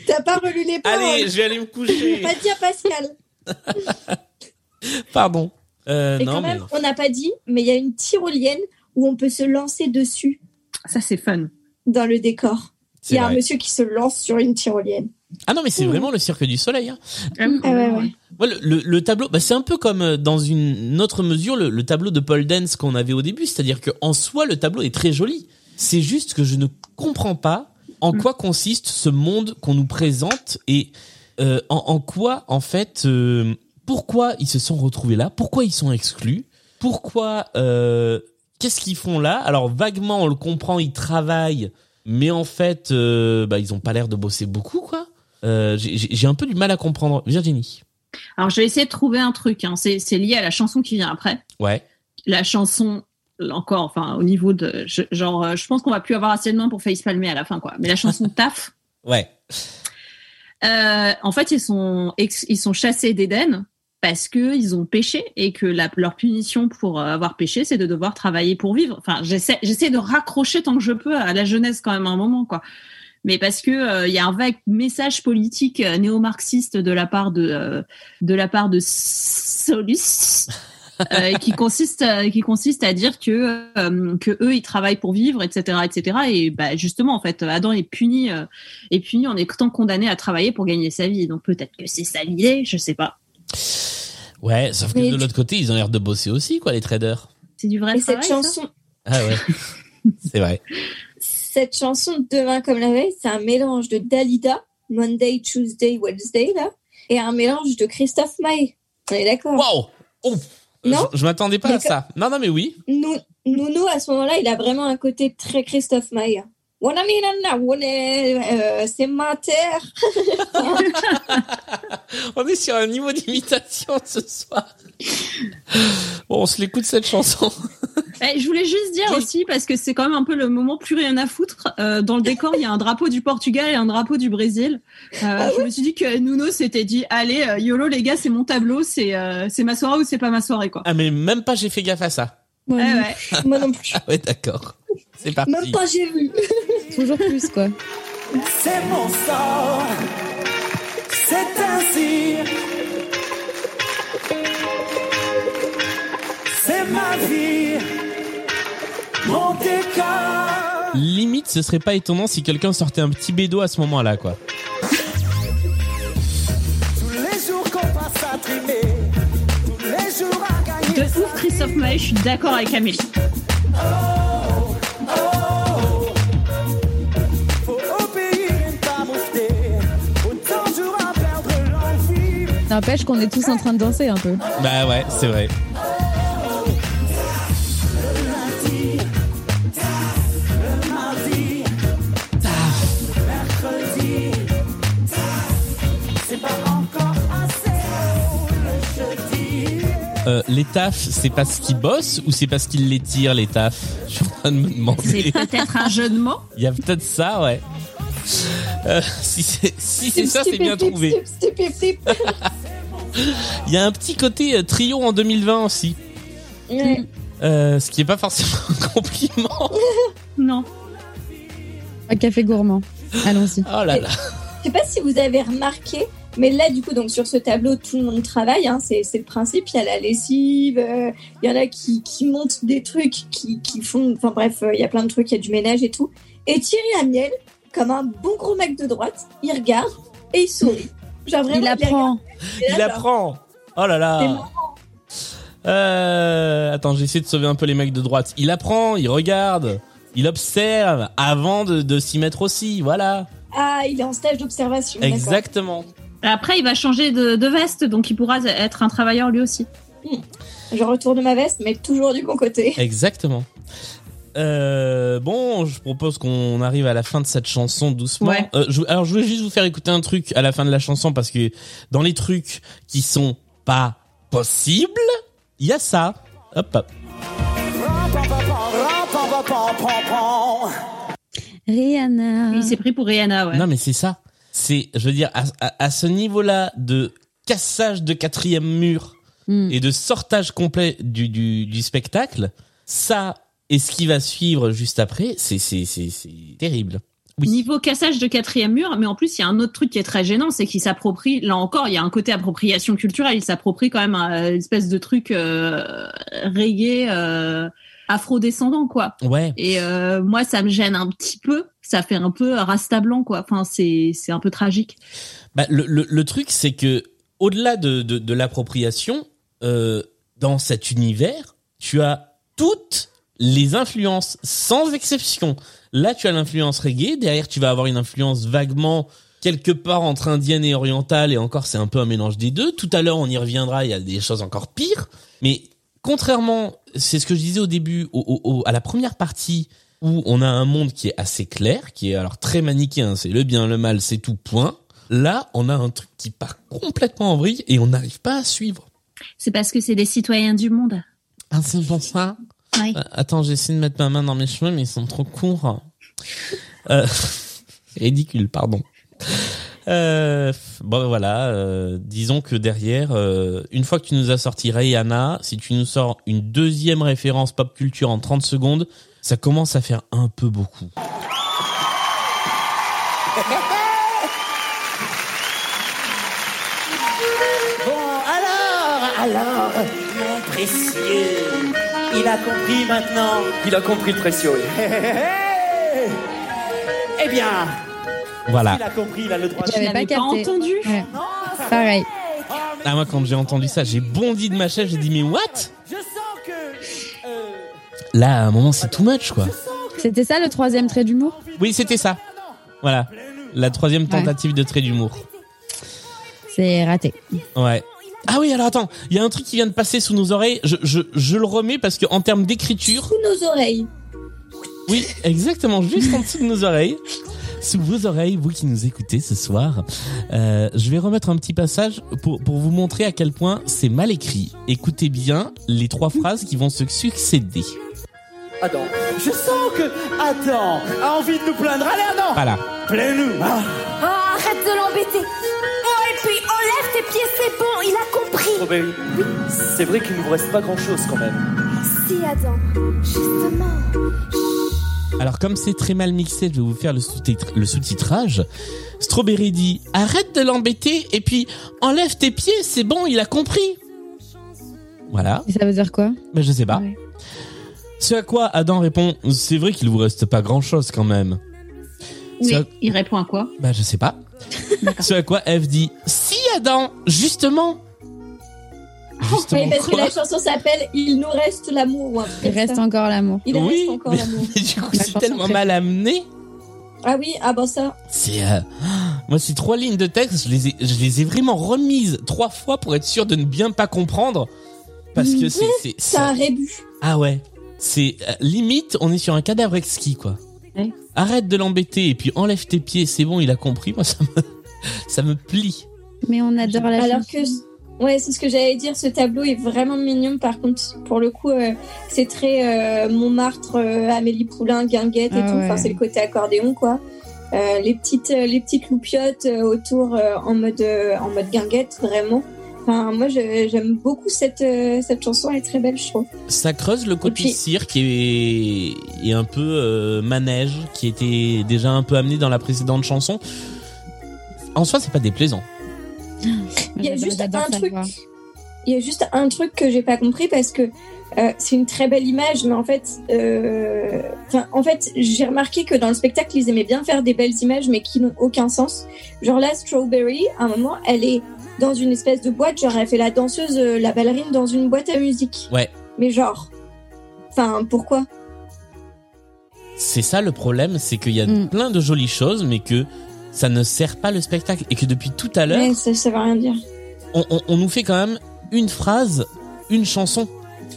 Speaker 3: t'as pas relu les paroles.
Speaker 2: Allez, je vais aller me coucher.
Speaker 3: Pas dire Pascal.
Speaker 2: Pardon. Euh,
Speaker 3: Et
Speaker 2: non,
Speaker 3: quand
Speaker 2: mais...
Speaker 3: même, on n'a pas dit, mais il y a une tyrolienne où on peut se lancer dessus
Speaker 5: Ça, c'est fun.
Speaker 3: dans le décor. Il y a un monsieur qui se lance sur une tyrolienne.
Speaker 2: Ah non, mais c'est vraiment le Cirque du Soleil. Hein.
Speaker 3: Ah ouais, ouais.
Speaker 2: Ouais, le, le- le tableau, bah, c'est un peu comme euh, dans une autre mesure le, le tableau de Paul Dance qu'on avait au début, c'est-à-dire que en soi le tableau est très joli. C'est juste que je ne comprends pas en quoi consiste ce monde qu'on nous présente et euh, en, en quoi en fait euh, pourquoi ils se sont retrouvés là, pourquoi ils sont exclus, pourquoi euh, qu'est-ce qu'ils font là? Alors vaguement on le comprend, ils travaillent, mais en fait euh, bah, ils ont pas l'air de bosser beaucoup quoi. Euh, j'ai- un peu du mal à comprendre. Virginie.
Speaker 5: Alors, je vais essayer de trouver un truc. Hein. C'est lié à la chanson qui vient après.
Speaker 2: Ouais.
Speaker 5: La chanson, encore, enfin, au niveau de... je- genre, euh, je pense qu'on va plus avoir assez de mains pour facepalmer à la fin, quoi. Mais la chanson Taf,
Speaker 2: Ouais.
Speaker 5: euh, en fait, ils sont, ex- ils sont chassés d'Éden parce que ils ont péché et que la, leur punition pour euh, avoir péché, c'est de devoir travailler pour vivre. Enfin, j'essaie, de raccrocher tant que je peux à la jeunesse quand même à un moment, quoi. Mais parce que euh, il y a un vague message politique euh, néo-marxiste de la part de euh, de la part de Solus. euh, qui consiste à, qui consiste à dire que euh, que eux ils travaillent pour vivre etc etc et bah justement en fait Adam est puni euh, est puni en étant condamné à travailler pour gagner sa vie donc peut-être que c'est ça l'idée je sais pas
Speaker 2: Ouais, sauf que
Speaker 3: Mais
Speaker 2: de l'autre côté, ils ont l'air de bosser aussi, quoi, les traders.
Speaker 5: c'est du vrai
Speaker 3: Et cette
Speaker 5: ça
Speaker 3: chanson,
Speaker 2: Ah ouais. c'est vrai.
Speaker 3: cette chanson Demain comme la veille, c'est un mélange de Dalida, Monday, Tuesday, Wednesday, là, et un mélange de Christophe Maé. On est d'accord?
Speaker 2: Waouh Oh
Speaker 3: Non
Speaker 2: Je, je m'attendais pas à ça. Non, non, mais oui.
Speaker 3: Nou- Nounou, à ce moment-là, il a vraiment un côté très Christophe Maé. Euh, C'est ma terre.
Speaker 2: On est sur un niveau d'imitation ce soir. Bon, on se l'écoute cette chanson.
Speaker 5: Eh, je voulais juste dire aussi parce que c'est quand même un peu le moment plus rien à foutre euh, dans le décor il y a un drapeau du Portugal et un drapeau du Brésil Euh, je me suis dit que Nuno s'était dit allez euh, yolo les gars c'est mon tableau c'est euh, c'est ma soirée ou c'est pas ma soirée quoi
Speaker 2: Ah, mais même pas j'ai fait gaffe à ça.
Speaker 5: Ouais, ouais.
Speaker 3: Moi non plus.
Speaker 2: Ah ouais, d'accord. C'est parti.
Speaker 3: Même pas j'ai vu.
Speaker 4: Toujours plus, quoi.
Speaker 6: C'est mon sort, c'est ainsi. C'est ma vie, mon décor.
Speaker 2: Limite, ce serait pas étonnant si quelqu'un sortait un petit bédo à ce moment-là, quoi.
Speaker 5: Christophe Maé je suis d'accord avec Amélie.
Speaker 4: N'empêche qu'on est tous en train de danser un peu.
Speaker 2: Bah ouais, c'est vrai. Euh, les tafs, c'est parce qu'ils bossent ou c'est parce qu'ils les tirent, les tafs? Je suis en train de me
Speaker 5: c'est
Speaker 2: demander.
Speaker 5: peut-être un jeu de mots
Speaker 2: Il y a peut-être ça, ouais. Euh, si c'est si c'est ça, c'est bien trouvé. Il y a un petit côté euh, trio en 2020 aussi. Euh, ce qui est pas forcément un compliment.
Speaker 5: non
Speaker 4: Un café gourmand. Allons-y.
Speaker 2: Oh là là.
Speaker 3: Je sais pas si vous avez remarqué, mais là, du coup, donc sur ce tableau, tout le monde travaille. Hein, c'est le principe. Il y a la lessive. euh, Il y en a qui, qui montent des trucs, qui, qui font. Enfin bref, euh, il y a plein de trucs. Il y a du ménage et tout. Et Thierry Amiel, comme un bon gros mec de droite, il regarde et il sourit. Genre vraiment,
Speaker 4: Il apprend.
Speaker 3: Et là,
Speaker 2: Il
Speaker 3: genre,
Speaker 2: apprend. Oh là
Speaker 3: C'est
Speaker 2: là.
Speaker 3: marrant.
Speaker 2: Euh, attends, j'essaie de sauver un peu les mecs de droite. Il apprend, il regarde, il observe avant de, de s'y mettre aussi. Voilà.
Speaker 3: Ah, il est en stage d'observation.
Speaker 2: Exactement.
Speaker 5: Après il va changer de, de veste donc il pourra être un travailleur lui aussi
Speaker 3: Je retourne ma veste, mais toujours du bon côté.
Speaker 2: Exactement. Euh, bon, je propose qu'on arrive à la fin de cette chanson doucement.
Speaker 5: Ouais.
Speaker 2: Euh, je- alors, je voulais juste vous faire écouter un truc à la fin de la chanson parce que dans les trucs qui sont pas possibles, il y a ça. Hop, hop.
Speaker 4: Rihanna.
Speaker 5: Il s'est pris pour Rihanna, ouais.
Speaker 2: Non, mais c'est ça. C'est, je veux dire, à, à- à ce niveau-là de cassage de quatrième mur
Speaker 4: Hmm.
Speaker 2: et de sortage complet du, du, du spectacle, ça et ce qui va suivre juste après, c'est, c'est, c'est, c'est terrible.
Speaker 5: Niveau cassage de quatrième mur, mais en plus, il y a un autre truc qui est très gênant, c'est qu'il s'approprie, là encore, il y a un côté appropriation culturelle, il s'approprie quand même un- une espèce de truc euh, reggae, euh, afro-descendant, quoi.
Speaker 2: Ouais.
Speaker 5: Et euh, moi, ça me gêne un petit peu, ça fait un peu rasta blanc, quoi. Enfin, c'est c'est un peu tragique.
Speaker 2: Bah, le, le, le truc, c'est que au-delà de, de, de l'appropriation, euh, dans cet univers, tu as toutes les influences, sans exception. Là, tu as l'influence reggae. Derrière, tu vas avoir une influence vaguement quelque part entre indienne et orientale. Et encore, c'est un peu un mélange des deux. Tout à l'heure, on y reviendra. Il y a des choses encore pires. Mais contrairement, c'est ce que je disais au début, au, au- au- à la première partie où on a un monde qui est assez clair, qui est alors très manichéen, c'est le bien, le mal, c'est tout, point. Là, on a un truc qui part complètement en vrille et on n'arrive pas à suivre.
Speaker 5: C'est parce que c'est des citoyens du monde.
Speaker 2: Ah, c'est pour ça
Speaker 5: Oui.
Speaker 2: Euh, Attends, j'essaie de mettre ma main dans mes cheveux, mais ils sont trop courts. Euh, ridicule, pardon. Euh, bon voilà, euh, disons que derrière, euh, une fois que tu nous as sorti Rihanna, si tu nous sors une deuxième référence pop culture en 30 secondes, ça commence à faire un peu beaucoup.
Speaker 6: Bon, alors, alors, mon précieux, il a compris maintenant.
Speaker 10: Il a compris le précieux, oui.
Speaker 6: Eh bien,
Speaker 2: Voilà.
Speaker 6: il a compris, il a le droit de
Speaker 4: J'avais pas capté.
Speaker 5: entendu.
Speaker 4: Ouais. Pareil.
Speaker 2: Ah moi quand j'ai entendu ça, j'ai bondi de ma chaise, j'ai dit mais what?
Speaker 6: Je sens que. euh,
Speaker 2: Là à un moment c'est too much quoi.
Speaker 4: C'était ça le troisième trait d'humour?
Speaker 2: Oui c'était ça. Voilà. La troisième tentative de trait d'humour.
Speaker 4: C'est raté.
Speaker 2: Ouais. Ah oui alors attends, il y a un truc qui vient de passer sous nos oreilles. Je, je, je le remets parce que en termes d'écriture,
Speaker 3: Sous nos oreilles.
Speaker 2: oui exactement juste en dessous de nos oreilles. Sous vos oreilles, vous qui nous écoutez ce soir, euh, je vais remettre un petit passage pour, pour vous montrer à quel point c'est mal écrit. Écoutez bien les trois phrases qui vont se succéder.
Speaker 10: Adam.
Speaker 6: Je sens que Adam a envie de nous plaindre. Allez, Adam
Speaker 2: Voilà.
Speaker 6: Plains-nous ah.
Speaker 9: Oh, arrête de l'embêter. Oh, et puis enlève tes pieds, c'est bon, il a compris.
Speaker 10: Strawberry, c'est vrai qu'il nous reste pas grand chose quand même.
Speaker 9: Si, Adam, justement.
Speaker 2: Alors comme c'est très mal mixé, je vais vous faire le sous-titrage. Strawberry dit arrête de l'embêter et puis enlève tes pieds, c'est bon, il a compris. Voilà,
Speaker 4: Et ça veut dire quoi?
Speaker 2: Mais je sais pas.
Speaker 4: Ouais.
Speaker 2: Ce à quoi Adam répond c'est vrai qu'il vous reste pas grand chose quand même.
Speaker 5: Oui, il répond à quoi?
Speaker 2: Bah je sais pas. Ce à quoi Eve dit si Adam, justement. Justement
Speaker 3: Oui, parce que la chanson s'appelle Il nous reste l'amour.
Speaker 4: Il reste
Speaker 3: ça.
Speaker 4: encore l'amour.
Speaker 3: Il
Speaker 2: Oui,
Speaker 3: reste encore
Speaker 2: mais-
Speaker 3: l'amour.
Speaker 2: mais du coup c'est tellement mal amené.
Speaker 3: Ah oui, ah bah ça.
Speaker 2: C'est euh, moi ces trois lignes de texte, je les ai, je les ai vraiment remises trois fois pour être sûr de ne bien pas comprendre parce que c'est c'est
Speaker 3: C'est un rébut.
Speaker 2: ah ouais c'est euh, limite on est sur un cadavre exquis quoi.
Speaker 5: Ouais.
Speaker 2: Arrête de l'embêter et puis enlève tes pieds, c'est bon, il a compris. Moi ça me ça me plie.
Speaker 4: Mais on adore la
Speaker 3: Alors
Speaker 4: chanson.
Speaker 3: que, ouais, c'est ce que j'allais dire. Ce tableau est vraiment mignon. Par contre, pour le coup, euh, c'est très euh, Montmartre, euh, Amélie Poulain, Guinguette et
Speaker 4: Ah
Speaker 3: tout.
Speaker 4: ouais.
Speaker 3: Enfin, c'est le côté accordéon, quoi. Euh, les petites, euh, les petites loupiottes euh, autour euh, en mode, euh, en mode Guinguette, vraiment. Enfin, moi, j'aime beaucoup cette, euh, cette chanson. Elle est très belle, je trouve.
Speaker 2: Ça creuse le côté
Speaker 3: puis-
Speaker 2: cirque et, et un peu euh, manège qui était déjà un peu amené dans la précédente chanson. En soi, c'est pas déplaisant.
Speaker 3: Il y a juste un truc. Il y a juste un truc que j'ai pas compris parce que euh, c'est une très belle image, mais en fait, euh, en fait, j'ai remarqué que dans le spectacle, ils aimaient bien faire des belles images, mais qui n'ont aucun sens. Genre là, Strawberry, à un moment, elle est dans une espèce de boîte, genre elle fait la danseuse, euh, la ballerine dans une boîte à musique.
Speaker 2: Ouais.
Speaker 3: Mais genre, enfin, pourquoi?
Speaker 2: C'est ça le problème, c'est qu'il y a
Speaker 4: Mm.
Speaker 2: plein de jolies choses, mais que ça ne sert pas le spectacle et que depuis tout à l'heure,
Speaker 3: Ouais, ça, ça veut rien dire.
Speaker 2: on, on- on nous fait quand même une phrase, une chanson.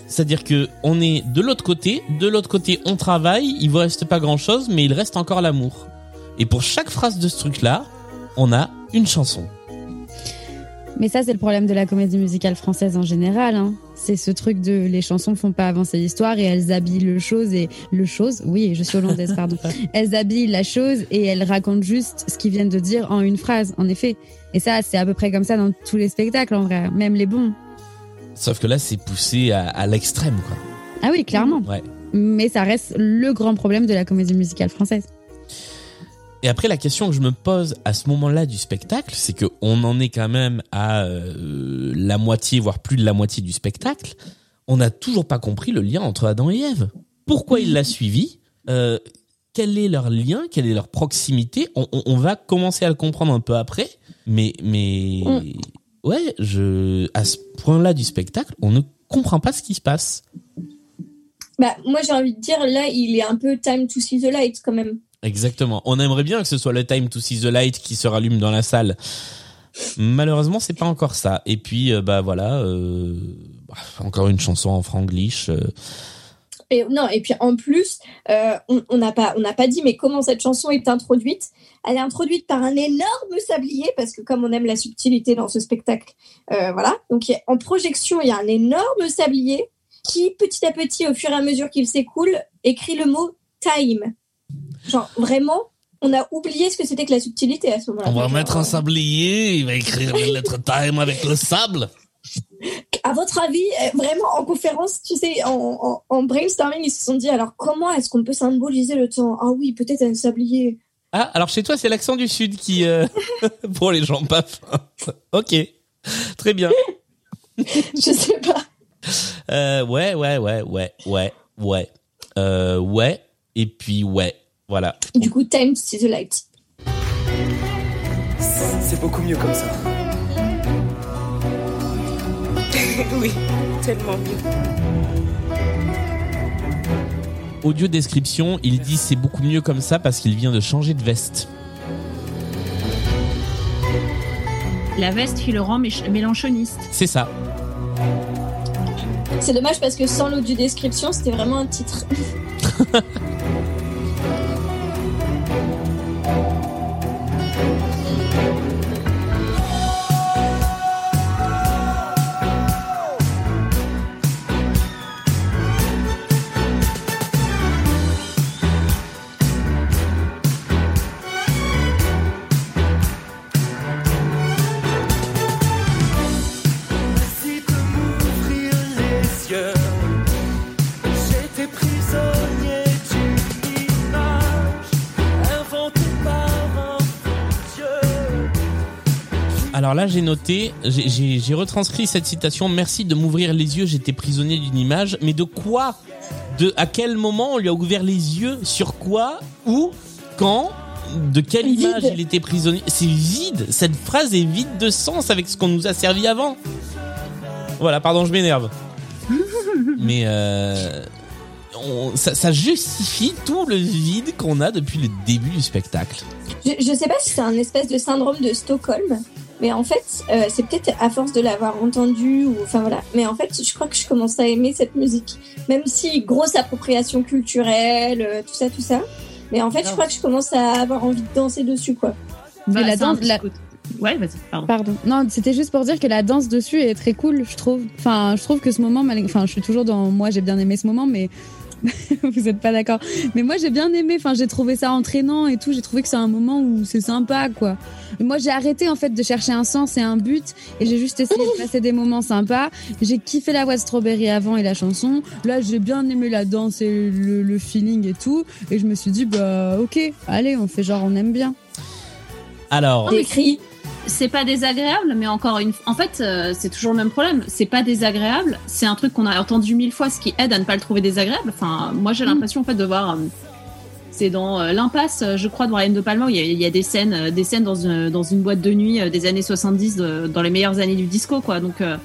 Speaker 2: C'est-à-dire que on est de l'autre côté, de l'autre côté on travaille, il vous reste pas grand chose, mais il reste encore l'amour. Et pour chaque phrase de ce truc-là, on a une chanson.
Speaker 4: Mais ça, c'est le problème de la comédie musicale française en général. Hein. C'est ce truc de les chansons font pas avancer l'histoire et elles habillent le chose et le chose. Oui, je suis hollandaise, pardon. elles habillent la chose et elles racontent juste ce qu'ils viennent de dire en une phrase, en effet. Et ça, c'est à peu près comme ça dans tous les spectacles, en vrai, même les bons.
Speaker 2: Sauf que là, c'est poussé à, à l'extrême, quoi.
Speaker 4: Ah oui, clairement.
Speaker 2: Ouais.
Speaker 4: Mais ça reste le grand problème de la comédie musicale française.
Speaker 2: Et après, la question que je me pose à ce moment-là du spectacle, c'est que on en est quand même à euh, la moitié, voire plus de la moitié du spectacle. On n'a toujours pas compris le lien entre Adam et Ève. Pourquoi il l'a suivi? Euh, Quel est leur lien? Quelle est leur proximité? On, on- on va commencer à le comprendre un peu après. Mais, mais ouais, je, à ce point-là du spectacle, on ne comprend pas ce qui se passe.
Speaker 3: Bah, moi, j'ai envie de dire, là, il est un peu time to see the light quand même.
Speaker 2: Exactement. On aimerait bien que ce soit le time to see the light qui se rallume dans la salle. Malheureusement, c'est pas encore ça. Et puis, euh, bah voilà, euh, bah, encore une chanson en franglish. euh.
Speaker 3: Et non, et puis en plus, on n'a pas, on n'a pas dit, mais comment cette chanson est introduite? Elle est introduite par un énorme sablier, parce que comme on aime la subtilité dans ce spectacle, voilà. Donc en projection, il y a un énorme sablier qui, petit à petit, au fur et à mesure qu'il s'écoule, écrit le mot time. Genre vraiment, on a oublié ce que c'était que la subtilité à ce moment-là.
Speaker 2: On va
Speaker 3: Genre,
Speaker 2: mettre un sablier, il va écrire les lettres time avec le sable.
Speaker 3: À votre avis, euh, vraiment en conférence, tu sais, en, en, en brainstorming, ils se sont dit alors comment est-ce qu'on peut symboliser le temps? Ah oui, peut-être un sablier.
Speaker 2: Ah, alors chez toi, c'est l'accent du sud qui, euh, pour les gens pas fins. Ok, très bien.
Speaker 3: Je sais pas.
Speaker 2: Euh, ouais, ouais, ouais, ouais, ouais, ouais, euh, ouais, et puis ouais, voilà.
Speaker 3: Du coup, time to see the light.
Speaker 10: C'est beaucoup mieux comme ça.
Speaker 13: oui, tellement mieux.
Speaker 2: Audio description, il dit c'est beaucoup mieux comme ça parce qu'il vient de changer de veste.
Speaker 5: La veste qui le rend mélanchoniste.
Speaker 2: C'est ça.
Speaker 3: C'est dommage parce que sans l'audio description, c'était vraiment un titre.
Speaker 2: Alors là, j'ai noté, j'ai- retranscrit cette citation. Merci de m'ouvrir les yeux. J'étais prisonnier d'une image. Mais de quoi De à quel moment on lui a ouvert les yeux? Sur quoi? Où? Quand? De quelle
Speaker 3: Vide.
Speaker 2: image il était prisonnier? C'est vide. Cette phrase est vide de sens avec ce qu'on nous a servi avant. Voilà, pardon, je m'énerve. Mais euh, on- ça, ça justifie tout le vide qu'on a depuis le début du spectacle.
Speaker 3: Je, je sais pas si c'est un espèce de syndrome de Stockholm, mais en fait, euh, c'est peut-être à force de l'avoir entendu ou enfin voilà. Mais en fait, je crois que je commence à aimer cette musique, même si grosse appropriation culturelle, euh, tout ça, tout ça. Mais en fait, je crois que je commence à avoir envie de danser dessus, quoi.
Speaker 5: Bah,
Speaker 4: Mais la danse, la-
Speaker 5: Ouais, vas-y, pardon.
Speaker 4: Pardon. Non, c'était juste pour dire que la danse dessus est très cool, je trouve. Enfin, je trouve que ce moment, enfin, je suis toujours dans moi, j'ai bien aimé ce moment, mais vous êtes pas d'accord. Mais moi, j'ai bien aimé. Enfin, j'ai trouvé ça entraînant et tout. J'ai trouvé que c'est un moment où c'est sympa, quoi. Moi, j'ai arrêté en fait de chercher un sens et un but, et j'ai juste essayé de passer des moments sympas. J'ai kiffé la voix de Strawberry avant et la chanson. Là, j'ai bien aimé la danse et le, le feeling et tout. Et je me suis dit, bah, ok, allez, on fait genre, on aime bien.
Speaker 2: Alors,
Speaker 5: mais C'est pas désagréable, mais encore une fois, en fait, euh, c'est toujours le même problème. C'est pas désagréable, c'est un truc qu'on a entendu mille fois, ce qui aide à ne pas le trouver désagréable. Enfin, moi, j'ai l'impression en fait de voir. euh, c'est dans euh, l'impasse, euh, je crois, dans Ryan de Palma, où il y a, il y a des scènes, des scènes dans une, dans une boîte de nuit des années 70, de- dans les meilleures années du disco, quoi. Donc, euh,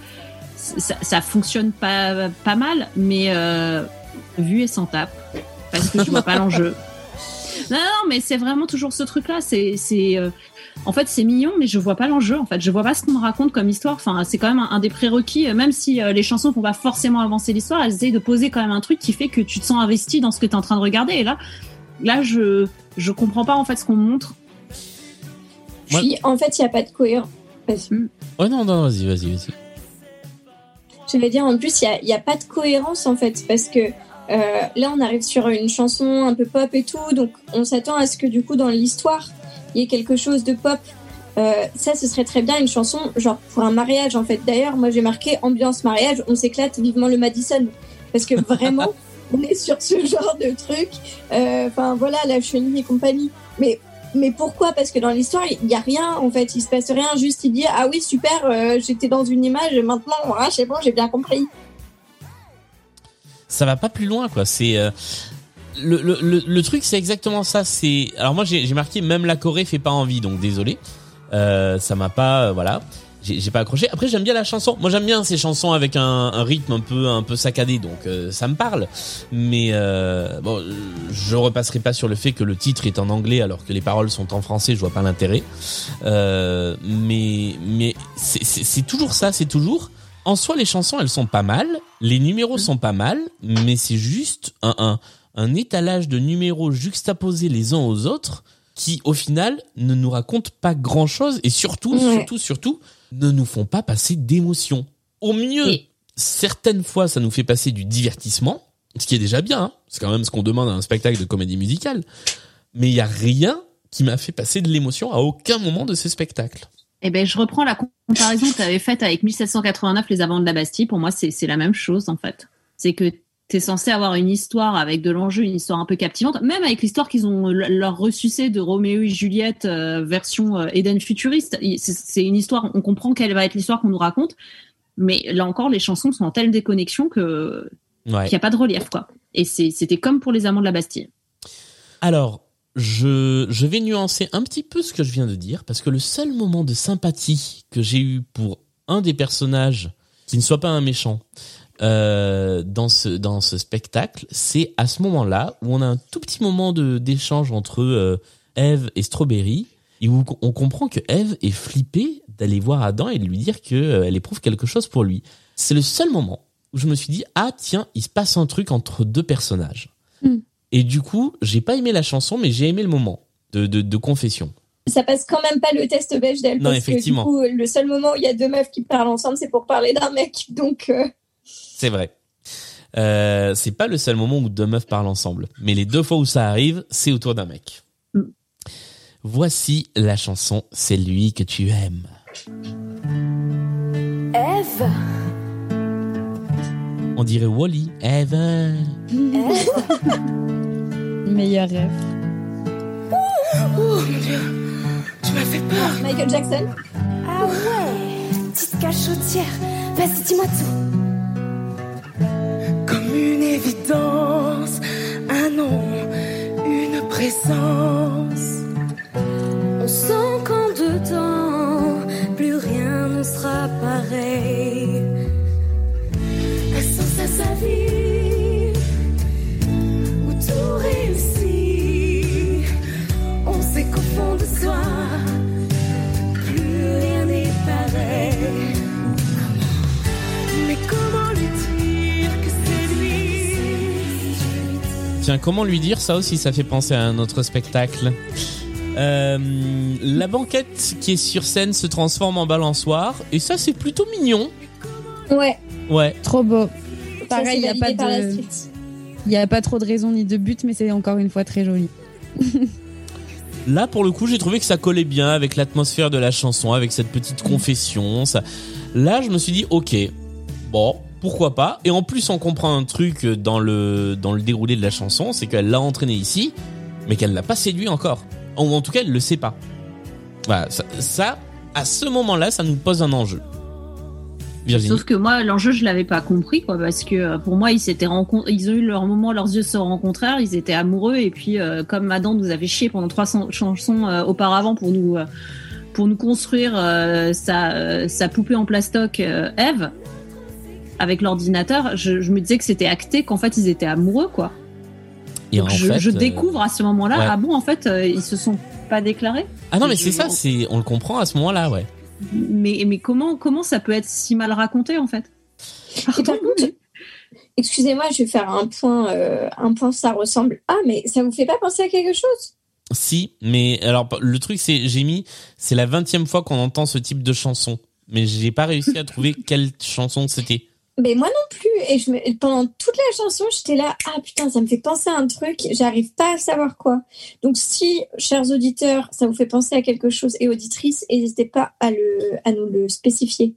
Speaker 5: ça, ça fonctionne pas, pas mal, mais euh, vu et sans tape, parce que je vois pas l'enjeu. Non, non, mais c'est vraiment toujours ce truc-là. C'est, c'est, euh, en fait, c'est mignon, mais je vois pas l'enjeu. En fait, je vois pas ce qu'on me raconte comme histoire. Enfin, c'est quand même un, un des prérequis. euh, Même si euh, les chansons font pas forcément avancer l'histoire, elles essayent de poser quand même un truc qui fait que tu te sens investi dans ce que tu es en train de regarder. Et là, là, je, je comprends pas en fait ce qu'on me montre.
Speaker 3: Puis, en fait, il n'y a pas de cohérence.
Speaker 2: Oh non, non, vas-y, vas-y, vas-y.
Speaker 3: Je vais dire, en plus, il n'y a, a, pas de cohérence en fait, parce que euh, là, on arrive sur une chanson un peu pop et tout, donc on s'attend à ce que du coup, dans l'histoire, il y ait quelque chose de pop. Euh, ça, ce serait très bien une chanson, genre pour un mariage en fait. D'ailleurs, moi j'ai marqué ambiance mariage, on s'éclate vivement le Madison. Parce que vraiment, on est sur ce genre de truc. Euh, Enfin voilà, la chenille et compagnie. Mais mais pourquoi? Parce que dans l'histoire, il n'y a rien en fait, il se passe rien. Juste, il dit ah oui super, euh, j'étais dans une image, maintenant, ah, c'est bon, j'ai bien compris.
Speaker 2: Ça va pas plus loin quoi. C'est le, le, le, truc, c'est exactement ça. C'est alors moi j'ai marqué même la Corée fait pas envie, donc désolé. Euh, ça m'a pas euh, voilà j'ai pas accroché. Après, j'aime bien la chanson. Moi, j'aime bien ces chansons avec un, un, rythme un peu un peu saccadé, donc euh, ça me parle. Mais euh, bon, je repasserai pas sur le fait que le titre est en anglais alors que les paroles sont en français. Je vois pas l'intérêt. Euh, mais mais c'est toujours ça. C'est toujours. En soi, les chansons, elles sont pas mal. Les numéros sont pas mal, mais c'est juste un, un un étalage de numéros juxtaposés les uns aux autres qui, au final, ne nous racontent pas grand chose et surtout, surtout, surtout ne nous font pas passer d'émotions. Au mieux, certaines fois, ça nous fait passer du divertissement, ce qui est déjà bien. Hein. C'est quand même ce qu'on demande à un spectacle de comédie musicale. Mais il y a rien qui m'a fait passer de l'émotion à aucun moment de ce spectacle.
Speaker 5: Eh ben, je reprends la comparaison que tu avais faite avec 1789, les avants de la Bastille. Pour moi, c'est la même chose, en fait. C'est que tu es censé avoir une histoire avec de l'enjeu, une histoire un peu captivante, même avec l'histoire qu'ils ont leur ressucé de Roméo et Juliette euh, version euh, Eden futuriste. C'est une histoire, on comprend quelle va être l'histoire qu'on nous raconte, mais là encore, les chansons sont en telle déconnexion que qu'il n'y a pas de relief, quoi. Et c'était comme pour les Amants de la Bastille.
Speaker 2: Alors, je, je vais nuancer un petit peu ce que je viens de dire, parce que le seul moment de sympathie que j'ai eu pour un des personnages qui ne soit pas un méchant, euh, dans ce dans ce spectacle, c'est à ce moment-là où on a un tout petit moment de d'échange entre euh, Eve et Strawberry et où on comprend que Eve est flippée d'aller voir Adam et de lui dire que euh, elle éprouve quelque chose pour lui. C'est le seul moment où je me suis dit ah tiens il se passe un truc entre deux personnages. Mm. Et du coup j'ai pas aimé la chanson mais j'ai aimé le moment de, de, de confession
Speaker 3: ça passe quand même pas le test Bechdel
Speaker 2: non,
Speaker 3: parce
Speaker 2: effectivement.
Speaker 3: que du coup le seul moment où il y a deux meufs qui parlent ensemble c'est pour parler d'un mec donc euh...
Speaker 2: C'est vrai. Euh, c'est pas le seul moment où deux meufs parlent ensemble, mais les deux fois où ça arrive, c'est autour d'un mec. Mm. Voici la chanson C'est lui que tu aimes.
Speaker 9: Eve.
Speaker 2: On dirait Wally. Eve.
Speaker 4: Meilleur rêve.
Speaker 9: Oh mon dieu, tu m'as fait peur.
Speaker 3: Michael Jackson.
Speaker 9: Ah ouais, petite cachotière. Vas-y, dis-moi tout une évidence, un nom, une présence. On sent qu'en dedans, plus rien ne sera pareil. Sens à sa vie,
Speaker 2: Tiens, comment lui dire ça aussi Ça fait penser à un autre spectacle. Euh, la banquette qui est sur scène se transforme en balançoire et ça c'est plutôt mignon.
Speaker 3: Ouais.
Speaker 2: Ouais.
Speaker 4: Trop beau. Pareil, il n'y a pas de, il y a pas trop de raison ni de but, mais c'est encore une fois très joli.
Speaker 2: Là, pour le coup, j'ai trouvé que ça collait bien avec l'atmosphère de la chanson, avec cette petite confession. Ça... Là, je me suis dit, ok, bon, pourquoi pas. Et en plus, on comprend un truc dans le dans le déroulé de la chanson, c'est qu'elle l'a entraîné ici, mais qu'elle l'a pas séduit encore. Ou en tout cas, elle le sait pas. Voilà, ça, ça à ce moment-là, ça nous pose un enjeu. Virginie.
Speaker 5: Sauf que moi, l'enjeu, je l'avais pas compris, quoi, parce que euh, pour moi, ils s'étaient ils ont eu leur moment, leurs yeux se rencontrèrent, ils étaient amoureux, et puis euh, comme Adam nous avait chié pendant 300 chansons euh, auparavant pour nous pour nous construire sa sa poupée en plastoc, Eve, avec l'ordinateur, je, je me disais que c'était acté qu'en fait ils étaient amoureux, quoi.
Speaker 2: Et en
Speaker 5: je,
Speaker 2: fait,
Speaker 5: je
Speaker 2: euh,
Speaker 5: découvre à ce moment-là,
Speaker 2: ouais.
Speaker 5: ah bon, en fait, euh, ils se sont pas déclarés.
Speaker 2: Ah non, mais c'est ça, c'est on le comprend à ce moment-là, ouais.
Speaker 5: Mais mais comment comment ça peut être si mal raconté en fait?
Speaker 3: Et par contre, excusez-moi, je vais faire un point, euh, un point, ça ressemble. Ah, mais ça vous fait pas penser à quelque chose?
Speaker 2: Si, mais alors le truc c'est j'ai mis c'est la vingtième fois qu'on entend ce type de chanson, mais j'ai pas réussi à trouver quelle chanson c'était.
Speaker 3: Mais moi non plus. Et je me- pendant toute la chanson, j'étais là, ah putain, ça me fait penser à un truc, j'arrive pas à savoir quoi. Donc si, chers auditeurs, ça vous fait penser à quelque chose et auditrices, n'hésitez pas à, le, à nous le spécifier.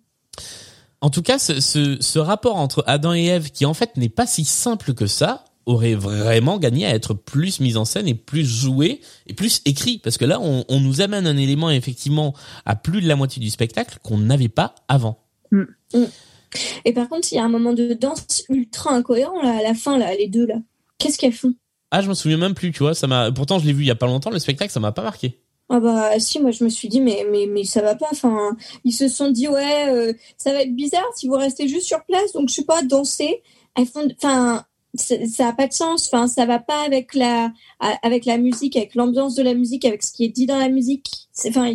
Speaker 2: En tout cas, ce, ce, ce rapport entre Adam et Ève, qui en fait n'est pas si simple que ça, aurait vraiment gagné à être plus mis en scène et plus joué et plus écrit. Parce que là, on, on nous amène un élément effectivement à plus de la moitié du spectacle qu'on n'avait pas avant.
Speaker 3: Mm. Et par contre, il y a un moment de danse ultra incohérent là, à la fin, là, les deux là. Qu'est-ce qu'elles font?
Speaker 2: Ah, je me souviens même plus, tu vois. Ça m'a. Pourtant, je l'ai vu il y a pas longtemps. Le spectacle, ça m'a pas marqué.
Speaker 3: Ah bah si, moi je me suis dit mais mais mais ça va pas. Enfin, ils se sont dit ouais, euh, ça va être bizarre si vous restez juste sur place. Donc je sais pas danser. Elles font, enfin, ça a pas de sens. Enfin, ça va pas avec la avec la musique, avec l'ambiance de la musique, avec ce qui est dit dans la musique. Enfin,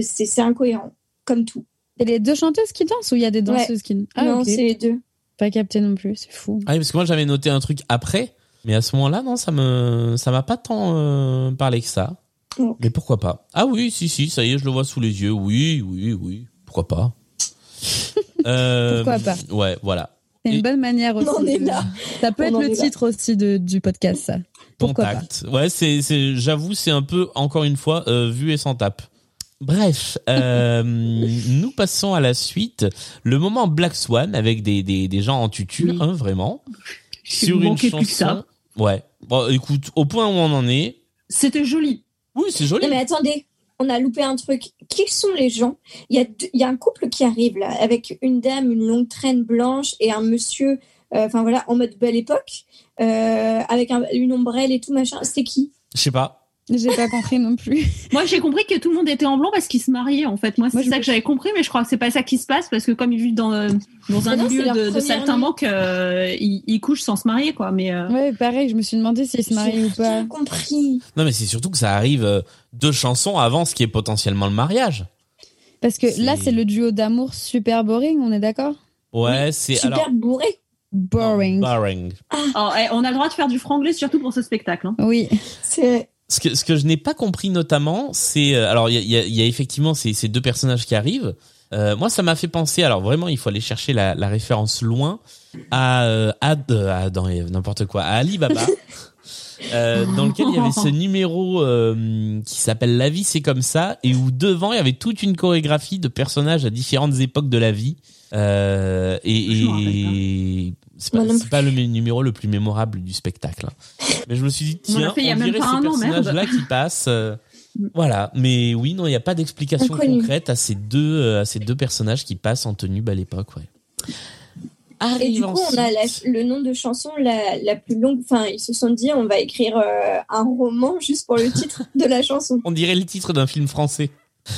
Speaker 3: c'est incohérent comme tout.
Speaker 4: C'est les deux chanteuses qui dansent ou il y a des danseuses
Speaker 3: Ouais.
Speaker 4: qui Ah,
Speaker 3: non, c'est les deux.
Speaker 4: Pas capté non plus, c'est fou.
Speaker 2: Ah oui, parce que moi, j'avais noté un truc après. Mais à ce moment-là, non, ça me, ça m'a pas tant euh, parlé que ça. Mais pourquoi pas? Ah oui, si, si, ça y est, je le vois sous les yeux. Oui, oui, oui. Pourquoi pas? Euh,
Speaker 4: Pourquoi pas?
Speaker 2: Ouais, voilà.
Speaker 4: C'est une bonne manière aussi.
Speaker 3: On en est là.
Speaker 4: Ça peut
Speaker 3: On
Speaker 4: être le
Speaker 3: là.
Speaker 4: titre aussi de, du podcast, ça. Pourquoi pas?
Speaker 2: Contact. Ouais, c'est, c'est, j'avoue, c'est un peu, encore une fois, euh, vu et sans tape. Bref, euh, nous passons à la suite. Le moment Black Swan avec des, des, des gens en tutu,
Speaker 5: Oui.
Speaker 2: hein, vraiment. Sur une chanson.
Speaker 5: plus que ça.
Speaker 2: Ouais. Bon, écoute, au point où on en est.
Speaker 5: C'était joli.
Speaker 2: Oui, c'est joli.
Speaker 3: Mais attendez, on a loupé un truc. Qui sont les gens? Il y a deux- il y a un couple qui arrive là avec une dame, une longue traîne blanche et un monsieur. euh, Enfin voilà, en mode belle époque, euh, avec un- une ombrelle et tout machin. C'est qui?
Speaker 2: Je sais pas.
Speaker 4: J'ai pas compris non plus.
Speaker 5: Moi, j'ai compris que tout le monde était en blanc parce qu'ils se mariaient, en fait. Moi, c'est ça que j'avais compris, mais je crois que c'est pas ça qui se passe parce que comme ils vivent dans, euh, dans un
Speaker 3: Mais non,
Speaker 5: milieu de, de saltimbanque, euh, ils, ils couchent sans se marier, quoi. Mais euh,
Speaker 4: Ouais, pareil, je me suis demandé s'ils se marient ou
Speaker 3: J'ai
Speaker 4: pas.
Speaker 3: rien compris.
Speaker 2: Non, mais c'est surtout que ça arrive euh, deux chansons avant ce qui est potentiellement le mariage.
Speaker 4: Parce que là,
Speaker 2: C'est-
Speaker 4: le duo d'amour super boring, on est d'accord?
Speaker 2: Ouais, c'est
Speaker 3: Super
Speaker 2: alors
Speaker 3: bourré.
Speaker 4: Boring.
Speaker 2: boring.
Speaker 5: oh, eh, on a le droit de faire du franglais, surtout pour ce spectacle. hein.
Speaker 4: Oui.
Speaker 3: C'est
Speaker 2: Ce que, ce que je n'ai pas compris notamment, c'est euh, alors il y a, il y a- il y a effectivement ces, ces deux personnages qui arrivent. Euh, moi, ça m'a fait penser. Alors vraiment, il faut aller chercher la, la référence loin à euh, euh, à Adam et Ève, n'importe quoi, à Alibaba. Euh, dans lequel il y avait ce numéro euh, qui s'appelle La vie c'est comme ça et où devant il y avait toute une chorégraphie de personnages à différentes époques de la vie euh, et c'est pas, pas le mé- numéro le plus mémorable du spectacle hein. mais je me suis dit
Speaker 5: On
Speaker 2: tiens
Speaker 5: fait il y a
Speaker 2: on
Speaker 5: même
Speaker 2: dirait
Speaker 5: pas
Speaker 2: ces
Speaker 5: un an, merde.
Speaker 2: personnages là qui passent euh, voilà mais oui non il n'y a pas d'explication concrète à ces deux euh, à ces deux personnages qui passent en tenue à l'époque ouais
Speaker 3: Et du coup, on a la- le nom de chanson la, la plus longue. Enfin, ils se sont dit, on va écrire euh, un roman juste pour le titre de la chanson.
Speaker 2: on dirait le titre d'un film français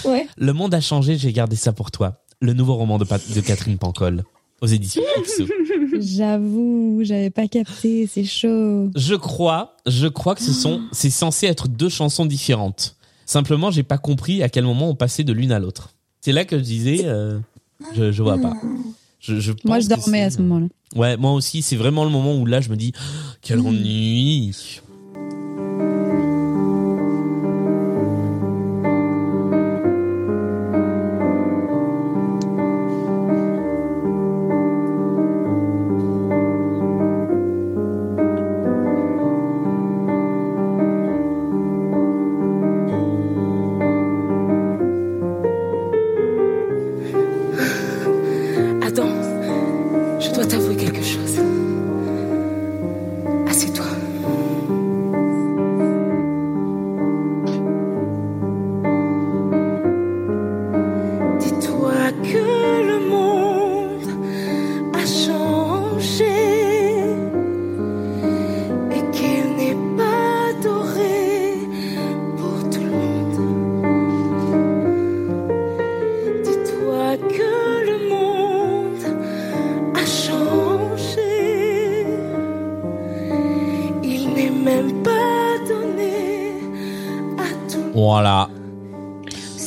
Speaker 3: Ouais.
Speaker 2: Le monde a changé, j'ai gardé ça pour toi. Le nouveau roman de, de Catherine Pancol aux éditions.
Speaker 4: J'avoue, j'avais pas capté, c'est chaud.
Speaker 2: Je crois, je crois que ce sont, c'est censé être deux chansons différentes. Simplement, j'ai pas compris à quel moment on passait de l'une à l'autre. C'est là que je disais, euh, je, je vois pas. Je, je
Speaker 4: Moi, je dormais à ce moment-là.
Speaker 2: Ouais, moi aussi, c'est vraiment le moment où là, je me dis, oh, quel ennui.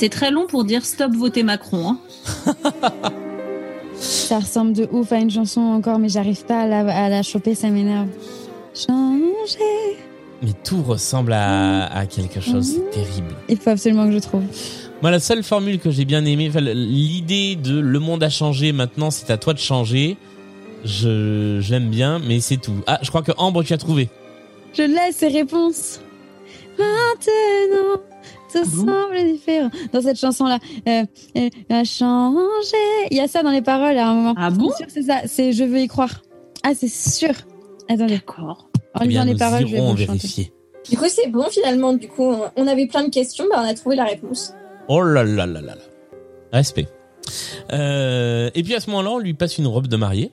Speaker 5: C'est très long pour dire stop voter Macron. Hein.
Speaker 4: Ça ressemble de ouf à une chanson encore, mais j'arrive pas à la, à la choper, ça m'énerve. Changer.
Speaker 2: Mais tout ressemble à, à quelque chose, c'est terrible.
Speaker 4: Il faut absolument que je trouve.
Speaker 2: Moi, la seule formule que j'ai bien aimée, l'idée de le monde a changé, maintenant c'est à toi de changer, je, l'aime bien, mais c'est tout. Ah, je crois que Ambre, tu as trouvé.
Speaker 4: Je laisse ces réponses. Maintenant, tout semble différent. Dans cette chanson-là, euh, euh, a changé. Il y a ça dans les paroles à un moment.
Speaker 5: Ah bon
Speaker 4: C'est sûr que c'est ça. C'est je veux y croire. Ah, c'est sûr. Attendez.
Speaker 5: D'accord.
Speaker 4: En
Speaker 2: Eh bien,
Speaker 4: lisant les
Speaker 2: nous
Speaker 4: paroles, je vais
Speaker 2: vérifier.
Speaker 3: Du coup, c'est bon finalement. Du coup, on- on avait plein de questions, bah, on a trouvé la réponse.
Speaker 2: Oh là là là là là. Respect. Euh, et puis à ce moment-là, on lui passe une robe de mariée.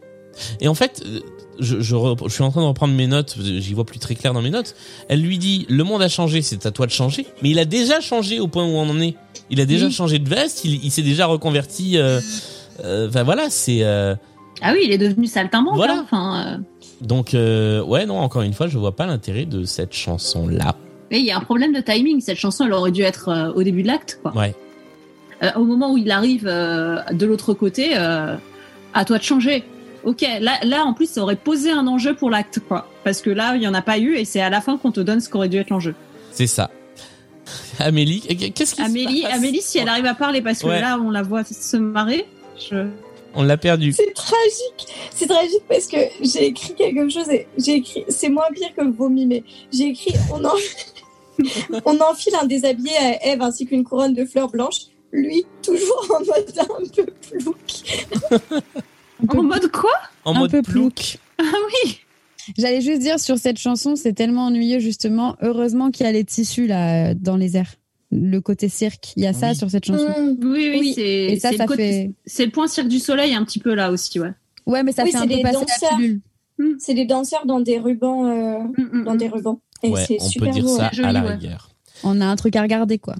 Speaker 2: Et en fait, euh, je, je, re- je suis en train de reprendre mes notes, j'y vois plus très clair dans mes notes. Elle lui dit, le monde a changé, c'est à toi de changer. Mais il a déjà changé au point où on en est. Il a déjà
Speaker 5: Oui.
Speaker 2: changé de veste, il, il s'est déjà reconverti. euh, euh, Enfin voilà, c'est... euh,
Speaker 5: Ah oui, il est devenu saltimbanque.
Speaker 2: Voilà.
Speaker 5: hein. Enfin,
Speaker 2: donc ouais, non, encore une fois, je vois pas l'intérêt de cette chanson-là.
Speaker 5: mais il y a un problème de timing. Cette chanson, elle aurait dû être au début de l'acte.
Speaker 2: Ouais.
Speaker 5: Au moment où il arrive de l'autre côté, à toi de changer. Ok, là, là, en plus, ça aurait posé un enjeu pour l'acte, quoi. Parce que là, il y en a pas eu, et c'est à la fin qu'on te donne ce qu'aurait dû être l'enjeu.
Speaker 2: C'est ça. Amélie, qu'est-ce qui se
Speaker 5: Amélie,
Speaker 2: passe
Speaker 5: Amélie, si elle arrive à parler, parce que
Speaker 2: Ouais.
Speaker 5: là, on la voit se marrer. Je...
Speaker 2: On l'a perdu.
Speaker 3: C'est tragique. C'est tragique parce que j'ai écrit quelque chose et j'ai écrit. C'est moins pire que vomi, mais j'ai écrit. On, en... on enfile un déshabillé à Eve ainsi qu'une couronne de fleurs blanches. Lui, toujours en mode un peu plouc.
Speaker 5: En mode quoi
Speaker 2: En
Speaker 4: un
Speaker 2: mode
Speaker 4: peu
Speaker 2: plouc.
Speaker 5: Ah oui
Speaker 4: J'allais juste dire sur cette chanson, c'est tellement ennuyeux justement. Heureusement qu'il y a les tissus là dans les airs. Le côté cirque, il y a ça
Speaker 2: Oui.
Speaker 4: sur cette chanson.
Speaker 3: Mmh.
Speaker 5: Oui, oui,
Speaker 3: Oui.
Speaker 5: c'est
Speaker 4: Et ça,
Speaker 5: c'est
Speaker 4: ça fait-
Speaker 5: c'est le point cirque du soleil un petit peu là aussi, ouais.
Speaker 4: Ouais, mais ça
Speaker 3: Oui,
Speaker 4: fait un
Speaker 3: c'est
Speaker 4: peu passer la
Speaker 3: danseurs.
Speaker 4: pilule.
Speaker 3: C'est des danseurs dans des rubans. euh,
Speaker 5: Mm, mm,
Speaker 3: Dans des rubans. Et
Speaker 2: Ouais,
Speaker 3: c'est
Speaker 2: on peut
Speaker 3: super
Speaker 2: dire
Speaker 3: beau.
Speaker 2: ça
Speaker 5: joli,
Speaker 2: à la
Speaker 5: ouais.
Speaker 2: rigueur.
Speaker 4: On a un truc à regarder quoi.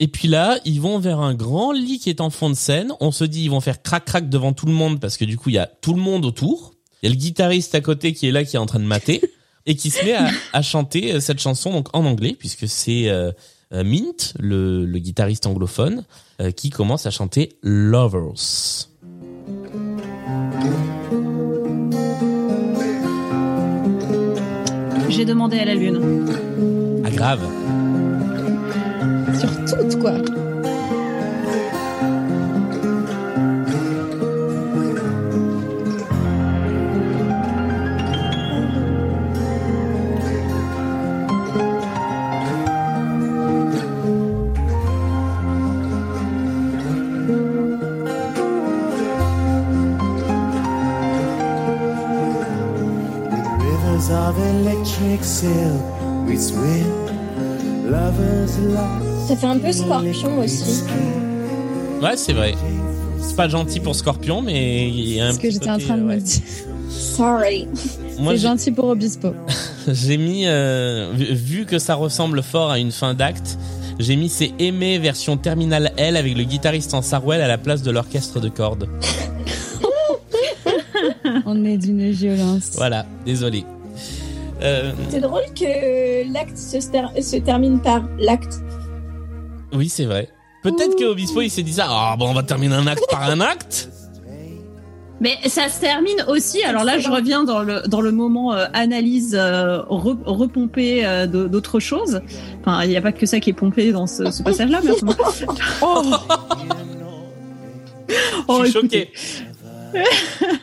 Speaker 2: Et puis là, ils vont vers un grand lit qui est en fond de scène. On se dit, ils vont faire crac crac devant tout le monde parce que du coup, il y a tout le monde autour. Il y a le guitariste à côté qui est là, qui est en train de mater et qui se met à, à chanter euh, cette chanson donc en anglais puisque c'est euh, euh, Mint, le, le guitariste anglophone, euh, qui commence à chanter Lovers.
Speaker 5: J'ai demandé à la lune.
Speaker 2: Ah grave.
Speaker 4: Sur toutes quoi.
Speaker 6: Of electric silk we swim. Lovers lost.
Speaker 3: Ça fait un peu scorpion aussi.
Speaker 2: Ouais, c'est vrai. C'est pas gentil pour Scorpion, mais il y a un
Speaker 4: C'est ce que j'étais en train de
Speaker 2: ouais.
Speaker 4: me dire.
Speaker 3: Sorry.
Speaker 4: C'est gentil pour Obispo.
Speaker 2: J'ai mis, euh, vu- que ça ressemble fort à une fin d'acte, j'ai mis c'est Aimé version Terminal L avec le guitariste en sarouel à la place de l'orchestre de cordes.
Speaker 4: On est d'une violence.
Speaker 2: Voilà, désolé. Euh,
Speaker 3: C'est drôle que l'acte se termine par l'acte.
Speaker 2: Oui, c'est vrai. Peut-être que Obispo il s'est dit ça. Ah bon, on va terminer un acte par un acte.
Speaker 5: Mais ça se termine aussi. Alors là, je reviens dans le dans le moment euh, analyse euh, re- repompée euh, de- d'autres choses. Enfin, il n'y a pas que ça qui est pompé dans ce, ce passage-là, mais
Speaker 2: Oh,
Speaker 5: Oh,
Speaker 2: je suis
Speaker 5: écoutez.
Speaker 2: choqué.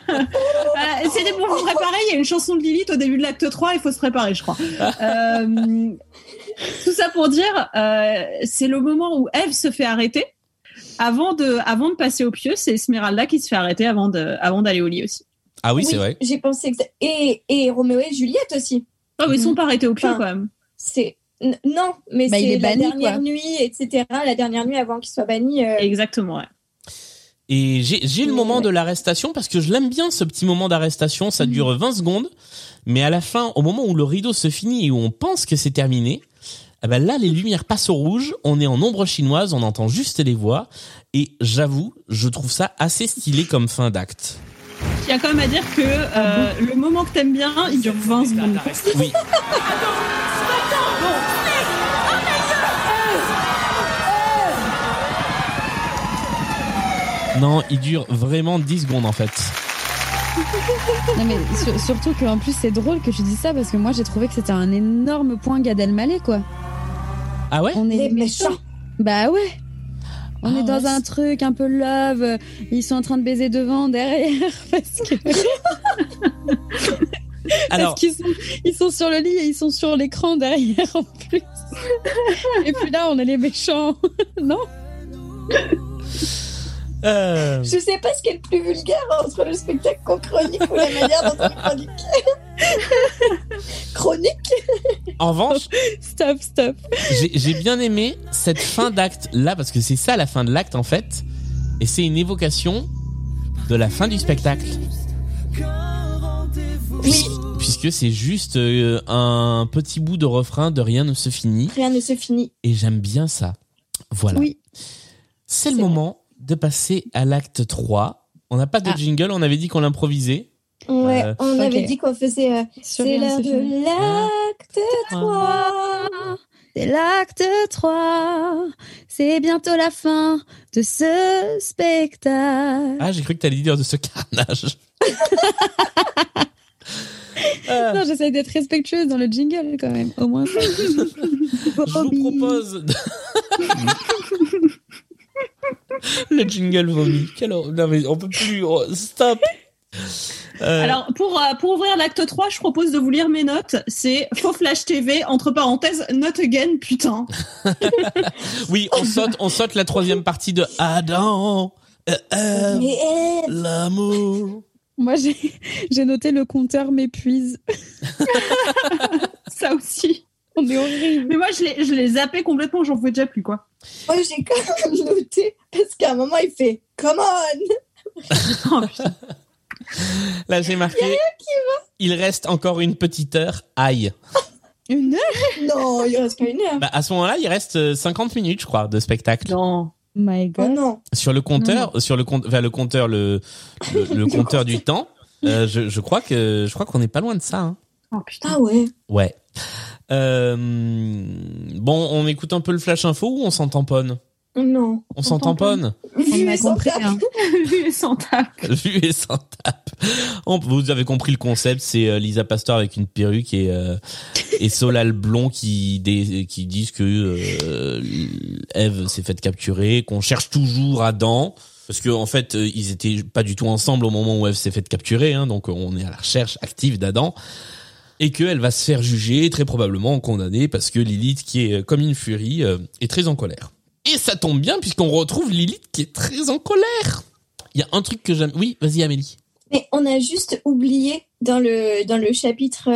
Speaker 5: Voilà, C'était pour vous préparer. Il y a une chanson de Lilith au début de l'acte 3. Il faut se préparer, je crois. Tout ça pour dire, euh, c'est le moment où Eve se fait arrêter. Avant de, avant de passer au pieu, c'est Esmeralda qui se fait arrêter avant de, avant d'aller au lit aussi.
Speaker 2: Ah oui, c'est vrai.
Speaker 3: J'ai pensé que et et Roméo et Juliette aussi.
Speaker 5: Oh, mais ils sont pas arrêtés au pieu
Speaker 3: Enfin,
Speaker 5: quand même.
Speaker 3: C'est non, mais
Speaker 4: Bah,
Speaker 3: c'est
Speaker 4: est
Speaker 3: la
Speaker 4: banni,
Speaker 3: dernière
Speaker 4: quoi.
Speaker 3: nuit, etc. La dernière nuit avant qu'il soit banni. euh,
Speaker 5: Exactement. Ouais.
Speaker 2: Et j'ai j'ai le moment de l'arrestation parce que je l'aime bien ce petit moment d'arrestation. Ça dure 20 secondes, mais à la fin, au moment où le rideau se finit et où on pense que c'est terminé, eh ben là les lumières passent au rouge. On est en ombre chinoise, on entend juste les voix. Et j'avoue, je trouve ça assez stylé comme fin d'acte.
Speaker 5: Il y a quand même à dire que euh, le moment que t'aimes bien, il dure 20 secondes.
Speaker 2: Oui. Non, il dure vraiment 10 secondes en fait.
Speaker 4: Non mais sur- surtout qu'en plus c'est drôle que tu dis ça parce que moi j'ai trouvé que c'était un énorme point Gad Elmaleh quoi.
Speaker 2: Ah ouais
Speaker 4: On est méchants. Bah ouais. On
Speaker 2: Ah
Speaker 4: est dans
Speaker 2: ouais,
Speaker 4: un truc un peu love, ils sont en train de baiser devant, derrière, parce que
Speaker 2: Alors,
Speaker 4: parce qu'ils sont, ils sont sur le lit et ils sont sur l'écran derrière en plus. et puis là on est les méchants, non?
Speaker 2: Euh,
Speaker 3: Je sais pas ce qui est le plus vulgaire entre le spectacle qu'on chronique ou la manière dont on le chronique. chronique
Speaker 2: en revanche,
Speaker 4: Stop, stop.
Speaker 2: j'ai bien aimé cette fin d'acte là parce que c'est ça la fin de l'acte en fait, et c'est une évocation de la fin du spectacle.
Speaker 3: Oui,
Speaker 2: Puisque c'est juste euh, un petit bout de refrain de rien ne se finit,
Speaker 3: rien ne se finit.
Speaker 2: et j'aime bien ça. Voilà.
Speaker 4: Oui.
Speaker 2: C'est le moment de passer à l'acte 3. On n'a pas de
Speaker 4: Ah.
Speaker 2: jingle, on avait dit qu'on l'improvisait.
Speaker 3: Ouais,
Speaker 2: Euh,
Speaker 3: on avait dit qu'on faisait. euh, c'est l'heure de l'acte 3.
Speaker 4: C'est l'acte 3. C'est bientôt la fin de ce spectacle.
Speaker 2: Ah, j'ai cru que t'allais dire de ce carnage. Euh,
Speaker 4: Non, j'essaie d'être respectueuse dans le jingle quand même, au moins.
Speaker 2: je vous propose. le jingle vomi. Non mais on peut plus. oh, Stop. Euh,
Speaker 5: Alors, pour, euh, pour ouvrir l'acte 3, je propose de vous lire mes notes. C'est Faux Flash TV, entre parenthèses, not again, putain.
Speaker 2: oui, on saute, on saute la troisième partie de Adam. euh, L'amour.
Speaker 4: Moi, j'ai j'ai noté le compteur m'épuise.
Speaker 5: Ça aussi.
Speaker 4: On est horrible.
Speaker 5: Mais moi, je l'ai, je l'ai zappé complètement, j'en pouvais déjà plus, quoi.
Speaker 3: moi j'ai quand même noté parce qu'à un moment il fait Come on
Speaker 5: Oh.
Speaker 2: Là, j'ai marqué. Il reste encore une petite heure. Aïe.
Speaker 4: Une heure?
Speaker 3: Non, il reste pas une heure.
Speaker 2: Bah, à ce moment-là, il reste euh, 50 minutes, je crois, de spectacle.
Speaker 5: Non.
Speaker 4: My
Speaker 3: Oh
Speaker 4: God.
Speaker 3: non.
Speaker 2: Sur le compteur, sur le compte, vers le compteur, le, le, le compteur du temps, euh, je, je crois que, je crois qu'on n'est pas loin de ça. hein.
Speaker 5: Oh, putain.
Speaker 3: Ah ouais.
Speaker 2: Ouais. Euh, bon, on écoute un peu le flash info ou on s'en tamponne
Speaker 3: Non.
Speaker 2: On s'en tamponne
Speaker 3: Vu
Speaker 4: On a
Speaker 3: et sans
Speaker 4: compris.
Speaker 3: tape.
Speaker 4: hein.
Speaker 5: Vu et sans tape.
Speaker 2: Vu et sans tape. On- vous avez compris le concept, c'est euh, Lisa Pasteur avec une perruque et euh, et Solal Blond qui disent que euh, Eve s'est faite capturer, qu'on cherche toujours Adam parce que en fait ils étaient pas du tout ensemble au moment où Eve s'est faite capturer, hein, donc on est à la recherche active d'Adam et qu'elle va se faire juger très probablement condamnée parce que Lilith qui est euh, comme une furie euh, est très en colère. Et ça tombe bien puisqu'on retrouve Lilith qui est très en colère. Il y a un truc que j'aime. Oui, vas-y Amélie.
Speaker 3: Mais on a juste oublié dans le, chapitre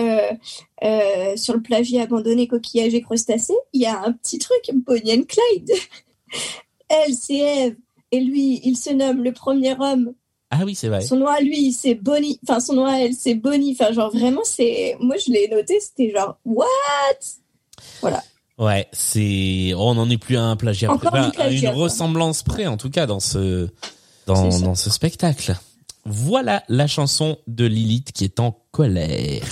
Speaker 3: euh, sur le plagiat abandonné, coquillage et crustacés, il y a un petit truc, Bonnie Clyde. Elle, c'est Eve. Et lui, il se nomme le premier homme.
Speaker 2: Ah oui, c'est vrai.
Speaker 3: Son nom à lui, c'est Bonnie. Enfin, son nom à elle, c'est Bonnie. Enfin, genre, vraiment, c'est. Moi, je l'ai noté, c'était genre, what? Voilà.
Speaker 2: Ouais, c'est oh, on n'en est plus à un plagiat,
Speaker 3: Encore
Speaker 2: près, à
Speaker 3: plagiat,
Speaker 2: une ressemblance près en tout cas dans ce dans, dans ce spectacle. Voilà la chanson de Lilith qui est en colère.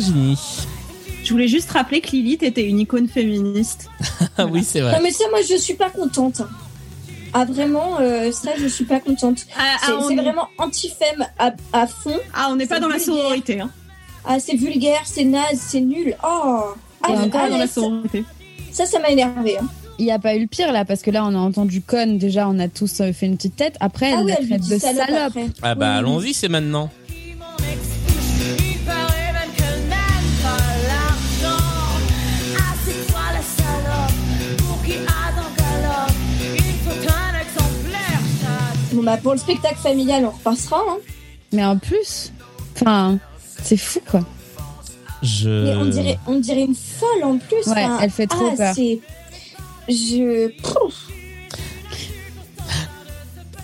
Speaker 2: Virginie.
Speaker 5: Je voulais juste rappeler que Lilith était une icône féministe.
Speaker 2: Ah oui, c'est
Speaker 3: Non,
Speaker 2: vrai.
Speaker 3: mais ça, moi, je suis pas contente. Ah, vraiment, euh, ça, je suis pas contente.
Speaker 5: Ah,
Speaker 3: C'est
Speaker 5: ah, on
Speaker 3: c'est
Speaker 5: est-
Speaker 3: vraiment anti-femme à, à fond.
Speaker 5: Ah, on n'est pas dans la sororité. Hein.
Speaker 3: Ah, c'est vulgaire, c'est naze, c'est nul. Oh
Speaker 5: On
Speaker 3: ah,
Speaker 5: n'est pas dans la sororité.
Speaker 3: ça, ça m'a énervé. hein.
Speaker 4: Il n'y a pas eu le pire là, parce que là, on a entendu conne. Déjà, on a tous euh, fait une petite tête. Après,
Speaker 3: Ah
Speaker 4: elle
Speaker 3: oui,
Speaker 4: la traite de
Speaker 3: salope.
Speaker 2: Ah bah
Speaker 3: Oui.
Speaker 2: allons-y, c'est maintenant.
Speaker 3: Bon, bah, pour le spectacle familial, on repassera. Hein.
Speaker 4: Mais en plus, enfin, c'est fou quoi.
Speaker 2: Je
Speaker 3: Mais on dirait, on dirait une folle en plus.
Speaker 4: Ouais,
Speaker 3: Enfin,
Speaker 4: elle fait trop
Speaker 3: ah,
Speaker 4: peur.
Speaker 3: Je. Pouf.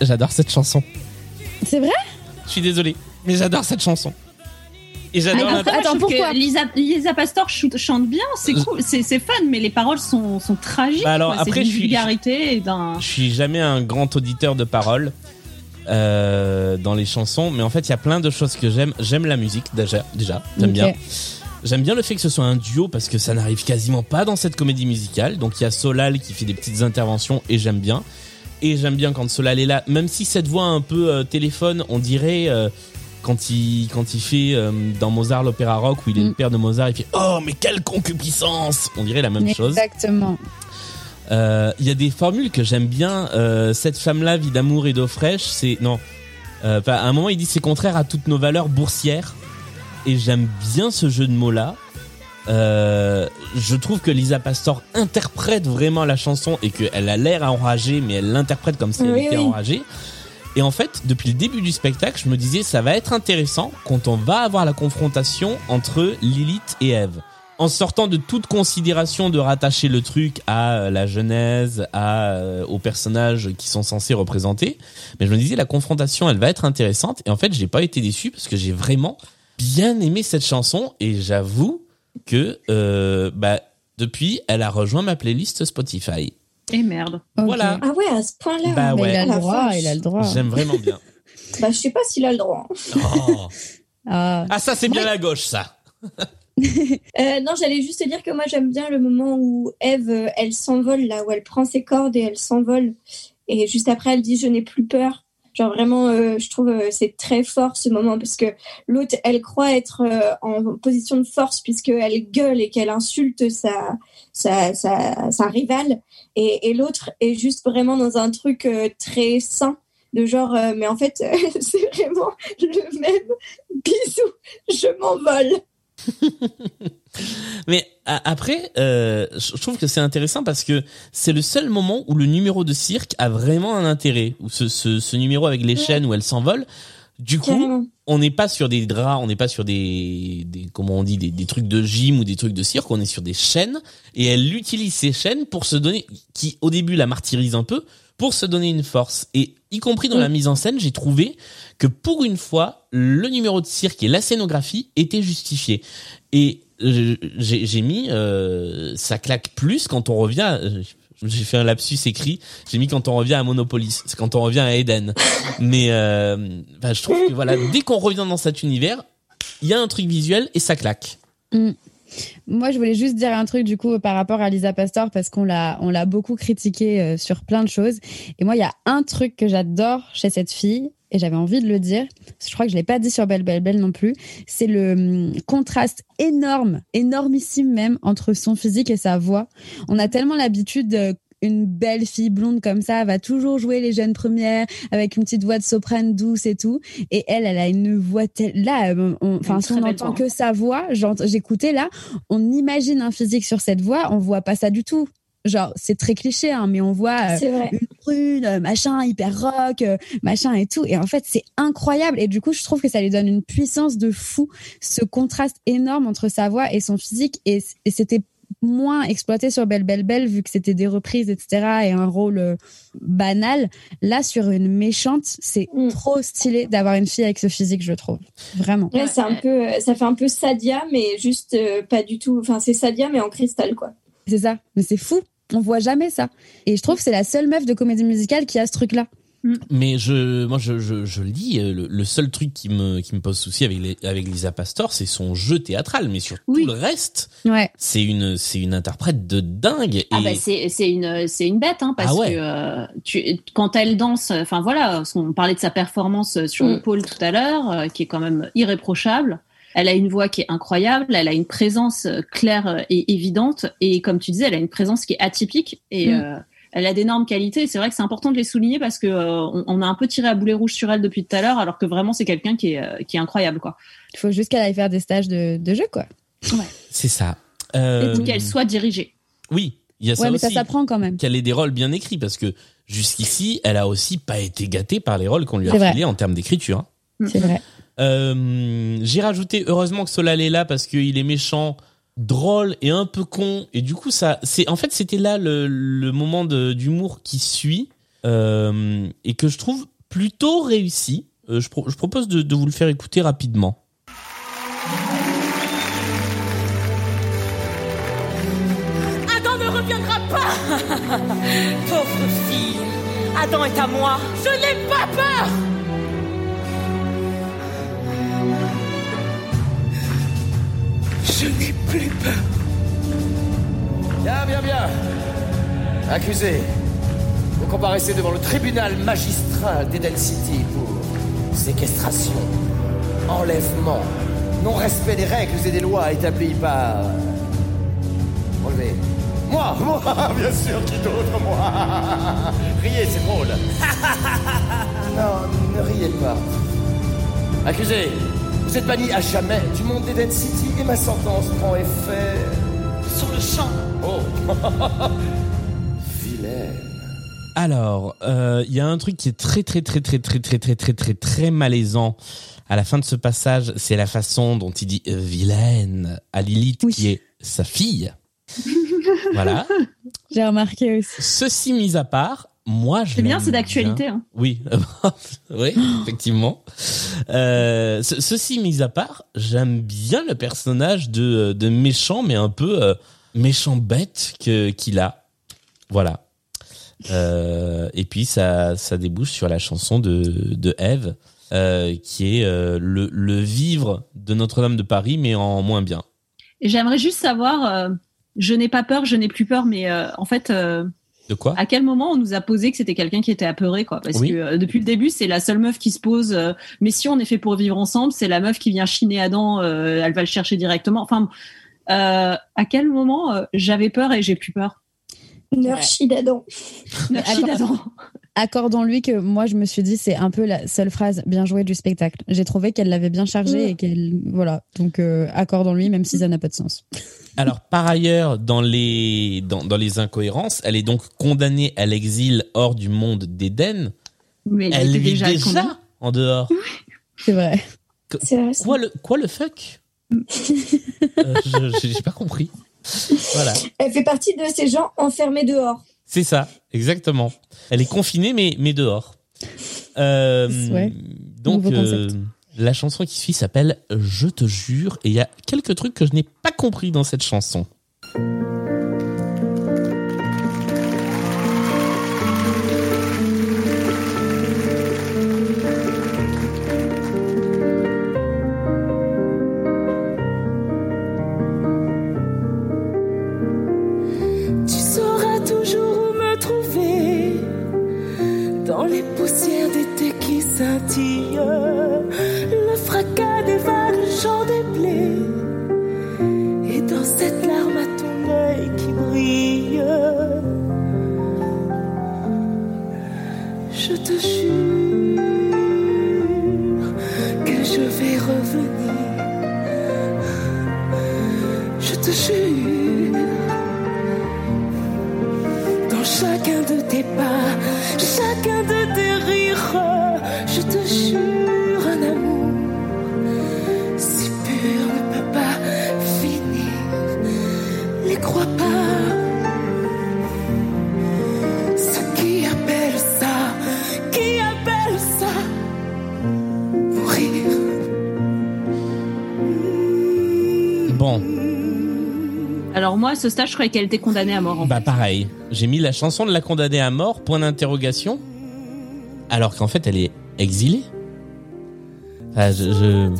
Speaker 2: j'adore cette chanson.
Speaker 4: C'est vrai?
Speaker 2: Je suis désolé, mais j'adore cette chanson. Et j'adore
Speaker 5: Ah,
Speaker 2: la...
Speaker 4: Attends, pourquoi
Speaker 5: Lisa, Lisa Pastor chante, chante bien, c'est cool, c'est c'est fun, mais les paroles sont, sont tragiques.
Speaker 2: Bah alors,
Speaker 5: quoi.
Speaker 2: après,
Speaker 5: c'est
Speaker 2: je suis-
Speaker 5: vulgarité et d'un.
Speaker 2: Je suis jamais un grand auditeur de paroles euh, dans les chansons, mais en fait, il y a plein de choses que j'aime. J'aime la musique déjà, déjà, j'aime bien. J'aime bien le fait que ce soit un duo parce que ça n'arrive quasiment pas dans cette comédie musicale. Donc il y a Solal qui fait des petites interventions et j'aime bien. Et j'aime bien quand Solal est là, même si cette voix un peu euh, téléphone, on dirait euh, quand il quand il fait euh, dans Mozart l'opéra rock où il est le père de Mozart, il fait oh mais quelle concupiscence, on dirait la même chose.
Speaker 4: Exactement.
Speaker 2: Euh, Il y a des formules que j'aime bien. Euh, cette femme-là vit d'amour et d'eau fraîche. C'est non. Euh, enfin, à un moment, il dit c'est contraire à toutes nos valeurs boursières. Et j'aime bien ce jeu de mots-là. Euh, je trouve que Lisa Pastor interprète vraiment la chanson et qu'elle a l'air enragée, mais elle l'interprète comme si elle
Speaker 3: Oui,
Speaker 2: était
Speaker 3: oui.
Speaker 2: enragée. Et en fait, depuis le début du spectacle, je me disais ça va être intéressant quand on va avoir la confrontation entre Lilith et Eve. En sortant de toute considération de rattacher le truc à euh, la genèse, à euh, aux personnages qui sont censés représenter, mais je me disais la confrontation, elle va être intéressante. Et en fait, j'ai pas été déçu parce que j'ai vraiment bien aimé cette chanson et j'avoue que euh, bah depuis, elle a rejoint ma playlist Spotify.
Speaker 5: Et merde.
Speaker 2: Voilà.
Speaker 3: Ah ouais, à ce point-là.
Speaker 2: Bah
Speaker 4: Mais
Speaker 2: ouais.
Speaker 4: il a le droit, il a le droit.
Speaker 2: J'aime vraiment bien.
Speaker 3: Bah, je sais pas s'il a le droit.
Speaker 2: Oh.
Speaker 4: Ah.
Speaker 2: Ah ça c'est bien la gauche ça.
Speaker 3: Euh, non, j'allais juste te dire que moi j'aime bien le moment où Eve, euh, elle s'envole là, où elle prend ses cordes et elle s'envole. Et juste après, elle dit je n'ai plus peur. Genre vraiment, euh, je trouve c'est très fort ce moment parce que l'autre, elle croit être en position de force puisqu'elle gueule et qu'elle insulte sa, sa, sa, rivale. Et, l'autre est juste vraiment dans un truc très sain de genre, mais en fait, c'est vraiment le même bisou, je m'envole.
Speaker 2: Mais après, euh, je trouve que c'est intéressant parce que c'est le seul moment où le numéro de cirque a vraiment un intérêt. Où ce, ce, ce numéro avec les chaînes où elle s'envole. Du coup, on n'est pas sur des draps, on n'est pas sur des, des comment on dit, des, des trucs de gym ou des trucs de cirque. On est sur des chaînes et elle utilise ces chaînes pour se donner, qui au début la martyrise un peu, pour se donner une force. Et y compris dans la mise en scène, j'ai trouvé que pour une fois, le numéro de cirque et la scénographie étaient justifiés. Et j'ai mis euh, ça claque plus quand on revient. euh, j'ai fait un lapsus écrit. J'ai mis quand on revient à Monopolis, c'est quand on revient à Eden. Mais euh, enfin, je trouve que voilà, dès qu'on revient dans cet univers, il y a un truc visuel et ça claque.
Speaker 4: Mm. Moi, je voulais juste dire un truc du coup par rapport à Lisa Pastor parce qu'on l'a on l'a beaucoup critiqué euh, sur plein de choses. Et moi, il y a un truc que j'adore chez cette fille et j'avais envie de le dire. Je crois que je l'ai pas dit sur Belle Belle Belle non plus. C'est le hum, contraste énorme, énormissime même entre son physique et sa voix. On a tellement l'habitude. euh, une belle fille blonde comme ça va toujours jouer les jeunes premières avec une petite voix de soprane douce et tout. Et elle, elle a une voix telle... là, euh, on- enfin, si on entend que sa voix, j'écoutais là, on imagine un physique sur cette voix, on voit pas ça du tout. Genre, c'est très cliché, hein, mais on voit euh, une brune, euh, machin, hyper rock, euh, machin et tout. Et en fait, c'est incroyable. Et du coup, je trouve que ça lui donne une puissance de fou, ce contraste énorme entre sa voix et son physique. Et, et c'était moins exploité sur Belle Belle Belle, vu que c'était des reprises, etc., et un rôle euh, banal. Là, sur une méchante, c'est
Speaker 3: Mm.
Speaker 4: trop stylé d'avoir une fille avec ce physique, je trouve. Vraiment.
Speaker 3: Ouais, c'est un peu, euh, ça fait un peu Sadia, mais juste euh, pas du tout. Enfin, c'est Sadia, mais en cristal, quoi.
Speaker 4: C'est ça. Mais c'est fou. On voit jamais ça. Et je trouve que c'est la seule meuf de comédie musicale qui a ce truc-là.
Speaker 2: Mais je, moi, je, je, je le dis, euh, le, le seul truc qui me, qui me pose souci avec, les, avec Lisa Pastor, c'est son jeu théâtral. Mais sur
Speaker 5: Oui.
Speaker 2: tout le reste,
Speaker 4: Ouais.
Speaker 2: c'est une, c'est une interprète de dingue. Et
Speaker 5: Ah bah c'est c'est une c'est une bête hein, parce
Speaker 2: Ah ouais.
Speaker 5: que euh, tu quand elle danse enfin voilà on parlait de sa performance sur le
Speaker 3: Mm.
Speaker 5: pôle tout à l'heure euh, qui est quand même irréprochable elle a une voix qui est incroyable elle a une présence euh, claire et évidente et comme tu disais elle a une présence qui est atypique et
Speaker 4: Mm.
Speaker 5: euh, elle a d'énormes qualités. C'est vrai que c'est important de les souligner parce que euh, on, on a un peu tiré à boulet rouge sur elle depuis tout à l'heure, alors que vraiment c'est quelqu'un qui est euh, qui est incroyable quoi.
Speaker 4: Il faut juste qu'elle aille faire des stages de, de jeu, quoi.
Speaker 2: c'est ça.
Speaker 5: Et
Speaker 2: Euh,
Speaker 5: qu'elle soit dirigée.
Speaker 2: Oui, il y a ça
Speaker 4: ouais, mais
Speaker 2: aussi.
Speaker 4: ça s'apprend quand même.
Speaker 2: Qu'elle ait des rôles bien écrits parce que jusqu'ici, elle a aussi pas été gâtée par les rôles qu'on lui a filés en termes d'écriture. hein.
Speaker 4: C'est vrai.
Speaker 2: Euh, J'ai rajouté heureusement que Solal est là parce qu'il est méchant, drôle et un peu con et du coup ça, c'est en fait c'était là le, le moment d'humour qui suit euh, et que je trouve plutôt réussi. Euh, je, je propose de, de vous le faire écouter rapidement.
Speaker 9: Adam ne reviendra pas Pauvre fille Adam est à moi Je n'ai pas peur
Speaker 6: Je n'ai plus peur. Bien, bien, bien. Accusé, vous comparaissez devant le tribunal magistral d'Eden City pour séquestration, enlèvement, non-respect des règles et des lois établies par. Relevez. Moi, moi, bien sûr, qui d'autre, moi? Riez, c'est drôle. non, ne riez pas. Accusé, vous êtes banni à jamais du monde d'Eden City et ma sentence prend effet sur le champ. Oh Vilaine.
Speaker 2: Alors, euh, il y a un truc qui est très très très très très très très très très très malaisant à la fin de ce passage, c'est la façon dont il dit euh, vilaine à Lilith qui est sa fille. voilà.
Speaker 4: J'ai remarqué aussi.
Speaker 2: Ceci mis à part, moi je
Speaker 5: C'est bien, c'est d'actualité, hein.
Speaker 2: Oui, oui, effectivement. Euh, ce- ceci mis à part, j'aime bien le personnage de, de méchant, mais un peu euh, méchant bête que qu'il a. Voilà. Euh, et puis ça, ça débouche sur la chanson de, de Eve, euh, qui est euh, le, le vivre de Notre-Dame de Paris, mais en moins bien.
Speaker 5: Et j'aimerais juste savoir, euh, je n'ai pas peur, je n'ai plus peur, mais euh, en fait, euh,
Speaker 2: De quoi
Speaker 5: à quel moment on nous a posé que c'était quelqu'un qui était apeuré, quoi? Parce
Speaker 2: Oui.
Speaker 5: que euh, depuis le début, c'est la seule meuf qui se pose. euh, mais si on est fait pour vivre ensemble, c'est la meuf qui vient chiner Adam, euh, elle va le chercher directement. Enfin, euh, à quel moment euh, j'avais peur et j'ai plus peur?
Speaker 3: Nurchi d'Adam.
Speaker 5: D'Adam.
Speaker 4: Accordons-lui que moi, je me suis dit, c'est un peu la seule phrase bien jouée du spectacle. J'ai trouvé qu'elle l'avait bien chargée
Speaker 3: Mm.
Speaker 4: et qu'elle. Voilà. Donc, euh, accordons-lui, même si ça n'a pas de sens.
Speaker 2: Alors, par ailleurs, dans les, dans, dans les incohérences, elle est donc condamnée à l'exil hors du monde d'Éden.
Speaker 5: Mais elle
Speaker 2: Elle
Speaker 5: était
Speaker 2: vit
Speaker 5: déjà
Speaker 2: en dehors.
Speaker 4: C'est vrai.
Speaker 2: Quoi le, quoi le fuck Euh, je- J'ai pas compris. Voilà.
Speaker 3: Elle fait partie de ces gens enfermés dehors.
Speaker 2: C'est ça, exactement. Elle est confinée, mais, mais dehors. Euh,
Speaker 4: Ouais.
Speaker 2: donc, euh. La chanson qui suit s'appelle Je te jure. Et il y a quelques trucs que je n'ai pas compris dans cette chanson.
Speaker 7: Ce
Speaker 5: stage, je croyais qu'elle était condamnée à mort. en
Speaker 2: bah pareil. J'ai mis la chanson de la condamnée à mort, point d'interrogation. Alors qu'en fait, elle est exilée. Enfin, je- je-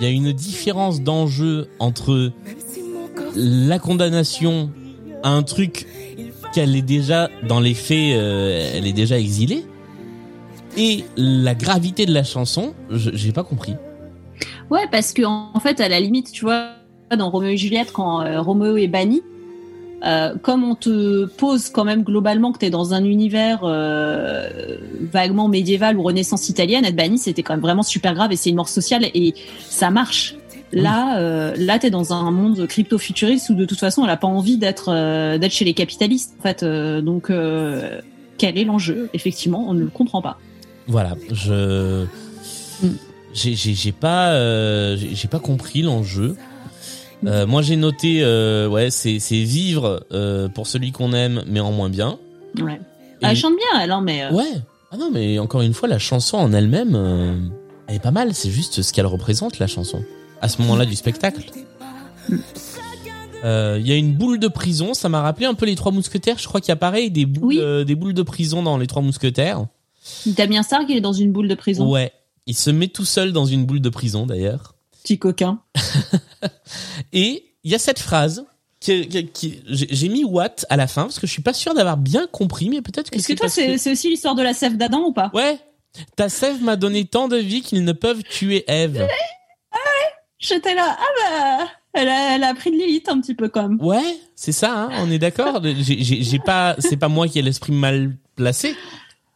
Speaker 2: Il y a une différence d'enjeu entre la condamnation à un truc qu'elle est déjà, dans les faits, euh, elle est déjà exilée, et la gravité de la chanson, j'ai pas compris.
Speaker 5: Ouais, parce que en fait, à la limite, tu vois, dans Roméo et Juliette, quand euh, Roméo est banni, euh, comme on te pose quand même globalement que tu es dans un univers euh, vaguement médiéval ou renaissance italienne, être banni, c'était quand même vraiment super grave et c'est une mort sociale et ça marche. Là, euh, là, t'es dans un monde crypto-futuriste où de toute façon, elle a pas envie d'être euh, d'être chez les capitalistes. En fait, euh, donc quel est l'enjeu? Effectivement, on ne le comprend pas.
Speaker 2: Voilà, je j'ai j'ai pas j'ai pas compris l'enjeu. Euh, moi j'ai noté euh, ouais c'est c'est vivre euh, pour celui qu'on aime mais en moins bien.
Speaker 5: Ouais.
Speaker 2: Et-
Speaker 5: Elle chante bien, elle, hein, mais euh,
Speaker 2: Ouais, Ah non, mais encore une fois, la chanson en elle-même, euh, elle est pas mal. C'est juste ce qu'elle représente, la chanson. À ce moment-là du spectacle. Euh, Il y a une boule de prison, ça m'a rappelé un peu les Trois Mousquetaires. Je crois qu'il y a pareil des boules, des boules de prison dans les Trois Mousquetaires.
Speaker 5: Damien Stark, il est dans une boule de prison.
Speaker 2: Ouais, il se met tout seul dans une boule de prison d'ailleurs.
Speaker 5: Petit coquin.
Speaker 2: Et il y a cette phrase qui, qui- qui- j'ai mis what à la fin parce que je suis pas sûr d'avoir bien compris, mais peut-être que
Speaker 5: Est-ce que
Speaker 2: c'est
Speaker 5: toi, c'est c'est aussi l'histoire de la sève d'Adam ou pas?
Speaker 2: Ouais. Ta sève m'a donné tant de vie qu'ils ne peuvent tuer Ève.
Speaker 5: J'étais là, ah bah, elle a, elle a pris de Lilith un petit peu quand même.
Speaker 2: Ouais, c'est ça, hein, on est d'accord. J'ai- pas, c'est pas moi qui ai l'esprit mal placé.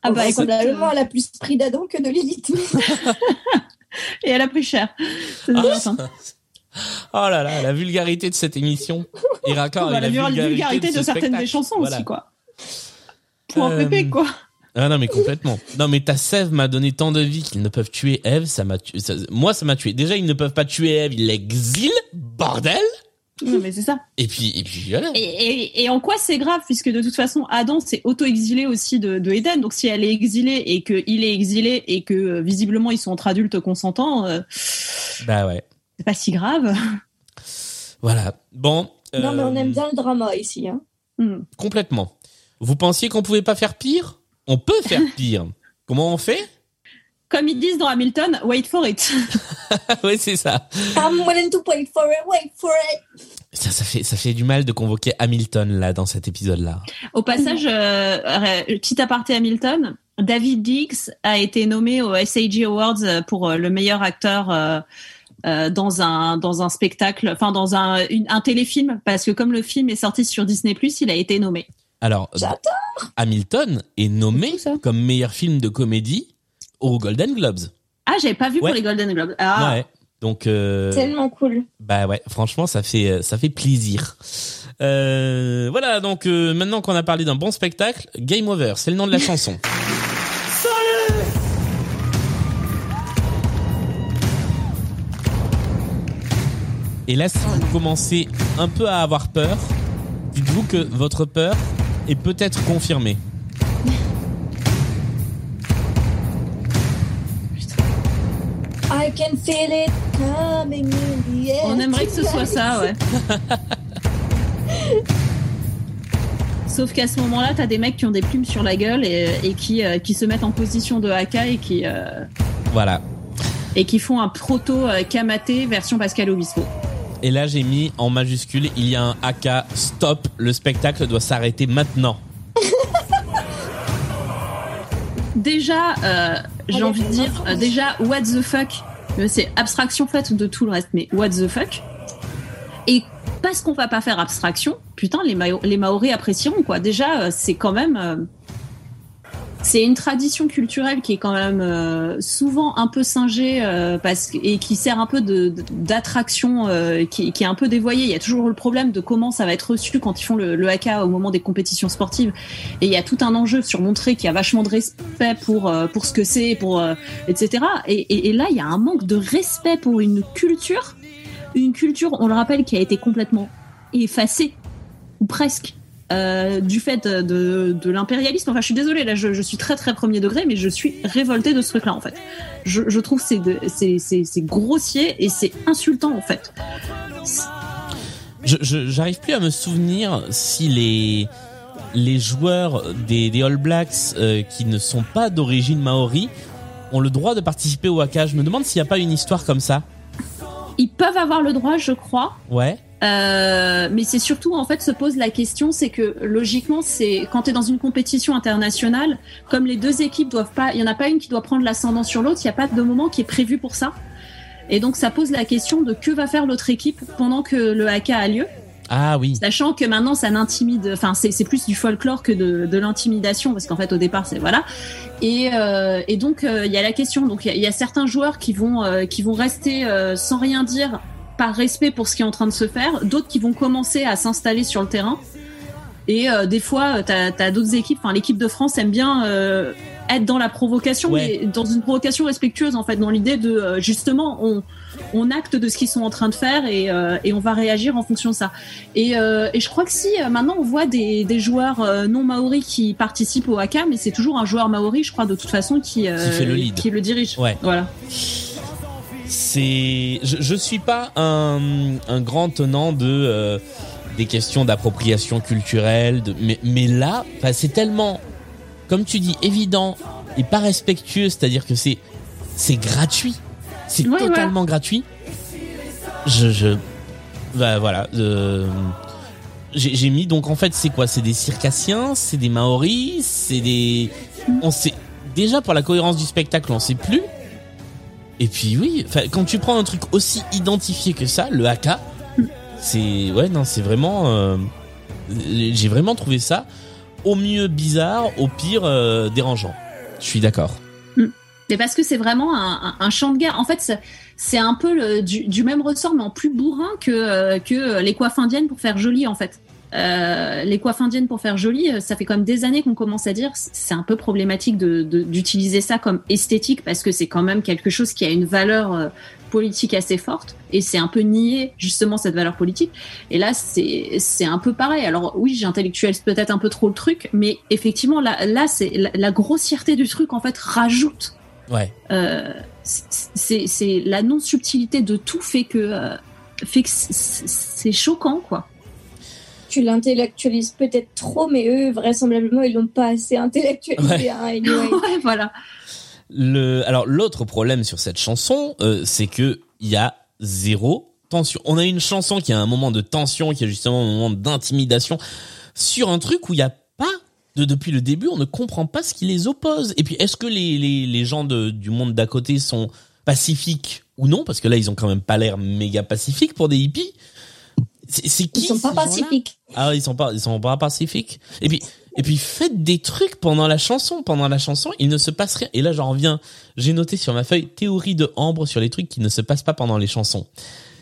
Speaker 5: Ah bah, écoute,
Speaker 3: Probablement, elle a plus pris d'Adam que de Lilith.
Speaker 5: Et elle a pris cher. C'est
Speaker 2: Ah. Oh là là, la vulgarité de cette émission. Et raccord
Speaker 5: Bah,
Speaker 2: avec
Speaker 5: la vulgarité,
Speaker 2: vulgarité
Speaker 5: de,
Speaker 2: ce
Speaker 5: certaines
Speaker 2: spectacle.
Speaker 5: des chansons
Speaker 2: Voilà.
Speaker 5: aussi, quoi. Point
Speaker 2: Euh,
Speaker 5: pépé, quoi.
Speaker 2: Ah non mais complètement. Non mais ta sève m'a donné tant de vie qu'ils ne peuvent tuer Ève, ça m'a tué. ça- moi ça m'a tué. Déjà ils ne peuvent pas tuer Ève, ils l'exilent, bordel.
Speaker 5: Non, mais c'est ça.
Speaker 2: Et puis et puis voilà.
Speaker 5: Et, et, et en quoi c'est grave puisque de toute façon Adam s'est auto-exilé aussi de, de Eden donc si elle est exilée et qu'il est exilé et que euh, visiblement ils sont entre adultes consentants euh,
Speaker 2: Bah ouais.
Speaker 5: c'est pas si grave.
Speaker 2: Voilà. Bon.
Speaker 3: Non, mais on
Speaker 2: euh,
Speaker 3: aime bien le drama ici. Hein.
Speaker 5: Hmm.
Speaker 2: Complètement. Vous pensiez qu'on pouvait pas faire pire? On peut faire pire. Comment on fait?
Speaker 5: Comme ils disent dans Hamilton, wait for it.
Speaker 2: Oui c'est ça.
Speaker 3: I'm willing to wait for it, wait for it.
Speaker 2: ça. Ça fait ça fait du mal de convoquer Hamilton là dans cet épisode là.
Speaker 5: Au passage, euh, euh, petit aparté Hamilton, David Diggs a été nommé aux SAG Awards pour euh, le meilleur acteur euh, euh, dans un dans un spectacle, enfin dans un une- un téléfilm parce que comme le film est sorti sur Disney il a été nommé.
Speaker 2: Alors Hamilton est nommé comme meilleur film de comédie aux Golden Globes.
Speaker 5: Ah, j'avais pas vu
Speaker 2: Ouais.
Speaker 5: pour les Golden Globes. Ah,
Speaker 2: Ouais. Donc euh,
Speaker 3: Tellement cool.
Speaker 2: Bah ouais, franchement, ça fait euh, ça fait plaisir. Euh, voilà, donc euh, maintenant qu'on a parlé d'un bon spectacle, Game Over, c'est le nom de la chanson. Et là, si vous commencez un peu à avoir peur, dites-vous que votre peur est peut-être confirmée.
Speaker 3: I can feel it coming in the air.
Speaker 5: on aimerait que ce soit ça, ouais. Sauf qu'à ce moment-là, t'as des mecs qui ont des plumes sur la gueule et, et qui, euh, qui se mettent en position de haka et qui, euh,
Speaker 2: Voilà.
Speaker 5: et qui font un proto euh, Kamaté version Pascal Obispo.
Speaker 2: Et là, j'ai mis en majuscule, il y a un AK, stop, le spectacle doit s'arrêter maintenant.
Speaker 5: Déjà, euh, j'ai envie de dire, euh, déjà, what the fuck, euh, c'est abstraction faite de tout le reste, mais what the fuck? Et parce qu'on va pas faire abstraction, putain, les, Mao- les Maoris apprécieront, quoi. Déjà, euh, c'est quand même. C'est une tradition culturelle qui est quand même euh, souvent un peu singée euh, parce et qui sert un peu de de- d'attraction euh, qui, qui est un peu dévoyée. Il y a toujours le problème de comment ça va être reçu quand ils font le, le haka au moment des compétitions sportives. Et il y a tout un enjeu sur montrer qu'il y a vachement de respect pour euh, pour ce que c'est, pour euh, etc. Et, et, et là, il y a un manque de respect pour une culture, une culture, on le rappelle, qui a été complètement effacée ou presque euh, du fait de, l'impérialisme. Enfin, je suis désolée, là, je, je suis très très premier degré, mais je suis révoltée de ce truc-là, en fait. Je, je trouve que c'est c'est grossier et c'est insultant, en fait.
Speaker 2: J'arrive plus à me souvenir si les les joueurs des, des All Blacks euh, qui ne sont pas d'origine maori ont le droit de participer au haka. Je me demande s'il n'y a pas une histoire comme ça.
Speaker 5: Ils peuvent avoir le droit, je crois.
Speaker 2: Ouais.
Speaker 5: Euh, mais c'est surtout en fait se pose la question, c'est que logiquement, c'est quand tu es dans une compétition internationale, comme les deux équipes doivent pas, il y en a pas une qui doit prendre l'ascendant sur l'autre, il n'y a pas de moment qui est prévu pour ça. Et donc ça pose la question de que va faire l'autre équipe pendant que le haka a lieu.
Speaker 2: Ah oui.
Speaker 5: Sachant que maintenant ça n'intimide, enfin c'est c'est plus du folklore que de, de l'intimidation parce qu'en fait au départ c'est voilà. Et, euh, et donc euh, il y a la question, donc il y y, a certains joueurs qui vont qui vont rester sans rien dire par respect pour ce qui est en train de se faire, d'autres qui vont commencer à s'installer sur le terrain. Et euh, des fois, euh, t'as as, d'autres équipes. Enfin, l'équipe de France aime bien euh, être dans la provocation,
Speaker 2: Ouais.
Speaker 5: mais dans une provocation respectueuse en fait, dans l'idée de euh, justement on on acte de ce qu'ils sont en train de faire et, euh, et on va réagir en fonction de ça. Et, euh, et je crois que si euh, maintenant on voit des, des joueurs euh, non maoris qui participent au haka, mais c'est toujours un joueur maori, je crois de toute façon qui euh,
Speaker 2: Qui fait le lead.
Speaker 5: qui le dirige.
Speaker 2: Ouais.
Speaker 5: Voilà.
Speaker 2: C'est je, je suis pas un, un grand tenant de euh, des questions d'appropriation culturelle de, mais mais là c'est tellement comme tu dis évident et pas respectueux c'est-à-dire que c'est c'est gratuit. C'est
Speaker 5: Ouais,
Speaker 2: totalement gratuit. Je je bah, voilà euh, j'ai mis donc en fait c'est quoi? C'est des circassiens c'est des maoris c'est des on sait déjà pour la cohérence du spectacle on sait plus et puis oui, quand tu prends un truc aussi identifié que ça, le haka, c'est ouais non, c'est vraiment, euh, j'ai vraiment trouvé ça au mieux bizarre, au pire euh, dérangeant. Je suis d'accord.
Speaker 5: Mais parce que c'est vraiment un, chant de guerre. En fait, c'est- un peu du même ressort, mais en plus bourrin que, euh, que les coiffes indiennes pour faire joli, en fait. Euh, les coiffes indiennes pour faire joli, euh, ça fait quand même des années qu'on commence à dire c'est un peu problématique de- de- d'utiliser ça comme esthétique parce que c'est quand même quelque chose qui a une valeur euh, politique assez forte et c'est un peu nier justement cette valeur politique. Et là, c'est c'est un peu pareil. Alors oui, j'intellectualise peut-être un peu trop le truc, mais effectivement là, là c'est la, la grossièreté du truc en fait rajoute
Speaker 2: Ouais.
Speaker 5: euh, c'est c'est la non subtilité de tout fait que euh, fait que c'est choquant quoi.
Speaker 3: Tu l'intellectualises peut-être trop, mais eux, vraisemblablement, ils l'ont pas assez intellectualisé.
Speaker 2: Ouais.
Speaker 3: hein, anyway.
Speaker 5: ouais, voilà.
Speaker 2: Le, alors l'autre problème sur cette chanson, euh, c'est que il y a zéro tension. On a une chanson qui a un moment de tension, qui a justement un moment d'intimidation sur un truc où il y a pas de depuis le début, on ne comprend pas ce qui les oppose. Et puis est-ce que les les, les gens de, du monde d'à côté sont pacifiques ou non? Parce que là, ils ont quand même pas l'air méga pacifiques pour des hippies. C'est qui
Speaker 3: Ils sont pas pacifiques.
Speaker 2: ah, ils sont pas, ils sont pas pacifiques. Et puis, et puis faites des trucs pendant la chanson. Pendant la chanson, il ne se passe rien. Et là, j'en reviens. J'ai noté sur ma feuille théorie de Ambre sur les trucs qui ne se passent pas pendant les chansons.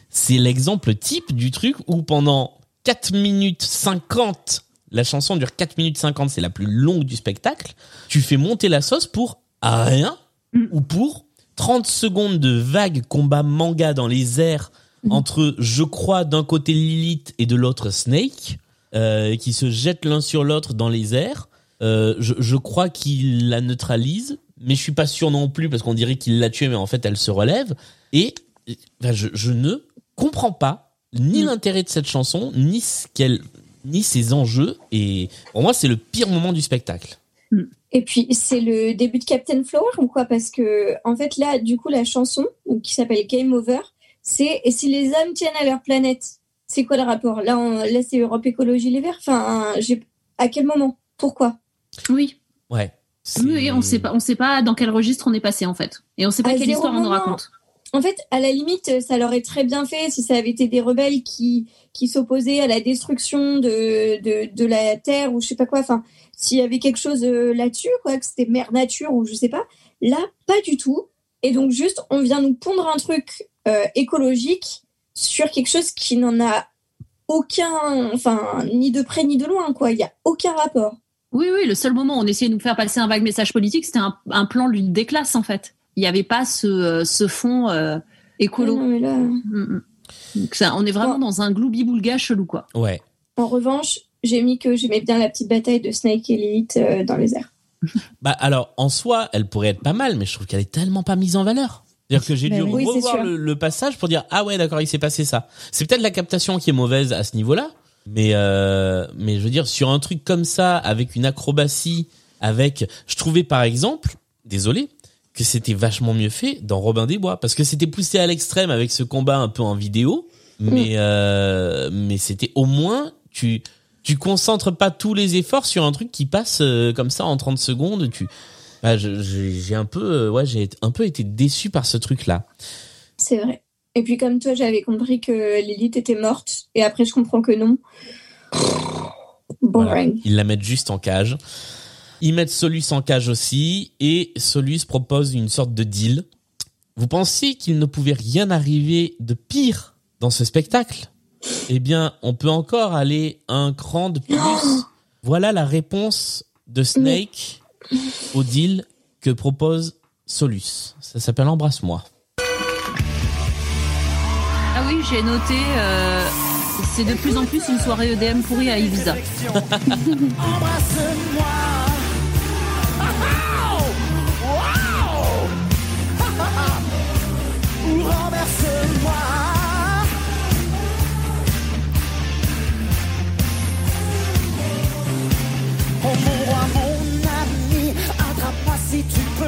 Speaker 2: C'est l'exemple type du truc où pendant 4 minutes 50, la chanson dure 4 minutes 50, c'est la plus longue du spectacle. Tu fais monter la sauce pour rien ou pour 30 secondes de vagues combat manga dans les airs entre, je crois, d'un côté Lilith et de l'autre Snake, euh, qui se jettent l'un sur l'autre dans les airs. Euh, je, je crois qu'il la neutralise, mais je suis pas sûr non plus parce qu'on dirait qu'il l'a tuée, mais en fait elle se relève. Et je, je ne comprends pas ni l'intérêt de cette chanson, ni ce qu'elle, ni ses enjeux. Et pour moi, c'est le pire moment du spectacle.
Speaker 3: Et puis, c'est le début de Captain Flower ou quoi? Parce que, en fait, là, du coup, la chanson, qui s'appelle Game Over, c'est Et si les hommes tiennent à leur planète C'est quoi le rapport? Là, on- là c'est Europe Écologie Les Verts? Enfin, j'ai- à quel moment? Pourquoi?
Speaker 5: Oui.
Speaker 2: Ouais.
Speaker 5: Oui, on sait pas, on sait pas dans quel registre on est passé en fait, et on sait pas
Speaker 3: À
Speaker 5: quelle histoire on nous raconte.
Speaker 3: En fait, à la limite, ça leur est très bien fait si ça avait été des rebelles qui, qui s'opposaient à la destruction de, de, de la Terre ou je sais pas quoi. Enfin, s'il y avait quelque chose euh, là-dessus, quoi, que c'était mère nature ou je sais pas. Là, pas du tout. Et donc, juste, on vient nous pondre un truc euh, écologique sur quelque chose qui n'en a aucun, enfin, ni de près ni de loin, quoi. Il y a aucun rapport.
Speaker 5: Oui, oui, le seul moment où on essayait de nous faire passer un vague message politique, c'était un, un plan lutte des classes en fait. Il n'y avait pas ce, euh, ce fond euh, écolo.
Speaker 3: Ah non, mais là-
Speaker 5: Mm, mm. Donc ça, on est vraiment dans un gloubi-boulga chelou quoi.
Speaker 2: Ouais.
Speaker 3: En revanche, j'ai mis que j'aimais bien la petite bataille de Snake euh, dans les airs.
Speaker 2: Bah alors en soi, elle pourrait être pas mal, mais je trouve qu'elle est tellement pas mise en valeur. C'est-à-dire que j'ai
Speaker 3: Ben
Speaker 2: dû
Speaker 3: oui.
Speaker 2: Revoir le, le passage pour dire ah ouais d'accord il s'est passé ça. C'est peut-être la captation qui est mauvaise à ce niveau-là, mais euh, mais je veux dire sur un truc comme ça avec une acrobatie, avec je trouvais par exemple, désolé, que c'était vachement mieux fait dans Robin des Bois parce que c'était poussé à l'extrême avec ce combat un peu en vidéo, mais euh, mais c'était au moins tu tu concentres pas tous les efforts sur un truc qui passe euh, comme ça en 30 secondes, tu bah, j'ai un peu euh, ouais, j'ai un peu été déçu par ce truc là.
Speaker 3: C'est vrai. Et puis comme toi, j'avais compris que Lilith était morte. Et après, je comprends que non. Boring.
Speaker 2: Ils la mettent juste en cage. Ils mettent Solus en cage aussi et Solus propose une sorte de deal. Vous pensiez qu'il ne pouvait rien arriver de pire dans ce spectacle? Eh bien, on peut encore aller un cran de plus. Voilà la réponse de Snake au deal que propose Solus. Ça s'appelle Embrasse-moi.
Speaker 5: Ah oui, j'ai noté. euh, c'est de plus en plus une soirée EDM pourrie à Ibiza.
Speaker 9: Embrasse-moi. Ou si tu peux.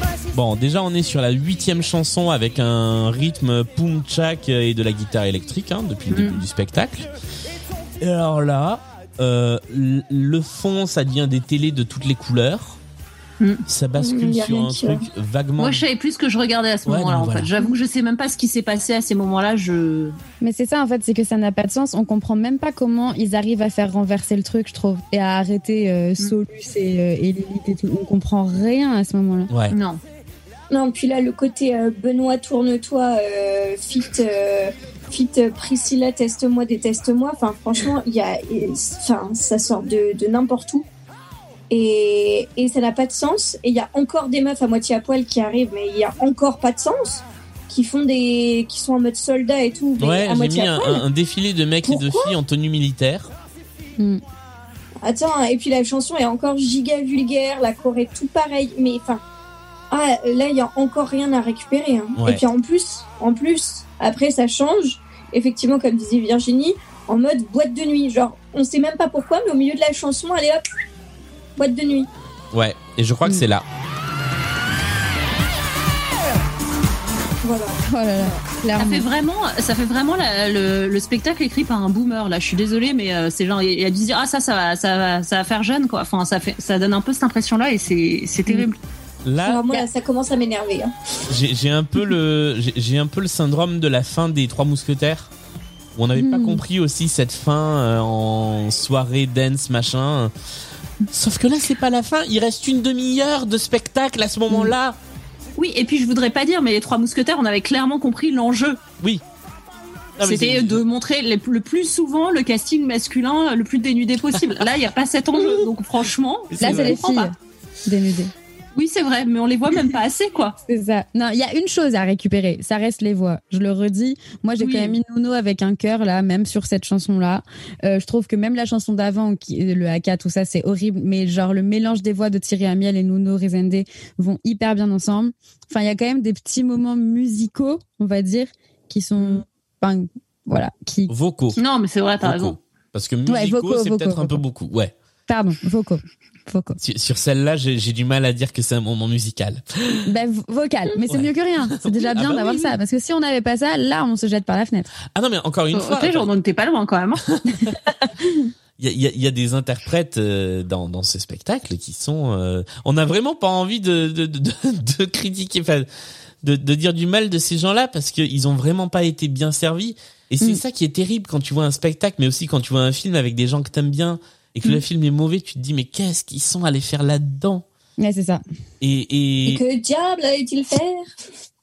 Speaker 9: Vas-y.
Speaker 2: Bon, déjà on est sur la huitième chanson avec un rythme poum tchak et de la guitare électrique hein, depuis le début du spectacle. Et alors là, euh, le fond, ça devient des télés de toutes les couleurs. Ça bascule
Speaker 5: Mm, y a
Speaker 2: sur un truc
Speaker 5: va.
Speaker 2: vaguement.
Speaker 5: Moi, je savais plus ce que je regardais à ce
Speaker 2: Ouais,
Speaker 5: moment-là.
Speaker 2: donc
Speaker 5: En
Speaker 2: voilà.
Speaker 5: fait, j'avoue que je sais même pas ce qui s'est passé à ces moments-là. Je.
Speaker 4: Mais c'est ça en fait, c'est que ça n'a pas de sens. On comprend même pas comment ils arrivent à faire renverser le truc, je trouve, et à arrêter euh, Solus et, euh, et Lilith et tout. On comprend rien à ce moment-là.
Speaker 2: Ouais.
Speaker 5: Non.
Speaker 3: Non, puis là, le côté euh, Benoît, tourne-toi, euh, fit, euh, fit Priscilla, teste-moi, déteste-moi. Enfin, franchement, il y a, enfin, ça sort de, de n'importe où. Et, et ça n'a pas de sens. Et il y a encore des meufs à moitié à poil qui arrivent, mais il y a encore pas de sens. Qui font des, qui sont en mode soldat et tout, mais
Speaker 2: Ouais,
Speaker 3: à
Speaker 2: j'ai
Speaker 3: moitié
Speaker 2: mis un, défilé de mecs et de filles en tenue militaire.
Speaker 3: Attends, et puis la chanson est encore giga vulgaire, la choré tout pareil, mais enfin, ah, là il y a encore rien à récupérer. hein.
Speaker 2: Ouais.
Speaker 3: Et puis en plus, en plus, après ça change, effectivement comme disait Virginie, en mode boîte de nuit, genre on sait même pas pourquoi, mais au milieu de la chanson, allez hop, boîte de nuit.
Speaker 2: Ouais, et je crois que c'est là.
Speaker 3: Voilà.
Speaker 4: Oh là là,
Speaker 5: Ça fait vraiment, ça fait vraiment la- le, le spectacle écrit par un boomer. Là, je suis désolée, mais euh, c'est genre, il a dû se dire ah ça, ça va, ça va, ça va faire jeune quoi. Enfin, ça fait, ça donne un peu cette impression-là et c'est, c'est terrible.
Speaker 2: Là,
Speaker 3: Alors moi là, ça commence à m'énerver. hein.
Speaker 2: j'ai j'ai un peu le j'ai- j'ai un peu le syndrome de la fin des Trois Mousquetaires où on n'avait pas
Speaker 3: Hmm.
Speaker 2: compris aussi cette fin euh, en soirée dance machin. Sauf que là c'est pas la fin, il reste une demi-heure de spectacle à ce moment-là.
Speaker 5: Oui, et puis je voudrais pas dire, mais les trois mousquetaires, on avait clairement compris l'enjeu.
Speaker 2: Oui. Mais
Speaker 5: C'était de montrer les- le plus souvent le casting masculin le plus dénudé possible. Là, il n'y a pas cet enjeu. Donc franchement,
Speaker 4: Là, c'est les filles
Speaker 5: pas.
Speaker 4: dénudées.
Speaker 5: Oui, c'est vrai, mais on les voit même pas assez, quoi.
Speaker 4: C'est ça. Non, il y a une chose à récupérer. Ça reste les voix. Je le redis. Moi, j'ai
Speaker 5: Oui.
Speaker 4: quand même mis Nuno avec un cœur là, même sur cette chanson-là. Euh, je trouve que même la chanson d'avant, qui le AK, tout ça, c'est horrible. Mais genre le mélange des voix de Thierry Amiel et Nuno Rezende vont hyper bien ensemble. Enfin, il y a quand même des petits moments musicaux, on va dire, qui sont, enfin, voilà, qui.
Speaker 2: Vocaux.
Speaker 5: Non, mais c'est vrai, t'as
Speaker 2: Vocaux.
Speaker 5: raison.
Speaker 2: Parce que
Speaker 4: Ouais,
Speaker 2: musicaux,
Speaker 4: vocaux,
Speaker 2: c'est peut-être un peu beaucoup. Ouais.
Speaker 4: Pardon, vocaux, vocaux.
Speaker 2: Sur, sur celle-là, j'ai j'ai du mal à dire que c'est un moment musical.
Speaker 4: Ben, vo- vocal. Mais c'est
Speaker 2: Ouais.
Speaker 4: mieux que rien. C'est déjà
Speaker 2: Ah
Speaker 4: bien
Speaker 2: bah
Speaker 4: d'avoir
Speaker 2: oui,
Speaker 4: ça. Parce que si on n'avait pas ça, là, on se jette par la fenêtre.
Speaker 2: Ah non, mais encore une fois,
Speaker 5: Après, j'en on était pas loin quand même. hein.
Speaker 2: il y a, il y a- il y a des interprètes euh, dans, dans ce spectacle qui sont. euh, on n'a vraiment pas envie de, de, de, de- critiquer, enfin, de, de dire du mal de ces gens-là parce qu'ils ont vraiment pas été bien servis. Et c'est
Speaker 4: Mm.
Speaker 2: ça qui est terrible quand tu vois un spectacle, mais aussi quand tu vois un film avec des gens que t'aimes bien et que
Speaker 4: Mm.
Speaker 2: le film est mauvais, tu te dis mais qu'est-ce qu'ils sont allés faire là-dedans
Speaker 4: Ouais, c'est ça.
Speaker 2: et,
Speaker 3: Et
Speaker 2: et
Speaker 3: que diable allait-il faire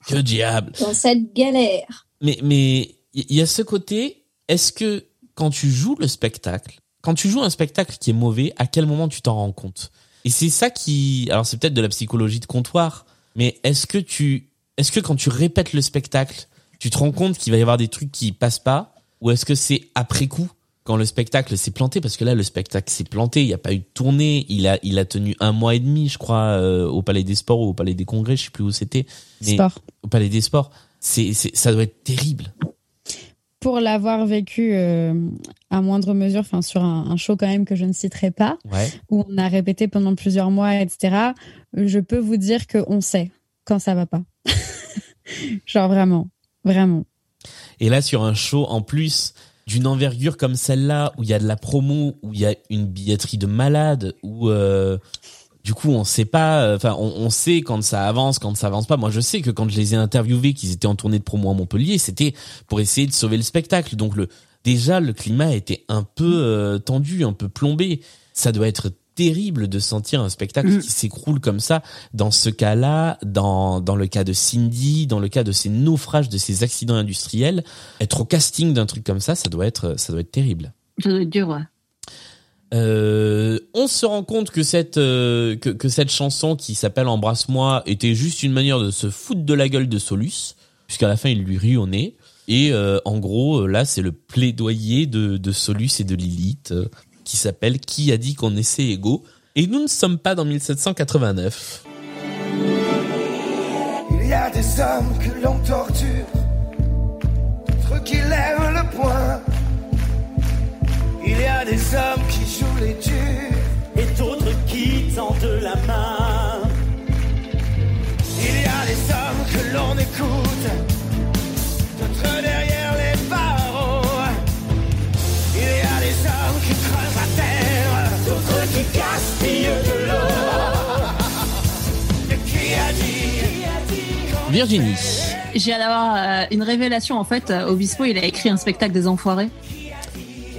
Speaker 2: que diable
Speaker 3: dans cette galère
Speaker 2: Mais mais il y a ce côté. Est-ce que quand tu joues le spectacle, quand tu joues un spectacle qui est mauvais, à quel moment tu t'en rends compte? Et c'est ça qui. Alors c'est peut-être de la psychologie de comptoir, mais est-ce que tu, est-ce que quand tu répètes le spectacle, tu te rends compte qu'il va y avoir des trucs qui passent pas, ou est-ce que c'est après coup? Quand le spectacle s'est planté Parce que là, le spectacle s'est planté. Il n'y a pas eu de tournée. Il a, il a tenu un mois et demi, je crois, euh, au Palais des Sports ou au Palais des Congrès, je sais plus où c'était.
Speaker 4: Sport.
Speaker 2: Au Palais des Sports. C'est, ça doit être terrible.
Speaker 4: Pour l'avoir vécu euh, à moindre mesure, enfin sur un, un show quand même que je ne citerai pas,
Speaker 2: Ouais.
Speaker 4: où on a répété pendant plusieurs mois, etc. Je peux vous dire qu'on sait quand ça va pas. Genre vraiment, vraiment.
Speaker 2: Et là, sur un show en plus d'une envergure comme celle-là, où il y a de la promo, où il y a une billetterie de malade, où euh, du coup on sait pas, euh, enfin on, sait quand ça avance, quand ça avance pas. Moi, je sais que quand je les ai interviewés, qu'ils étaient en tournée de promo à Montpellier, c'était pour essayer de sauver le spectacle. Donc le déjà le climat était un peu euh, tendu, un peu plombé. Ça doit être terrible de sentir un spectacle
Speaker 5: Mm.
Speaker 2: qui s'écroule comme ça. Dans ce cas-là, dans, dans le cas de Cindy, dans le cas de ces naufrages, de ces accidents industriels, être au casting d'un truc comme ça, ça doit être, ça doit être terrible.
Speaker 5: Ça doit être dur, ouais.
Speaker 2: Euh, on se rend compte que cette euh, que, que cette chanson qui s'appelle Embrasse-moi était juste une manière de se foutre de la gueule de Solus, puisqu'à la fin il lui rit au nez. Et euh, en gros, là, c'est le plaidoyer de, de Solus et de Lilith qui s'appelle Qui a dit qu'on essaie égaux Et nous ne sommes pas dans 1789.
Speaker 6: Il y a des hommes que l'on torture, d'autres qui lèvent le poing. Il y a des hommes qui jouent les durs
Speaker 14: et d'autres qui tendent la main.
Speaker 6: Il y a des hommes que l'on écoute, d'autres derrière les barreaux.
Speaker 2: Virginie.
Speaker 5: J'ai d'avoir euh, une révélation en fait. euh, Obispo, il a écrit un spectacle des enfoirés.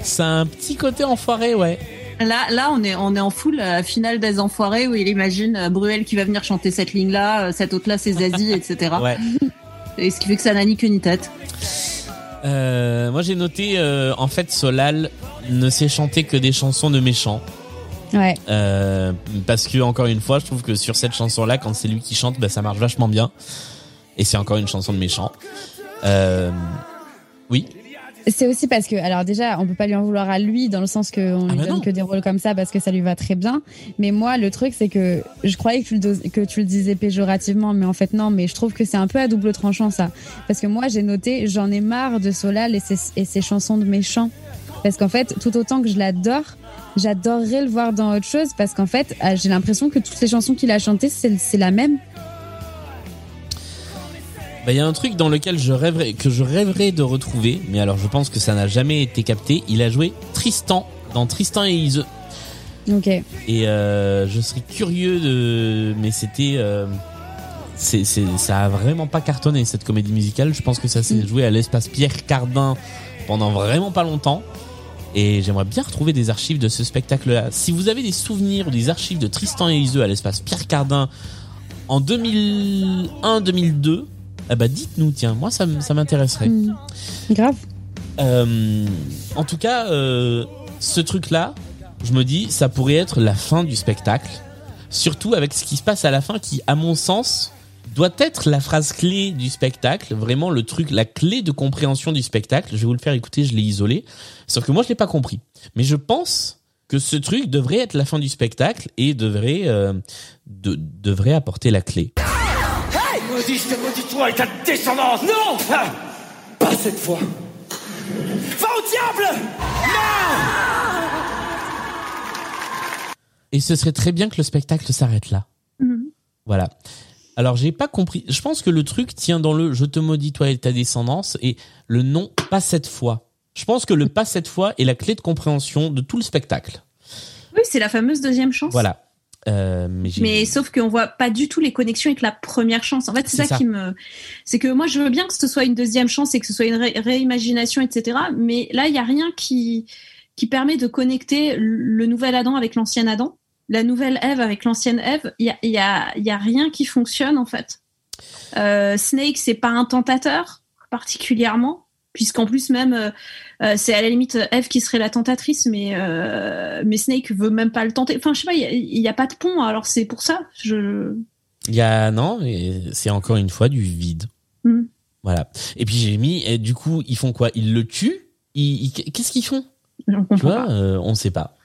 Speaker 2: C'est un petit côté enfoiré, ouais.
Speaker 5: Là, là, on est, on est en full euh, finale des enfoirés où il imagine euh, Bruel qui va venir chanter cette ligne-là, euh, cette autre-là, c'est Zazie, etc.
Speaker 2: Ouais.
Speaker 5: Et ce qui fait que ça n'a ni queue ni tête.
Speaker 2: Moi j'ai noté, en fait, Solal ne sait chanter que des chansons de méchants.
Speaker 4: Ouais.
Speaker 2: Euh, parce que encore une fois, je trouve que sur cette chanson-là, quand c'est lui qui chante, bah, ça marche vachement bien. Et c'est encore une chanson de méchant. Euh, oui.
Speaker 4: C'est aussi parce que, alors déjà, on peut pas lui en vouloir à lui dans le sens qu'on lui
Speaker 2: bah
Speaker 4: donne
Speaker 2: non.
Speaker 4: que des rôles comme ça parce que ça lui va très bien. Mais moi, le truc, c'est que je croyais que tu, le dos- que tu le disais péjorativement, mais en fait non. Mais je trouve que c'est un peu à double tranchant ça, parce que moi, j'ai noté, j'en ai marre de Solal et ses, et ses chansons de méchants. Parce qu'en fait, tout autant que je l'adore, j'adorerais le voir dans autre chose parce qu'en fait, euh, j'ai l'impression que toutes les chansons qu'il a chantées, c'est la même.
Speaker 2: Bah, il y a un truc dans lequel je rêverais, que je rêverais de retrouver, mais alors je pense que ça n'a jamais été capté. Il a joué Tristan dans Tristan et Iseult.
Speaker 4: Ok.
Speaker 2: Et euh, je serais curieux de, mais c'était, euh, c'est, ça a vraiment pas cartonné cette comédie musicale. Je pense que ça s'est joué à l'espace Pierre Cardin pendant vraiment pas longtemps. Et j'aimerais bien retrouver des archives de ce spectacle-là. Si vous avez des souvenirs ou des archives de Tristan et Iseult à l'espace Pierre Cardin en 2001-2002, eh ben dites-nous, tiens, moi ça, m- ça m'intéresserait.
Speaker 4: Hmm. Grave.
Speaker 2: Euh, en tout cas, euh, ce truc-là, je me dis, ça pourrait être la fin du spectacle. Surtout avec ce qui se passe à la fin, qui, à mon sens, doit être la phrase clé du spectacle. Vraiment le truc, la clé de compréhension du spectacle. Je vais vous le faire écouter, je l'ai isolé. Sauf que moi, je l'ai pas compris. Mais je pense que ce truc devrait être la fin du spectacle et devrait, euh, de- devrait apporter la clé.
Speaker 6: Hey Maudit, je te maudis toi et ta descendance Non Ah, Pas cette fois Va au diable
Speaker 2: Et ce serait très bien que le spectacle s'arrête là.
Speaker 5: Mhm.
Speaker 2: Voilà. Alors j'ai pas compris. Je pense que le truc tient dans le je te maudis toi et ta descendance et le non pas cette fois. Je pense que le pas cette fois est la clé de compréhension de tout le spectacle.
Speaker 5: Oui, c'est la fameuse deuxième chance.
Speaker 2: Voilà. Euh, mais
Speaker 5: sauf qu'on voit pas du tout les connexions avec la première chance. En fait, c'est ça,
Speaker 2: ça.
Speaker 5: qui me, c'est que moi je veux bien que ce soit une deuxième chance et que ce soit une ré- réimagination, etc. Mais là, il y a rien qui qui permet de connecter le nouvel Adam avec l'ancien Adam, la nouvelle Ève avec l'ancienne Ève. Il y a, y a, y a rien qui fonctionne en fait. Euh, Snake, c'est pas un tentateur particulièrement, puisqu'en plus même euh, euh, c'est à la limite Eve qui serait la tentatrice, mais euh, mais Snake veut même pas le tenter. Enfin, je sais pas, il y a- pas de pont, alors c'est pour ça. Je
Speaker 2: Il y a non, mais c'est encore une fois du vide.
Speaker 5: Hmm.
Speaker 2: Voilà. Et puis j'ai mis et du coup ils font quoi? Ils le tuent? Ils, ils- qu'est-ce qu'ils font? Tu vois
Speaker 5: pas.
Speaker 2: euh, On sait pas.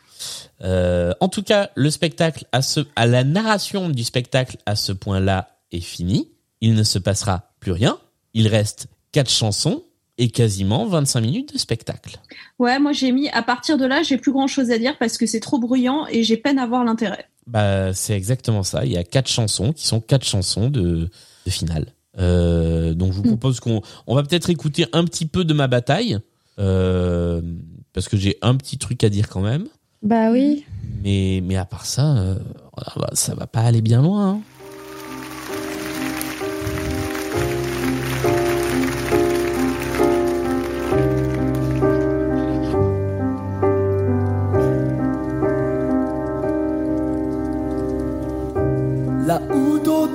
Speaker 2: Euh, en tout cas, le spectacle à ce, à la narration du spectacle à ce point-là est fini. Il ne se passera plus rien. Il reste quatre chansons et quasiment 25 minutes de spectacle.
Speaker 5: Ouais, moi j'ai mis à partir de là, j'ai plus grand chose à dire parce que c'est trop bruyant et j'ai peine à voir l'intérêt.
Speaker 2: Bah, c'est exactement ça. Il y a quatre chansons qui sont quatre chansons de, de finale. Euh, donc je vous propose qu'on on va peut-être écouter un petit peu de ma bataille euh, parce que j'ai un petit truc à dire quand même.
Speaker 4: Bah oui.
Speaker 2: Mais mais à part ça, euh, ça va pas aller bien loin. hein.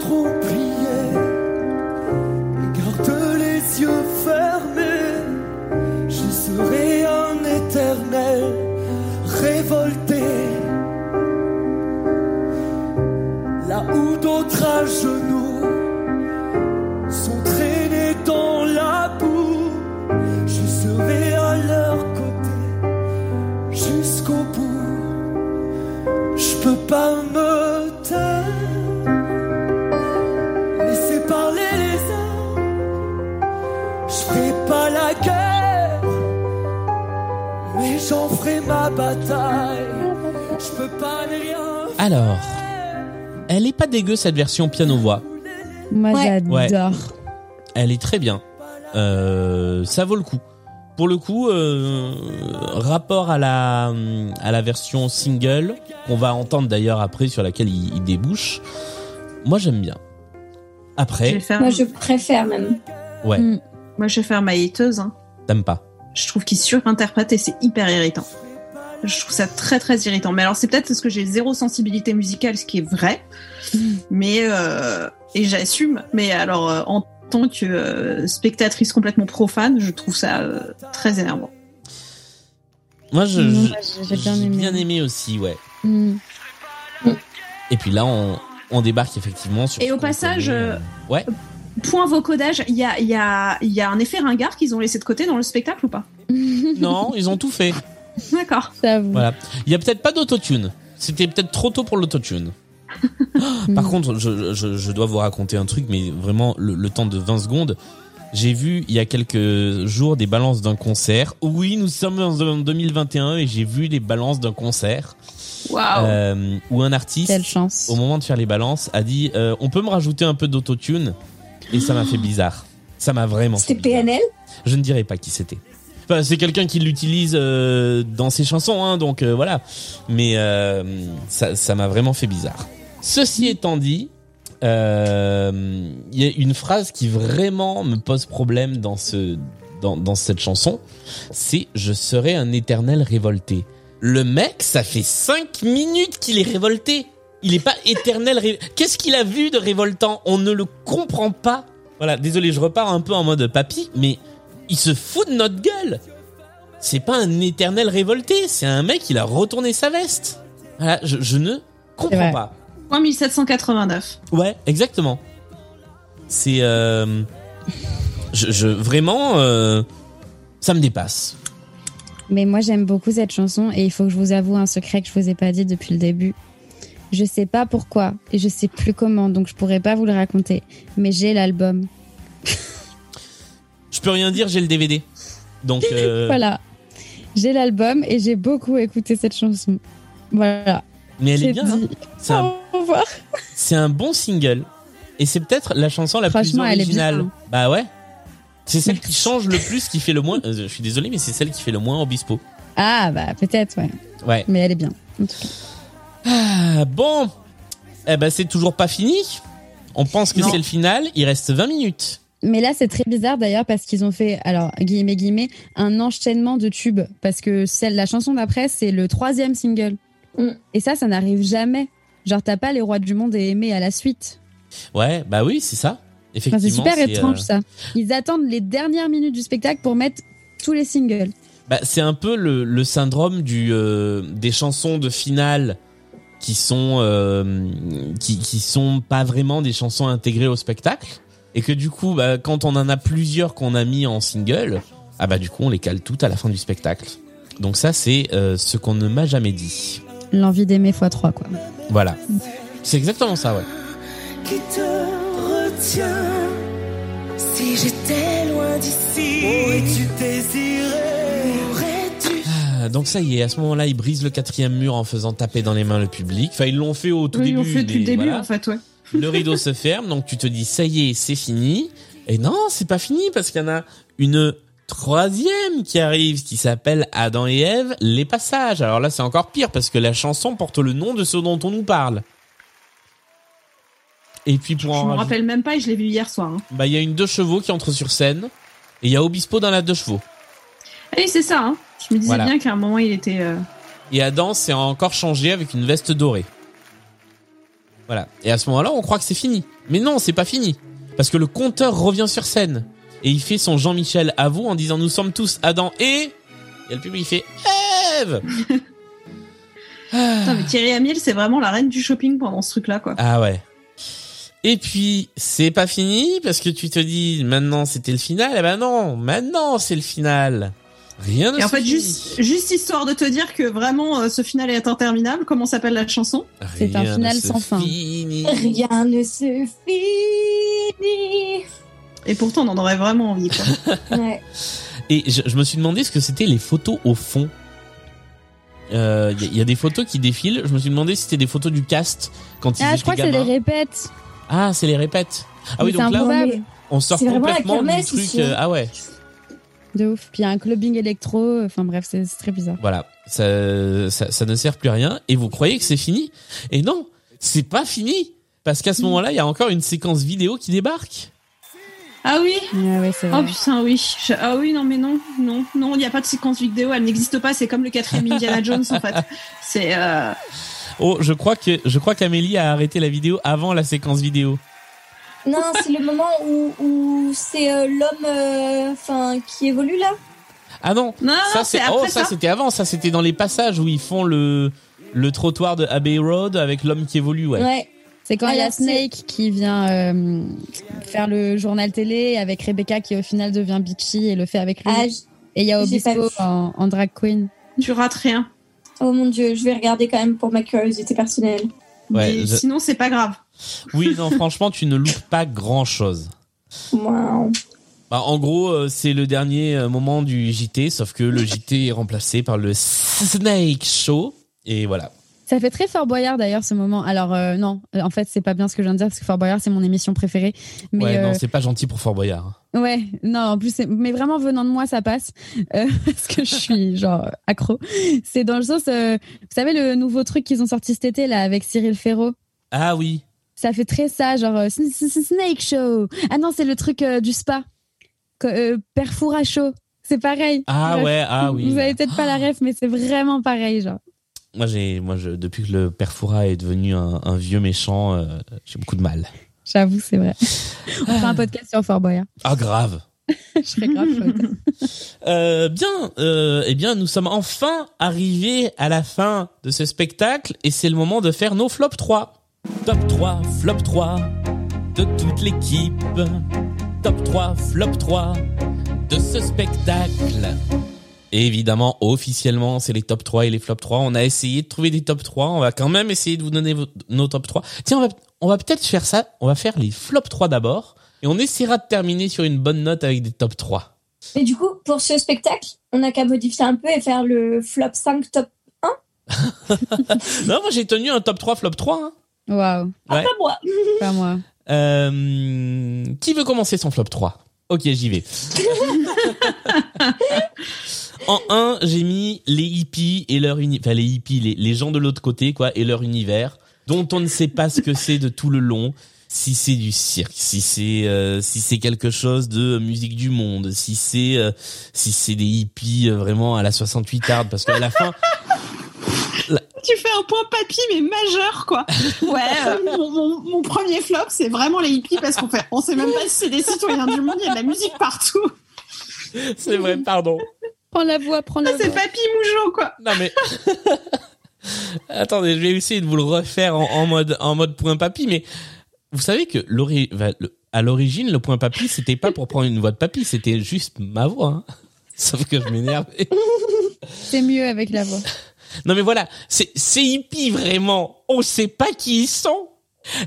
Speaker 6: trop. Garde les yeux fermés, je serai un éternel révolté. Là où d'autres à genoux ma bataille. Je peux pas ne rien
Speaker 2: Alors, elle est pas dégueu cette version piano-voix.
Speaker 4: Moi,
Speaker 2: Ouais.
Speaker 4: j'adore.
Speaker 2: Elle est très bien. Euh, ça vaut le coup. Pour le coup, euh, rapport à la à la version single qu'on va entendre d'ailleurs après sur laquelle il, il débouche. Moi, j'aime bien. Après,
Speaker 3: Moi, je préfère même.
Speaker 2: ouais,
Speaker 4: Mm.
Speaker 5: Moi, je vais faire ma. Hein.
Speaker 2: t'aimes pas.
Speaker 5: Je trouve qu'il surinterprète et c'est hyper irritant. Je trouve ça très très irritant. Mais alors c'est peut-être parce que j'ai zéro sensibilité musicale, ce qui est vrai. Mais euh, et j'assume. Mais alors euh, en tant que euh, spectatrice complètement profane, je trouve ça euh, très énervant.
Speaker 2: Moi, je,
Speaker 4: moi, j'ai bien aimé.
Speaker 2: bien aimé aussi, ouais.
Speaker 4: Mm.
Speaker 2: Et puis là, on, on débarque effectivement sur.
Speaker 5: Et au passage,
Speaker 2: connaît,
Speaker 5: euh,
Speaker 2: ouais.
Speaker 5: Point vocodage, il y a, il y, a, il y a un effet ringard qu'ils ont laissé de côté dans le spectacle ou pas?
Speaker 2: Non, ils ont tout fait.
Speaker 5: D'accord.
Speaker 2: Voilà. Il y a peut-être pas d'autotune. C'était peut-être trop tôt pour l'autotune. Par contre, je, je, je dois vous raconter un truc, mais vraiment le, le temps de 20 secondes. J'ai vu il y a quelques jours des balances d'un concert. Oui, nous sommes en 2021 et j'ai vu les balances d'un concert.
Speaker 5: Waouh.
Speaker 2: Euh, où un artiste, au moment de faire les balances, a dit euh, on peut me rajouter un peu d'autotune et ça m'a fait bizarre. Ça m'a vraiment. fait
Speaker 3: C'était PNL
Speaker 2: je ne dirais pas qui c'était. C'est quelqu'un qui l'utilise euh, dans ses chansons, hein, donc euh, voilà. Mais euh, ça ça m'a vraiment fait bizarre. Ceci étant dit, il y a une phrase qui vraiment me pose problème dans ce dans, cette chanson, c'est je serai un éternel révolté. Le mec, ça fait cinq minutes qu'il est révolté. Il est pas éternel. ré- Qu'est-ce qu'il a vu de révoltant? On ne le comprend pas. Voilà, désolé, je repars un peu en mode papy, mais il se fout de notre gueule. C'est pas un éternel révolté, c'est un mec, il a retourné sa veste. Voilà, je, je ne comprends pas.
Speaker 5: Point 1789.
Speaker 2: Ouais, exactement. C'est euh, je, je vraiment euh, ça me dépasse.
Speaker 4: Mais moi, j'aime beaucoup cette chanson et il faut que je vous avoue un secret que je vous ai pas dit depuis le début. Je sais pas pourquoi et je sais plus comment, donc je pourrais pas vous le raconter. Mais j'ai l'album.
Speaker 2: Je peux rien dire, j'ai le DVD. Donc euh,
Speaker 4: Voilà. J'ai l'album et j'ai beaucoup écouté cette chanson. Voilà.
Speaker 2: mais elle est bien. hein.
Speaker 4: dit.
Speaker 2: C'est un,
Speaker 4: Au revoir.
Speaker 2: c'est un bon single et c'est peut-être la chanson la plus
Speaker 4: Franchement, elle est bien,
Speaker 2: originale.
Speaker 4: hein.
Speaker 2: Bah ouais. C'est celle qui change le plus, qui fait le moins. euh, je suis désolé, mais c'est celle qui fait le moins Obispo.
Speaker 4: Ah, bah, peut-être, ouais.
Speaker 2: Ouais.
Speaker 4: Mais elle est bien. en tout cas.
Speaker 2: Ah, bon, eh ben c'est toujours pas fini. On pense que c'est le final. Il reste 20 minutes.
Speaker 4: Mais là, c'est très bizarre d'ailleurs parce qu'ils ont fait, alors, guillemets, guillemets, un enchaînement de tubes. Parce que celle, la chanson d'après, c'est le troisième single.
Speaker 3: Mm.
Speaker 4: Et ça, ça n'arrive jamais. Genre, t'as pas les rois du monde et aimé à la suite.
Speaker 2: Ouais, bah oui, c'est ça.
Speaker 4: Enfin,
Speaker 2: Effectivement.
Speaker 4: c'est super étrange
Speaker 2: euh,
Speaker 4: ça. Ils attendent les dernières minutes du spectacle pour mettre tous les singles.
Speaker 2: Bah, c'est un peu le, le syndrome du euh, des chansons de finale qui sont euh, qui qui sont pas vraiment des chansons intégrées au spectacle et que du coup bah, quand on en a plusieurs qu'on a mis en single ah bah du coup on les cale toutes à la fin du spectacle donc ça c'est euh, ce qu'on ne m'a jamais dit
Speaker 4: L'envie d'aimer x3, quoi.
Speaker 2: voilà c'est exactement ça ouais
Speaker 7: qui te retient. Si j'étais loin d'ici, désiré? Aurais-tu?
Speaker 2: Ah, donc ça y est à ce moment-là ils brisent le quatrième mur en faisant taper dans les mains le public enfin ils l'ont fait au tout
Speaker 5: Oui, ils
Speaker 2: début
Speaker 5: l'ont fait depuis le début
Speaker 2: voilà.
Speaker 5: en fait, ouais.
Speaker 2: Le rideau se ferme, donc tu te dis ça y est, c'est fini. Et non, c'est pas fini parce qu'il y en a une troisième qui arrive qui s'appelle Adam et Ève, les passages. Alors là, c'est encore pire parce que la chanson porte le nom de ce dont on nous parle. Et puis pour
Speaker 5: Je
Speaker 2: en
Speaker 5: me rappelle même pas et je l'ai vu hier soir. hein.
Speaker 2: bah il y a une deux chevaux qui entre sur scène et il y a Obispo dans la deux chevaux.
Speaker 5: Et c'est ça, hein. Je me disais
Speaker 2: Voilà.
Speaker 5: bien qu'à un moment il était. euh,
Speaker 2: Et Adam s'est encore changé avec une veste dorée. Voilà. Et à ce moment-là, on croit que c'est fini. Mais non, c'est pas fini. Parce que le compteur revient sur scène. Et il fait son Jean-Michel à vous en disant nous sommes tous Adam et... Et le public il fait Ève
Speaker 5: Putain, mais Thierry Amiel, c'est vraiment la reine du shopping pendant ce truc-là, quoi.
Speaker 2: Ah ouais. Et puis, c'est pas fini parce que tu te dis maintenant c'était le final. Eh ben non, maintenant c'est le final. Rien ne
Speaker 5: Et en fait, juste, juste histoire de te dire que vraiment euh, ce final est interminable, comment s'appelle la chanson?
Speaker 4: C'est un
Speaker 2: Rien ne
Speaker 4: final
Speaker 2: se
Speaker 4: sans fin.
Speaker 2: finit.
Speaker 3: Rien ne se finit.
Speaker 5: Et pourtant, on en aurait vraiment envie. Quoi.
Speaker 3: Ouais.
Speaker 2: Et je, je me suis demandé ce que c'était les photos au fond. Il euh, y, a- y a des photos qui défilent. Je me suis demandé si c'était des photos du cast quand ils
Speaker 4: Ah,
Speaker 2: étaient
Speaker 4: je crois que c'est les répètes.
Speaker 2: Ah, c'est les répètes. Ah oui,
Speaker 4: Mais
Speaker 2: donc là,
Speaker 4: improbable.
Speaker 2: on sort
Speaker 3: C'est vraiment la
Speaker 2: complètement du truc.
Speaker 3: ici, hein.
Speaker 2: euh, ah ouais,
Speaker 4: De ouf. Puis il y a un clubbing électro. Enfin bref, c'est très bizarre.
Speaker 2: voilà. Ça, ça, ça ne sert plus à rien. Et vous croyez que c'est fini? Et non, c'est pas fini. Parce qu'à ce moment-là, il y a encore une séquence vidéo qui débarque.
Speaker 5: Ah oui?
Speaker 4: Ah ouais, c'est
Speaker 5: Oh putain, oui. Je- Ah oui, non, mais non, non, non, il n'y a pas de séquence vidéo, elle n'existe pas, c'est comme le quatrième Indiana Jones en fait. C'est. Euh...
Speaker 2: Oh, je crois que je crois qu'Amélie a arrêté la vidéo avant la séquence vidéo.
Speaker 3: Non, c'est le moment où, où c'est euh, l'homme euh, enfin qui évolue là.
Speaker 2: Ah non,
Speaker 5: Non,
Speaker 2: ça c'est oh ça
Speaker 5: ça.
Speaker 2: c'était avant, ça c'était dans les passages où ils font le le trottoir de Abbey Road avec l'homme qui évolue, ouais.
Speaker 4: C'est quand il y a Snake qui vient euh, faire le journal télé avec Rebecca qui au final devient bitchy et le fait avec lui.
Speaker 3: Ah,
Speaker 4: et il y a Obispo en, en drag queen.
Speaker 5: Tu rates rien.
Speaker 3: oh mon dieu, je vais regarder quand même pour ma curiosité personnelle.
Speaker 2: Ouais, je-
Speaker 5: Sinon, c'est pas grave.
Speaker 2: Oui, non, franchement, tu ne loupes pas grand-chose.
Speaker 3: Wow.
Speaker 2: Bah, en gros, euh, c'est le dernier euh, moment du JT, sauf que le JT est remplacé par le Snake Show. Et voilà.
Speaker 4: Ça fait très Fort Boyard d'ailleurs ce moment. Alors euh, non, en fait c'est pas bien ce que je viens de dire parce que Fort Boyard c'est mon émission préférée. Mais
Speaker 2: ouais,
Speaker 4: euh,
Speaker 2: non, c'est pas gentil pour Fort Boyard.
Speaker 4: ouais, non en plus mais vraiment venant de moi ça passe euh, parce que je suis genre accro. C'est dans le sens, euh, vous savez le nouveau truc qu'ils ont sorti cet été là avec Cyril Ferraud?
Speaker 2: Ah oui.
Speaker 4: Ça fait très ça, genre euh, Sn- Sn- Sn- Snake Show. Ah non, c'est le truc euh, du spa. Euh, Perfoura Show. C'est pareil.
Speaker 2: Ah ouais, ah oui.
Speaker 4: Vous avez peut-être pas la ref, mais c'est vraiment pareil, genre.
Speaker 2: Moi, j'ai, moi, je, depuis que le père Foura est devenu un, un vieux méchant, euh, j'ai beaucoup de mal.
Speaker 4: J'avoue, c'est vrai. On fera un podcast sur Fort Boyard.
Speaker 2: Ah, grave.
Speaker 4: Je serais grave.
Speaker 2: Euh, bien, euh, eh bien, nous sommes enfin arrivés à la fin de ce spectacle et c'est le moment de faire nos flop 3. Top 3, flop 3 de toute l'équipe. Top 3, flop 3 de ce spectacle. Et évidemment, officiellement, c'est les top 3 et les flop 3. On a essayé de trouver des top 3. On va quand même essayer de vous donner vos- nos top 3. Tiens, on va, on va peut-être faire ça. On va faire les flop 3 d'abord. Et on essaiera de terminer sur une bonne note avec des top 3.
Speaker 3: Et du coup, pour ce spectacle, on n'a qu'à modifier un peu et faire le flop 5 top.
Speaker 2: Non, moi j'ai tenu un top 3, flop 3. Hein.
Speaker 4: Waouh.
Speaker 2: Ouais.
Speaker 3: Pas moi.
Speaker 4: Pas moi.
Speaker 2: Euh, qui veut commencer son flop 3 Ok, j'y vais. en 1, j'ai mis les hippies et leur univers. Enfin, les hippies, les, les gens de l'autre côté, quoi, et leur univers, dont on ne sait pas ce que c'est de tout le long. Si c'est du cirque, si c'est euh, si c'est quelque chose de musique du monde, si c'est euh, si c'est des hippies euh, vraiment à la 68 hard, parce qu'à la fin,
Speaker 5: Tu fais un point papy, mais majeur, quoi. Ouais, euh, mon, mon- mon premier flop, c'est vraiment les hippies parce qu'on fait, on sait même pas si c'est des citoyens du monde, il y a de la musique partout.
Speaker 2: c'est vrai, pardon.
Speaker 4: Prends la voix, prends la
Speaker 5: C'est
Speaker 4: voix.
Speaker 5: papy mougeot, quoi.
Speaker 2: Non mais attendez, je vais essayer de vous le refaire en, en mode en mode point papy, mais vous savez que l'ori- va- le- à l'origine le point papy c'était pas pour prendre une voix de papy, c'était juste ma voix. hein. Sauf que je m'énervais.
Speaker 4: C'est mieux avec la voix.
Speaker 2: Non mais voilà, c'est c'est hippie vraiment. On sait pas qui ils sont.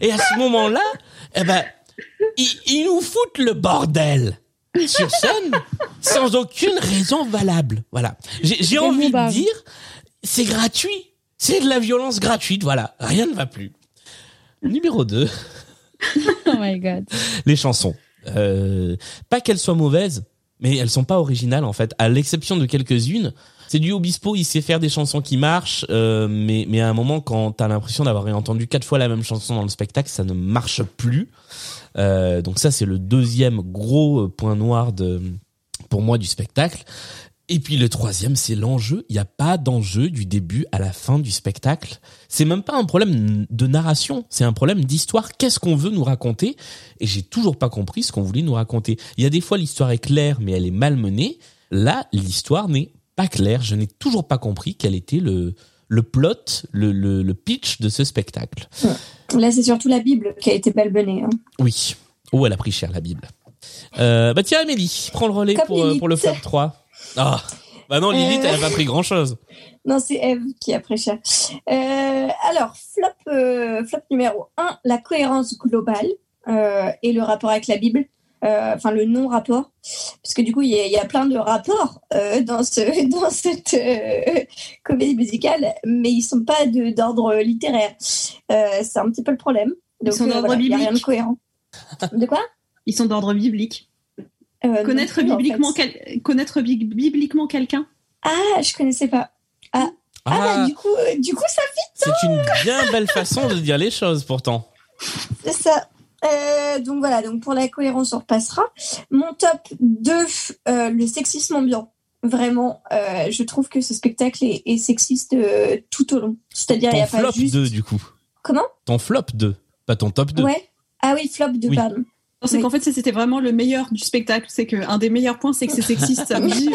Speaker 2: Et à ce moment-là, eh ben ils, ils nous foutent le bordel sur scène sans aucune raison valable. Voilà. J'ai envie de dire, c'est gratuit. C'est de la violence gratuite, voilà. Rien ne va plus. Numéro 2,
Speaker 4: Oh my god.
Speaker 2: les chansons. Euh, pas qu'elles soient mauvaises, mais elles sont pas originales en fait. À l'exception de quelques-unes, c'est du Obispo, il sait faire des chansons qui marchent, euh, mais mais à un moment quand t'as l'impression d'avoir entendu quatre fois la même chanson dans le spectacle, ça ne marche plus. Euh, donc ça c'est le deuxième gros euh, point noir de pour moi du spectacle. Et puis le troisième, c'est l'enjeu. Il n'y a pas d'enjeu du début à la fin du spectacle. C'est même pas un problème de narration, c'est un problème d'histoire. Qu'est-ce qu'on veut nous raconter? Et j'ai toujours pas compris ce qu'on voulait nous raconter. Il y a des fois l'histoire est claire, mais elle est mal menée. Là, l'histoire n'est pas claire. Je n'ai toujours pas compris quel était le le plot, le, le, le pitch de ce spectacle.
Speaker 3: Là, c'est surtout la Bible qui a été balbonnée. hein.
Speaker 2: Oui. Oh, elle a pris cher la Bible. Euh, bah tiens, Amélie, prends le relais
Speaker 3: Comme
Speaker 2: pour, euh, pour le flop 3. Ah, bah non, Lilith,
Speaker 3: Euh.
Speaker 2: elle a pas pris grand chose.
Speaker 3: Non, c'est Eve qui a pris cher. Alors, flop, flop numéro 1, la cohérence globale et le rapport avec la Bible. Euh, Enfin, le non-rapport. Parce que du coup, il y, a- il y a plein de rapports euh, dans, ce, dans cette euh, comédie musicale, mais ils sont pas de- d'ordre littéraire. Euh, c'est un petit peu le problème.
Speaker 5: Ils sont
Speaker 3: euh,
Speaker 5: d'ordre
Speaker 3: voilà, il y a rien de
Speaker 5: biblique.
Speaker 3: cohérent. De quoi?
Speaker 5: Ils sont d'ordre biblique.
Speaker 3: Euh,
Speaker 5: Connaître
Speaker 3: non en
Speaker 5: bibliquement,
Speaker 3: fait.
Speaker 5: quel- connaître bibliquement quelqu'un?
Speaker 3: Ah, je connaissais pas. Ah, ah, bah,
Speaker 2: Ah,
Speaker 3: du coup, euh, du coup, ça fit.
Speaker 2: c'est une bien belle façon de dire les choses pourtant.
Speaker 3: C'est ça. Euh, donc voilà, donc pour la cohérence, on repassera. Mon top 2, euh, le sexisme ambiant. Vraiment, euh, je trouve que ce spectacle est, est sexiste euh, tout au long. C'est-à-dire, il n'y
Speaker 2: Ton
Speaker 3: a pas
Speaker 2: flop
Speaker 3: juste...
Speaker 2: 2 du coup.
Speaker 3: Comment?
Speaker 2: Ton flop 2, pas ton top 2.
Speaker 3: Ouais. Ah oui, flop 2,
Speaker 2: Oui.
Speaker 3: pardon.
Speaker 5: C'est
Speaker 3: Oui.
Speaker 5: qu'en fait, c'était vraiment le meilleur du spectacle. C'est qu'un des meilleurs points, c'est que c'est sexiste. Ça me dit,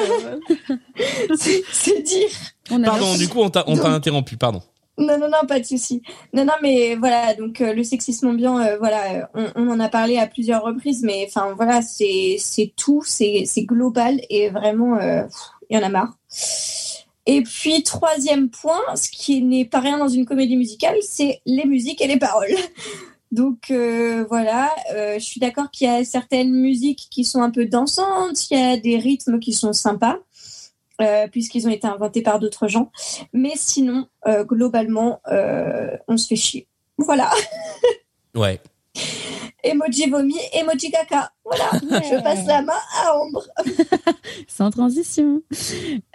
Speaker 3: C'est dire.
Speaker 4: On a
Speaker 2: Pardon, du coup, on t'a interrompu, pardon.
Speaker 3: Non, non, non, pas de souci. Non, non, mais voilà, donc euh, le sexisme ambiant, euh, voilà, euh, on, on en a parlé à plusieurs reprises, mais enfin voilà, c'est tout, c'est global et vraiment, euh, il y en a marre. Et puis troisième point, ce qui n'est pas rien dans une comédie musicale, c'est les musiques et les paroles. Donc euh, voilà, je suis d'accord qu'il y a certaines musiques qui sont un peu dansantes, il y a des rythmes qui sont sympas, euh, puisqu'ils ont été inventés par d'autres gens. Mais sinon, euh, globalement, euh, on se fait chier. Voilà.
Speaker 2: Ouais.
Speaker 3: Emoji vomi, emoji caca. Voilà. Je passe la main à Ambre.
Speaker 4: Sans transition.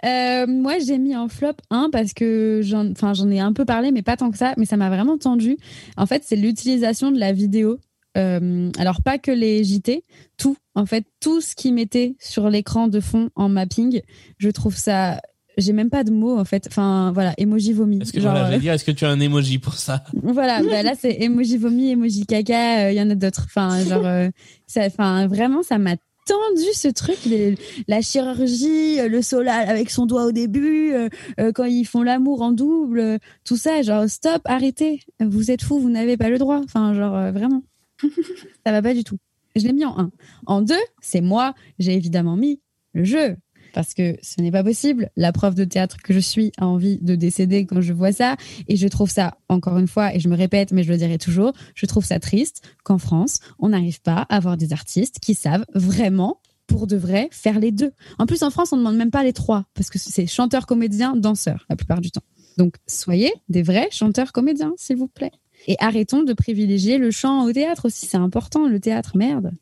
Speaker 4: Euh, moi, j'ai mis en flop 1 parce que j'en enfin, j'en ai un peu parlé, mais pas tant que ça, mais ça m'a vraiment tendu. En fait, c'est l'utilisation de la vidéo. Euh, alors, pas que les JT, tout. En fait, tout ce qu'ils mettaient sur l'écran de fond en mapping, je trouve ça. J'ai même pas de mots, en fait. Enfin, voilà, emoji vomi.
Speaker 2: Est-ce que
Speaker 4: Genre,
Speaker 2: voilà,
Speaker 4: euh,
Speaker 2: dire, est-ce que tu as un emoji pour ça?
Speaker 4: Voilà, bah là c'est emoji vomi, emoji caca, il y en a d'autres. Enfin, genre, euh, ça, enfin, vraiment, ça m'a tendu ce truc, les- la chirurgie, euh, le solal avec son doigt au début, euh, euh, quand ils font l'amour en double, euh, tout ça, genre stop, arrêtez, vous êtes fous, vous n'avez pas le droit. Enfin, genre euh, vraiment, ça va pas du tout. Je l'ai mis en 1. En 2, c'est moi, j'ai évidemment mis le jeu. Parce que ce n'est pas possible. La prof de théâtre que je suis a envie de décéder quand je vois ça. Et je trouve ça, encore une fois, et je me répète, mais je le dirai toujours, je trouve ça triste qu'en France, on n'arrive pas à avoir des artistes qui savent vraiment, pour de vrai, faire les deux. En plus, en France, on ne demande même pas les trois, parce que c'est chanteur, comédien, danseur, la plupart du temps. Donc, soyez des vrais chanteurs, comédiens, s'il vous plaît. Et arrêtons de privilégier le chant au théâtre aussi, c'est important, le théâtre, merde.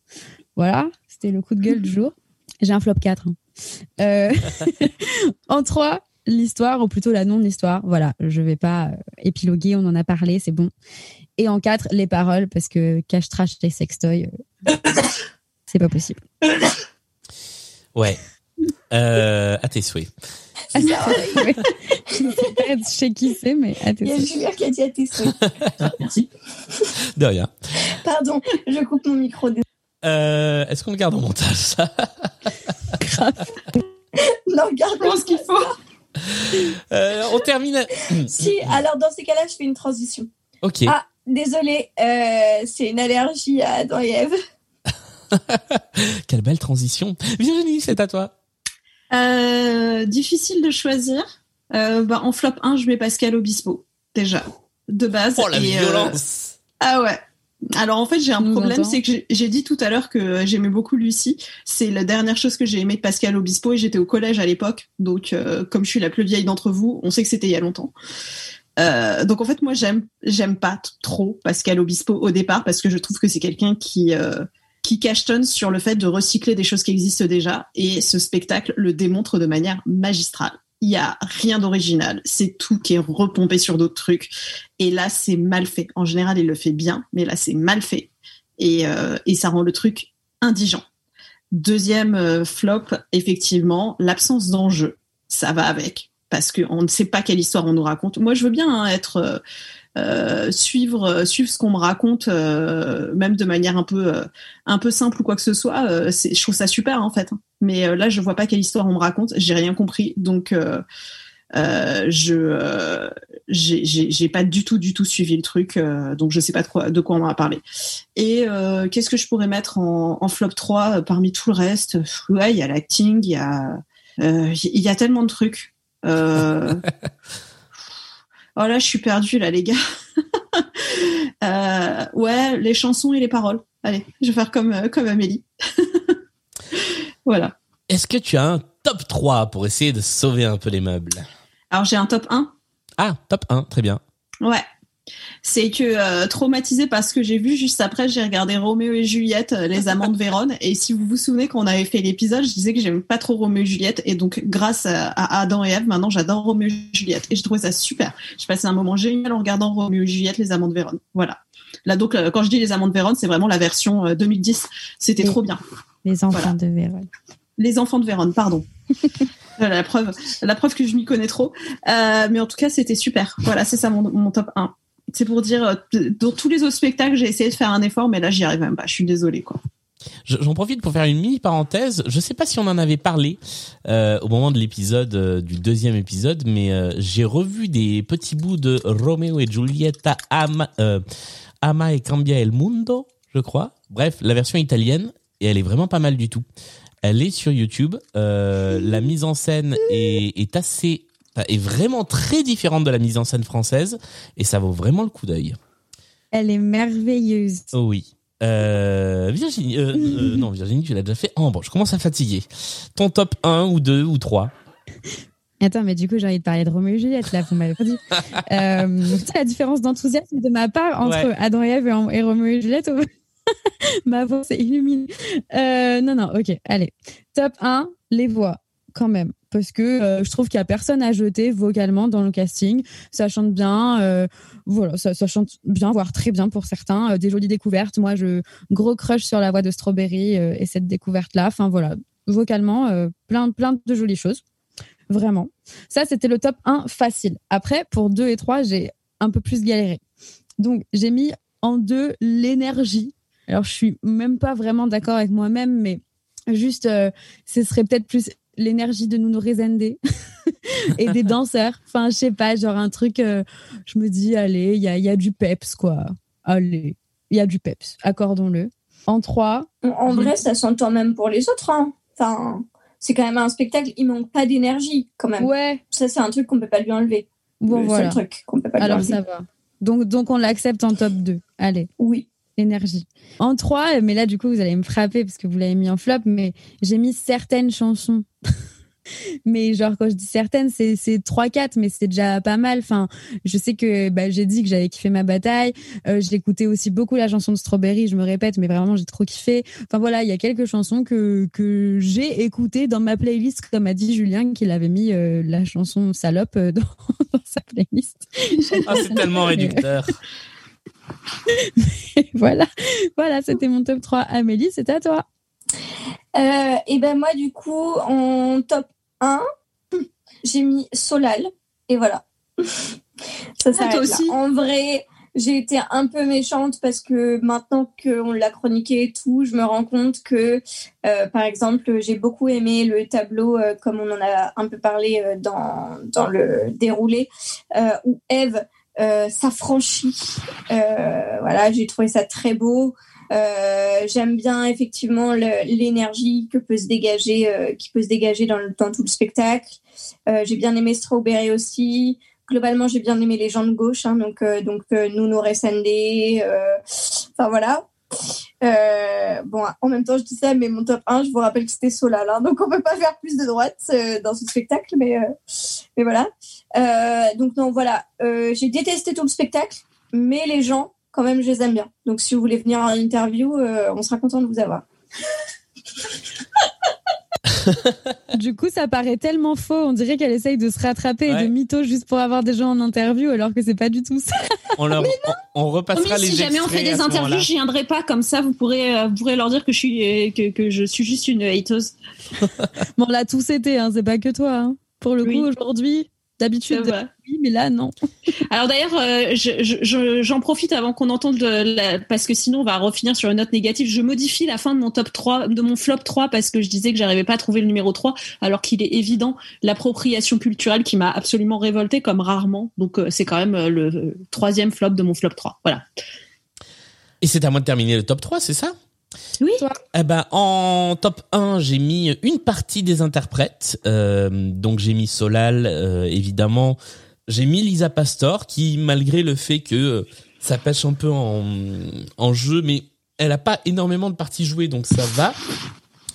Speaker 4: Voilà, c'était le coup de gueule du jour. J'ai un flop 4. hein. Euh, en 3, l'histoire, ou plutôt la non-histoire. Voilà, je vais pas euh, épiloguer, on en a parlé, c'est bon. Et en 4, les paroles, parce que cache trash les sextoys, euh, c'est pas possible.
Speaker 2: Ouais. Euh, à tes souhaits.
Speaker 4: Ah. Je ne sais pas chez qui c'est, mais à tes
Speaker 3: Il y a
Speaker 4: souhaits.
Speaker 3: Julien qui a dit à tes souhaits.
Speaker 2: Merci. De rien.
Speaker 3: Pardon, je coupe mon micro.
Speaker 2: Euh, Est-ce qu'on le garde en montage ça?
Speaker 3: Non, garde
Speaker 5: Je pense qu'il faut.
Speaker 2: Euh, On termine.
Speaker 3: Si, alors dans ces cas-là, je fais une transition.
Speaker 2: Ok.
Speaker 3: Ah, désolé, euh, c'est une allergie à Adam et Ève.
Speaker 2: Quelle belle transition. Virginie, c'est à toi.
Speaker 5: Euh, difficile de choisir. Euh, bah, en flop 1, je mets Pascal Obispo, déjà, de base.
Speaker 2: Oh la
Speaker 5: Et, euh,
Speaker 2: violence.
Speaker 5: Ah ouais. Alors en fait, j'ai un problème, c'est que j'ai- dit tout à l'heure que j'aimais beaucoup Lucie. C'est la dernière chose que j'ai aimé de Pascal Obispo et j'étais au collège à l'époque. Donc euh, comme je suis la plus vieille d'entre vous, on sait que c'était il y a longtemps. Euh, donc en fait, moi j'aime j'aime pas trop Pascal Obispo au départ parce que je trouve que c'est quelqu'un qui euh, qui cachetonne sur le fait de recycler des choses qui existent déjà et ce spectacle le démontre de manière magistrale. Il y a rien d'original, c'est tout qui est repompé sur d'autres trucs et là c'est mal fait. En général, il le fait bien, mais là c'est mal fait et euh, ça rend le truc indigent. Deuxième euh, flop, effectivement, l'absence d'enjeu. Ça va avec parce qu'on ne sait pas quelle histoire on nous raconte. Moi, je veux bien hein, être euh, suivre euh, suivre ce qu'on me raconte, euh, même de manière un peu euh, un peu simple ou quoi que ce soit. euh, je trouve ça super en fait. Mais euh, là, je vois pas quelle histoire on me raconte. J'ai rien compris. Donc euh, Euh, je euh, j'ai- pas du tout du tout suivi le truc, euh, donc je sais pas de quoi de quoi on va parler. Et euh, qu'est-ce que je pourrais mettre en, flop 3 euh, parmi tout le reste? Ouais, il y a l'acting, il y a euh, il y a tellement de trucs. Oh là, je suis perdue là, les gars. Euh, ouais, les chansons et les paroles. Allez, je vais faire comme euh, comme Amélie. voilà.
Speaker 2: Est-ce que tu as un top 3 pour essayer de sauver un peu les meubles?
Speaker 5: Alors j'ai un top 1.
Speaker 2: Ah, top 1, très bien.
Speaker 5: Ouais. C'est que euh, traumatisée parce que j'ai vu juste après, j'ai regardé Roméo et Juliette, euh, les amants de Vérone. Et si vous vous souvenez qu'on avait fait l'épisode, je disais que j'aime pas trop Roméo et Juliette. Et donc, grâce à, à Adam et Ève, maintenant j'adore Roméo et Juliette. Et je trouvais ça super. J'ai passé un moment génial en regardant Roméo et Juliette, les amants de Vérone. Voilà. Là, donc, euh, quand je dis les amants de Vérone, c'est vraiment la version euh, 2010. C'était trop bien.
Speaker 4: Les enfants
Speaker 5: Voilà.
Speaker 4: de Vérone.
Speaker 5: Les enfants de Vérone, pardon. Voilà, la preuve, la preuve que je m'y connais trop. Euh, mais en tout cas, c'était super. Voilà, c'est ça mon, mon top 1. C'est pour dire, euh, dans tous les autres spectacles, j'ai essayé de faire un effort, mais là, j'y arrive même pas. Je suis désolée, quoi.
Speaker 2: Je- J'en profite pour faire une mini parenthèse. Je sais pas si on en avait parlé euh, au moment de l'épisode euh, du deuxième épisode, mais j'ai revu des petits bouts de Romeo et Giulietta Ama, Ama e Cambia el Mundo, je crois. Bref, la version italienne et elle est vraiment pas mal du tout. Elle est sur YouTube. La mise en scène est assez est vraiment très différente de la mise en scène française et ça vaut vraiment le coup d'œil.
Speaker 4: Elle est merveilleuse.
Speaker 2: Oh oui. Euh, Virginie, euh, euh, non Virginie, tu l'as déjà fait. Oh bon, je commence à fatiguer. Ton top 1 ou 2 ou 3
Speaker 4: Attends, mais du coup, j'ai envie de parler de Roméo et Juliette, là, vous m'avez pas dit. euh, la différence d'enthousiasme de ma part entre
Speaker 2: Ouais.
Speaker 4: Adam et Ève et, et Roméo et Juliette. ma voix s'est illuminée. Euh, non, non, ok, allez. Top 1, les voix, quand même. Parce que euh, je trouve qu'il y a personne à jeter vocalement dans le casting. Ça chante bien, euh, voilà, ça, ça chante bien, voire très bien pour certains. Euh, des jolies découvertes. Moi, je gros crush sur la voix de Strawberry euh, et cette découverte-là. Enfin voilà, vocalement, euh, plein, plein de jolies choses. Vraiment. Ça, c'était le top 1 facile. Après, pour 2 et 3, j'ai un peu plus galéré. Donc, j'ai mis en 2 l'énergie. Alors, je suis même pas vraiment d'accord avec moi-même, mais juste, euh, ce serait peut-être plus l'énergie de Nuno Rezende et des danseurs. Enfin, je sais pas, genre un truc, euh, je me dis, allez, il y a, y a du peps, quoi. Allez, il y a du peps, accordons-le. En 3,
Speaker 3: En, en vrai, ça s'entend même pour les autres. hein. Enfin, c'est quand même un spectacle, il manque pas d'énergie quand même.
Speaker 4: Ouais.
Speaker 3: Ça, c'est un truc qu'on peut pas lui enlever.
Speaker 4: Bon,
Speaker 3: le
Speaker 4: voilà.
Speaker 3: seul truc qu'on peut pas lui
Speaker 4: Alors
Speaker 3: enlever.
Speaker 4: ça va. Donc, donc on l'accepte en top 2. Allez.
Speaker 3: Oui.
Speaker 4: Énergie. En 3, mais là du coup vous allez me frapper parce que vous l'avez mis en flop, mais j'ai mis certaines chansons. mais genre quand je dis certaines, c'est c'est 3-4, mais c'est déjà pas mal. Enfin, je sais que bah, j'ai dit que j'avais kiffé ma bataille. Euh, j'ai écouté aussi beaucoup la chanson de Strawberry, je me répète, mais vraiment j'ai trop kiffé. Enfin voilà, il y a quelques chansons que, que j'ai écoutées dans ma playlist, comme a dit Julien qu'il avait mis euh, la chanson Salope euh, dans, dans sa playlist.
Speaker 2: Ah, c'est tellement réducteur.
Speaker 4: voilà, voilà, c'était mon top 3. Amélie, c'est à toi.
Speaker 3: Euh, et ben moi, du coup, en top 1, j'ai mis Solal. Et voilà. Ça s'arrête là.
Speaker 5: aussi
Speaker 3: En vrai, j'ai été un peu méchante parce que maintenant qu'on l'a chroniqué et tout, je me rends compte que, euh, par exemple, j'ai beaucoup aimé le tableau, euh, comme on en a un peu parlé euh, dans, dans le déroulé, où Eve s'affranchit. Euh, voilà, j'ai trouvé ça très beau. Euh, J'aime bien effectivement l'énergie que peut se dégager, euh, qui peut se dégager dans, tout le spectacle. Euh, j'ai bien aimé Strawberry aussi. Globalement, j'ai bien aimé les gens de gauche, hein, donc euh, donc euh, Nuno Resende. euh, Enfin voilà. Euh, bon, en même temps, je dis ça, mais mon top 1, je vous rappelle que c'était Solal, donc on peut pas faire plus de droite euh, dans ce spectacle, mais euh, mais voilà. Donc non, voilà. J'ai détesté tout le spectacle, mais les gens, quand même, je les aime bien. Donc si vous voulez venir en interview, on sera content de vous avoir.
Speaker 4: Du coup, ça paraît tellement faux. On dirait qu'elle essaye de se rattraper et de mytho juste pour avoir des gens en interview, alors que c'est pas du tout ça.
Speaker 2: On, leur, on, on repassera les
Speaker 5: si jamais on fait des interviews, je viendrai pas comme ça. Vous pourrez, euh, vous pourrez leur dire que je suis que, que je suis juste une hateuse.
Speaker 4: Bon, là, tout c'était, hein, c'est pas que toi. hein. Pour le
Speaker 5: Oui.
Speaker 4: coup, aujourd'hui, D'habitude, oui, mais là, non.
Speaker 5: Alors d'ailleurs, euh, je- je- je- j'en profite avant qu'on entende le- la- parce que sinon on va refinir sur une note négative. Je modifie la fin de mon top 3, de mon flop 3 parce que je disais que j'arrivais pas à trouver le numéro 3 alors qu'il est évident l'appropriation culturelle qui m'a absolument révolté comme rarement. Donc euh, c'est quand même euh, le troisième flop de mon flop 3. Voilà.
Speaker 2: Et c'est à moi de terminer le top 3, c'est ça?
Speaker 5: Oui.
Speaker 2: Eh ben, en top 1, j'ai mis une partie des interprètes. Euh, donc, j'ai mis Solal, euh, évidemment. J'ai mis Lisa Pastor, qui, malgré le fait que euh, ça pêche un peu en, en jeu, mais elle a pas énormément de parties jouées, donc ça va.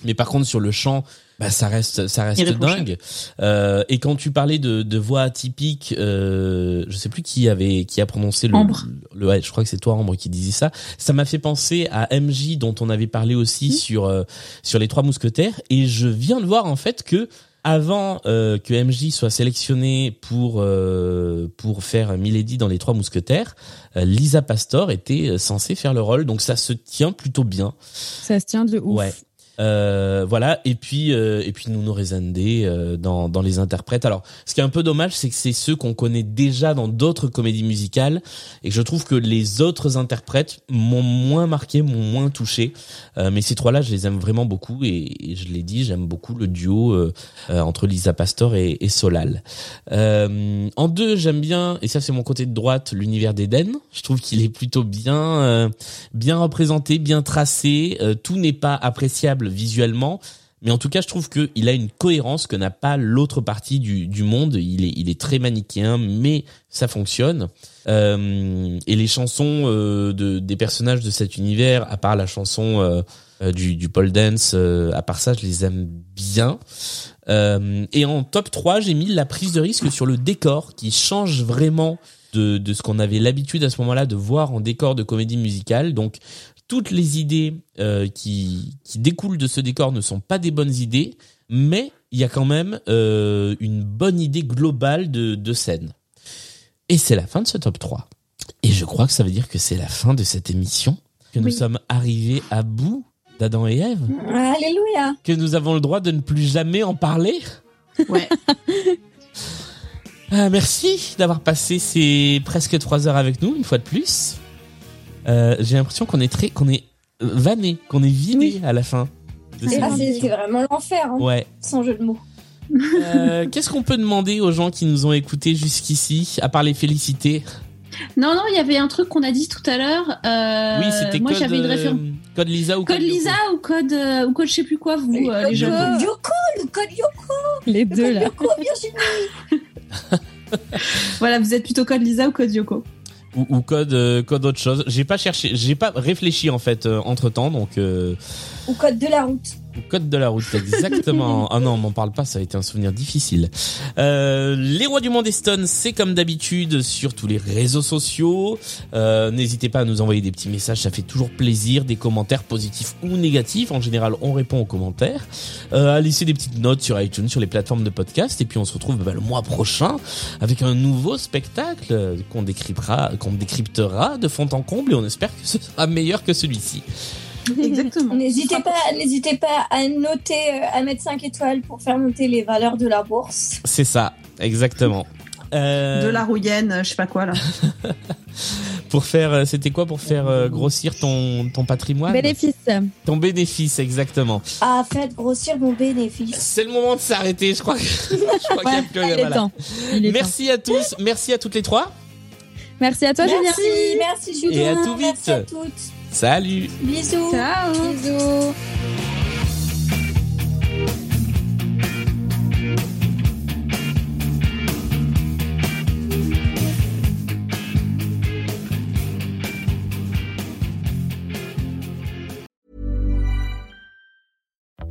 Speaker 2: Mais par contre, sur le chant, bah, ça reste, ça reste dingue. Euh, et quand tu parlais de, de voix atypique, euh, je sais plus qui avait, qui a prononcé le,
Speaker 5: Ambre.
Speaker 2: le, ouais, je crois que c'est toi, Ambre, qui disait ça. Ça m'a fait penser à MJ, dont on avait parlé aussi sur, euh, sur les trois mousquetaires. Et je viens de voir, en fait, que, avant euh, que MJ soit sélectionné pour euh, pour faire Milady dans les Trois Mousquetaires, euh, Lisa Pastor était euh, censée faire le rôle, donc ça se tient plutôt bien.
Speaker 4: Ça se tient de ouf.
Speaker 2: Ouais. Euh, voilà et puis euh, et puis Nuno Rezende euh, dans dans les interprètes. Alors, ce qui est un peu dommage, c'est que c'est ceux qu'on connaît déjà dans d'autres comédies musicales et je trouve que les autres interprètes m'ont moins marqué, m'ont moins touché. Euh, mais ces trois-là, je les aime vraiment beaucoup et, je l'ai dit, j'aime beaucoup le duo euh, entre Lisa Pastor et, et Solal. En deux, j'aime bien et ça c'est mon côté de droite, l'univers d'Eden. Je trouve qu'il est plutôt bien bien représenté, bien tracé. Tout n'est pas appréciable visuellement, mais en tout cas, je trouve qu'il a une cohérence que n'a pas l'autre partie du, du monde. Il est, il est très manichéen, mais ça fonctionne. Euh, et les chansons euh, de, des personnages de cet univers, à part la chanson euh, du, du pole dance, à part ça, je les aime bien. Et en top 3, j'ai mis la prise de risque sur le décor, qui change vraiment de, de ce qu'on avait l'habitude à ce moment-là de voir en décor de comédie musicale. Donc, toutes les idées euh, qui, qui découlent de ce décor ne sont pas des bonnes idées, mais il y a quand même euh, une bonne idée globale de, de scène. Et c'est la fin de ce top 3. Et je crois que ça veut dire que c'est la fin de cette émission, que nous sommes arrivés à bout d'Adam et Ève,
Speaker 3: Alléluia.
Speaker 2: que nous avons le droit de ne plus jamais en parler.
Speaker 5: Ouais.
Speaker 2: Euh, merci d'avoir passé ces presque trois heures avec nous, une fois de plus. Euh, J'ai l'impression qu'on est très, qu'on est vanné, qu'on est vidé à la fin.
Speaker 3: Ah. C'était vraiment l'enfer, hein,
Speaker 2: Ouais.
Speaker 3: sans jeu de mots.
Speaker 2: Euh, Qu'est-ce qu'on peut demander aux gens qui nous ont écoutés jusqu'ici, à part les féliciter?
Speaker 5: Non, non, il y avait un truc qu'on a dit tout à l'heure. Euh,
Speaker 2: Oui, c'était
Speaker 5: Moi,
Speaker 2: code,
Speaker 5: j'avais une
Speaker 2: euh,
Speaker 5: référence.
Speaker 2: code Lisa ou
Speaker 5: Code
Speaker 2: Yoko
Speaker 5: Lisa ou code, euh, ou code je sais plus quoi, vous, euh, les jeunes.
Speaker 3: Yoko, Yoko, le code Yoko,
Speaker 4: Les
Speaker 3: le
Speaker 4: deux,
Speaker 3: code
Speaker 4: là.
Speaker 3: Yoko, Virginie.
Speaker 5: Voilà, vous êtes plutôt code Lisa ou code Yoko.
Speaker 2: Ou, code euh, code autre chose. J'ai pas cherché, j'ai pas réfléchi en fait entre temps, donc euh,
Speaker 3: Ou code de la route.
Speaker 2: Code de la route exactement. ah non, on m'en parle pas, ça a été un souvenir difficile. Euh, les rois du monde Stone, c'est comme d'habitude sur tous les réseaux sociaux. Euh, N'hésitez pas à nous envoyer des petits messages, ça fait toujours plaisir, des commentaires positifs ou négatifs. En général, on répond aux commentaires. Euh, à laisser des petites notes sur iTunes, sur les plateformes de podcast, et puis on se retrouve bah, le mois prochain avec un nouveau spectacle qu'on décryptera, qu'on décryptera de fond en comble, et on espère que ce sera meilleur que celui-ci.
Speaker 5: Exactement.
Speaker 3: N'hésitez pas, n'hésitez pas à noter, euh, à mettre 5 étoiles pour faire monter les valeurs de la bourse.
Speaker 2: C'est ça, exactement. Euh,
Speaker 5: De la rouillenne, je sais pas quoi là.
Speaker 2: Pour faire, euh, c'était quoi pour faire euh, grossir ton ton patrimoine?
Speaker 4: Bénéfice.
Speaker 2: Ton bénéfice, exactement.
Speaker 3: À fait grossir mon bénéfice.
Speaker 2: C'est le moment de s'arrêter. Je crois que je crois qu'il y a plus rien.
Speaker 4: Il est
Speaker 2: voilà.
Speaker 4: temps. Il est temps.
Speaker 2: Merci à tous, merci à toutes les trois.
Speaker 4: Merci à toi, Julien.
Speaker 3: Merci, merci Julien.
Speaker 2: Et à tout vite.
Speaker 3: Merci à toutes.
Speaker 2: Salut.
Speaker 3: Bisous.
Speaker 5: Ciao.
Speaker 3: Bisous.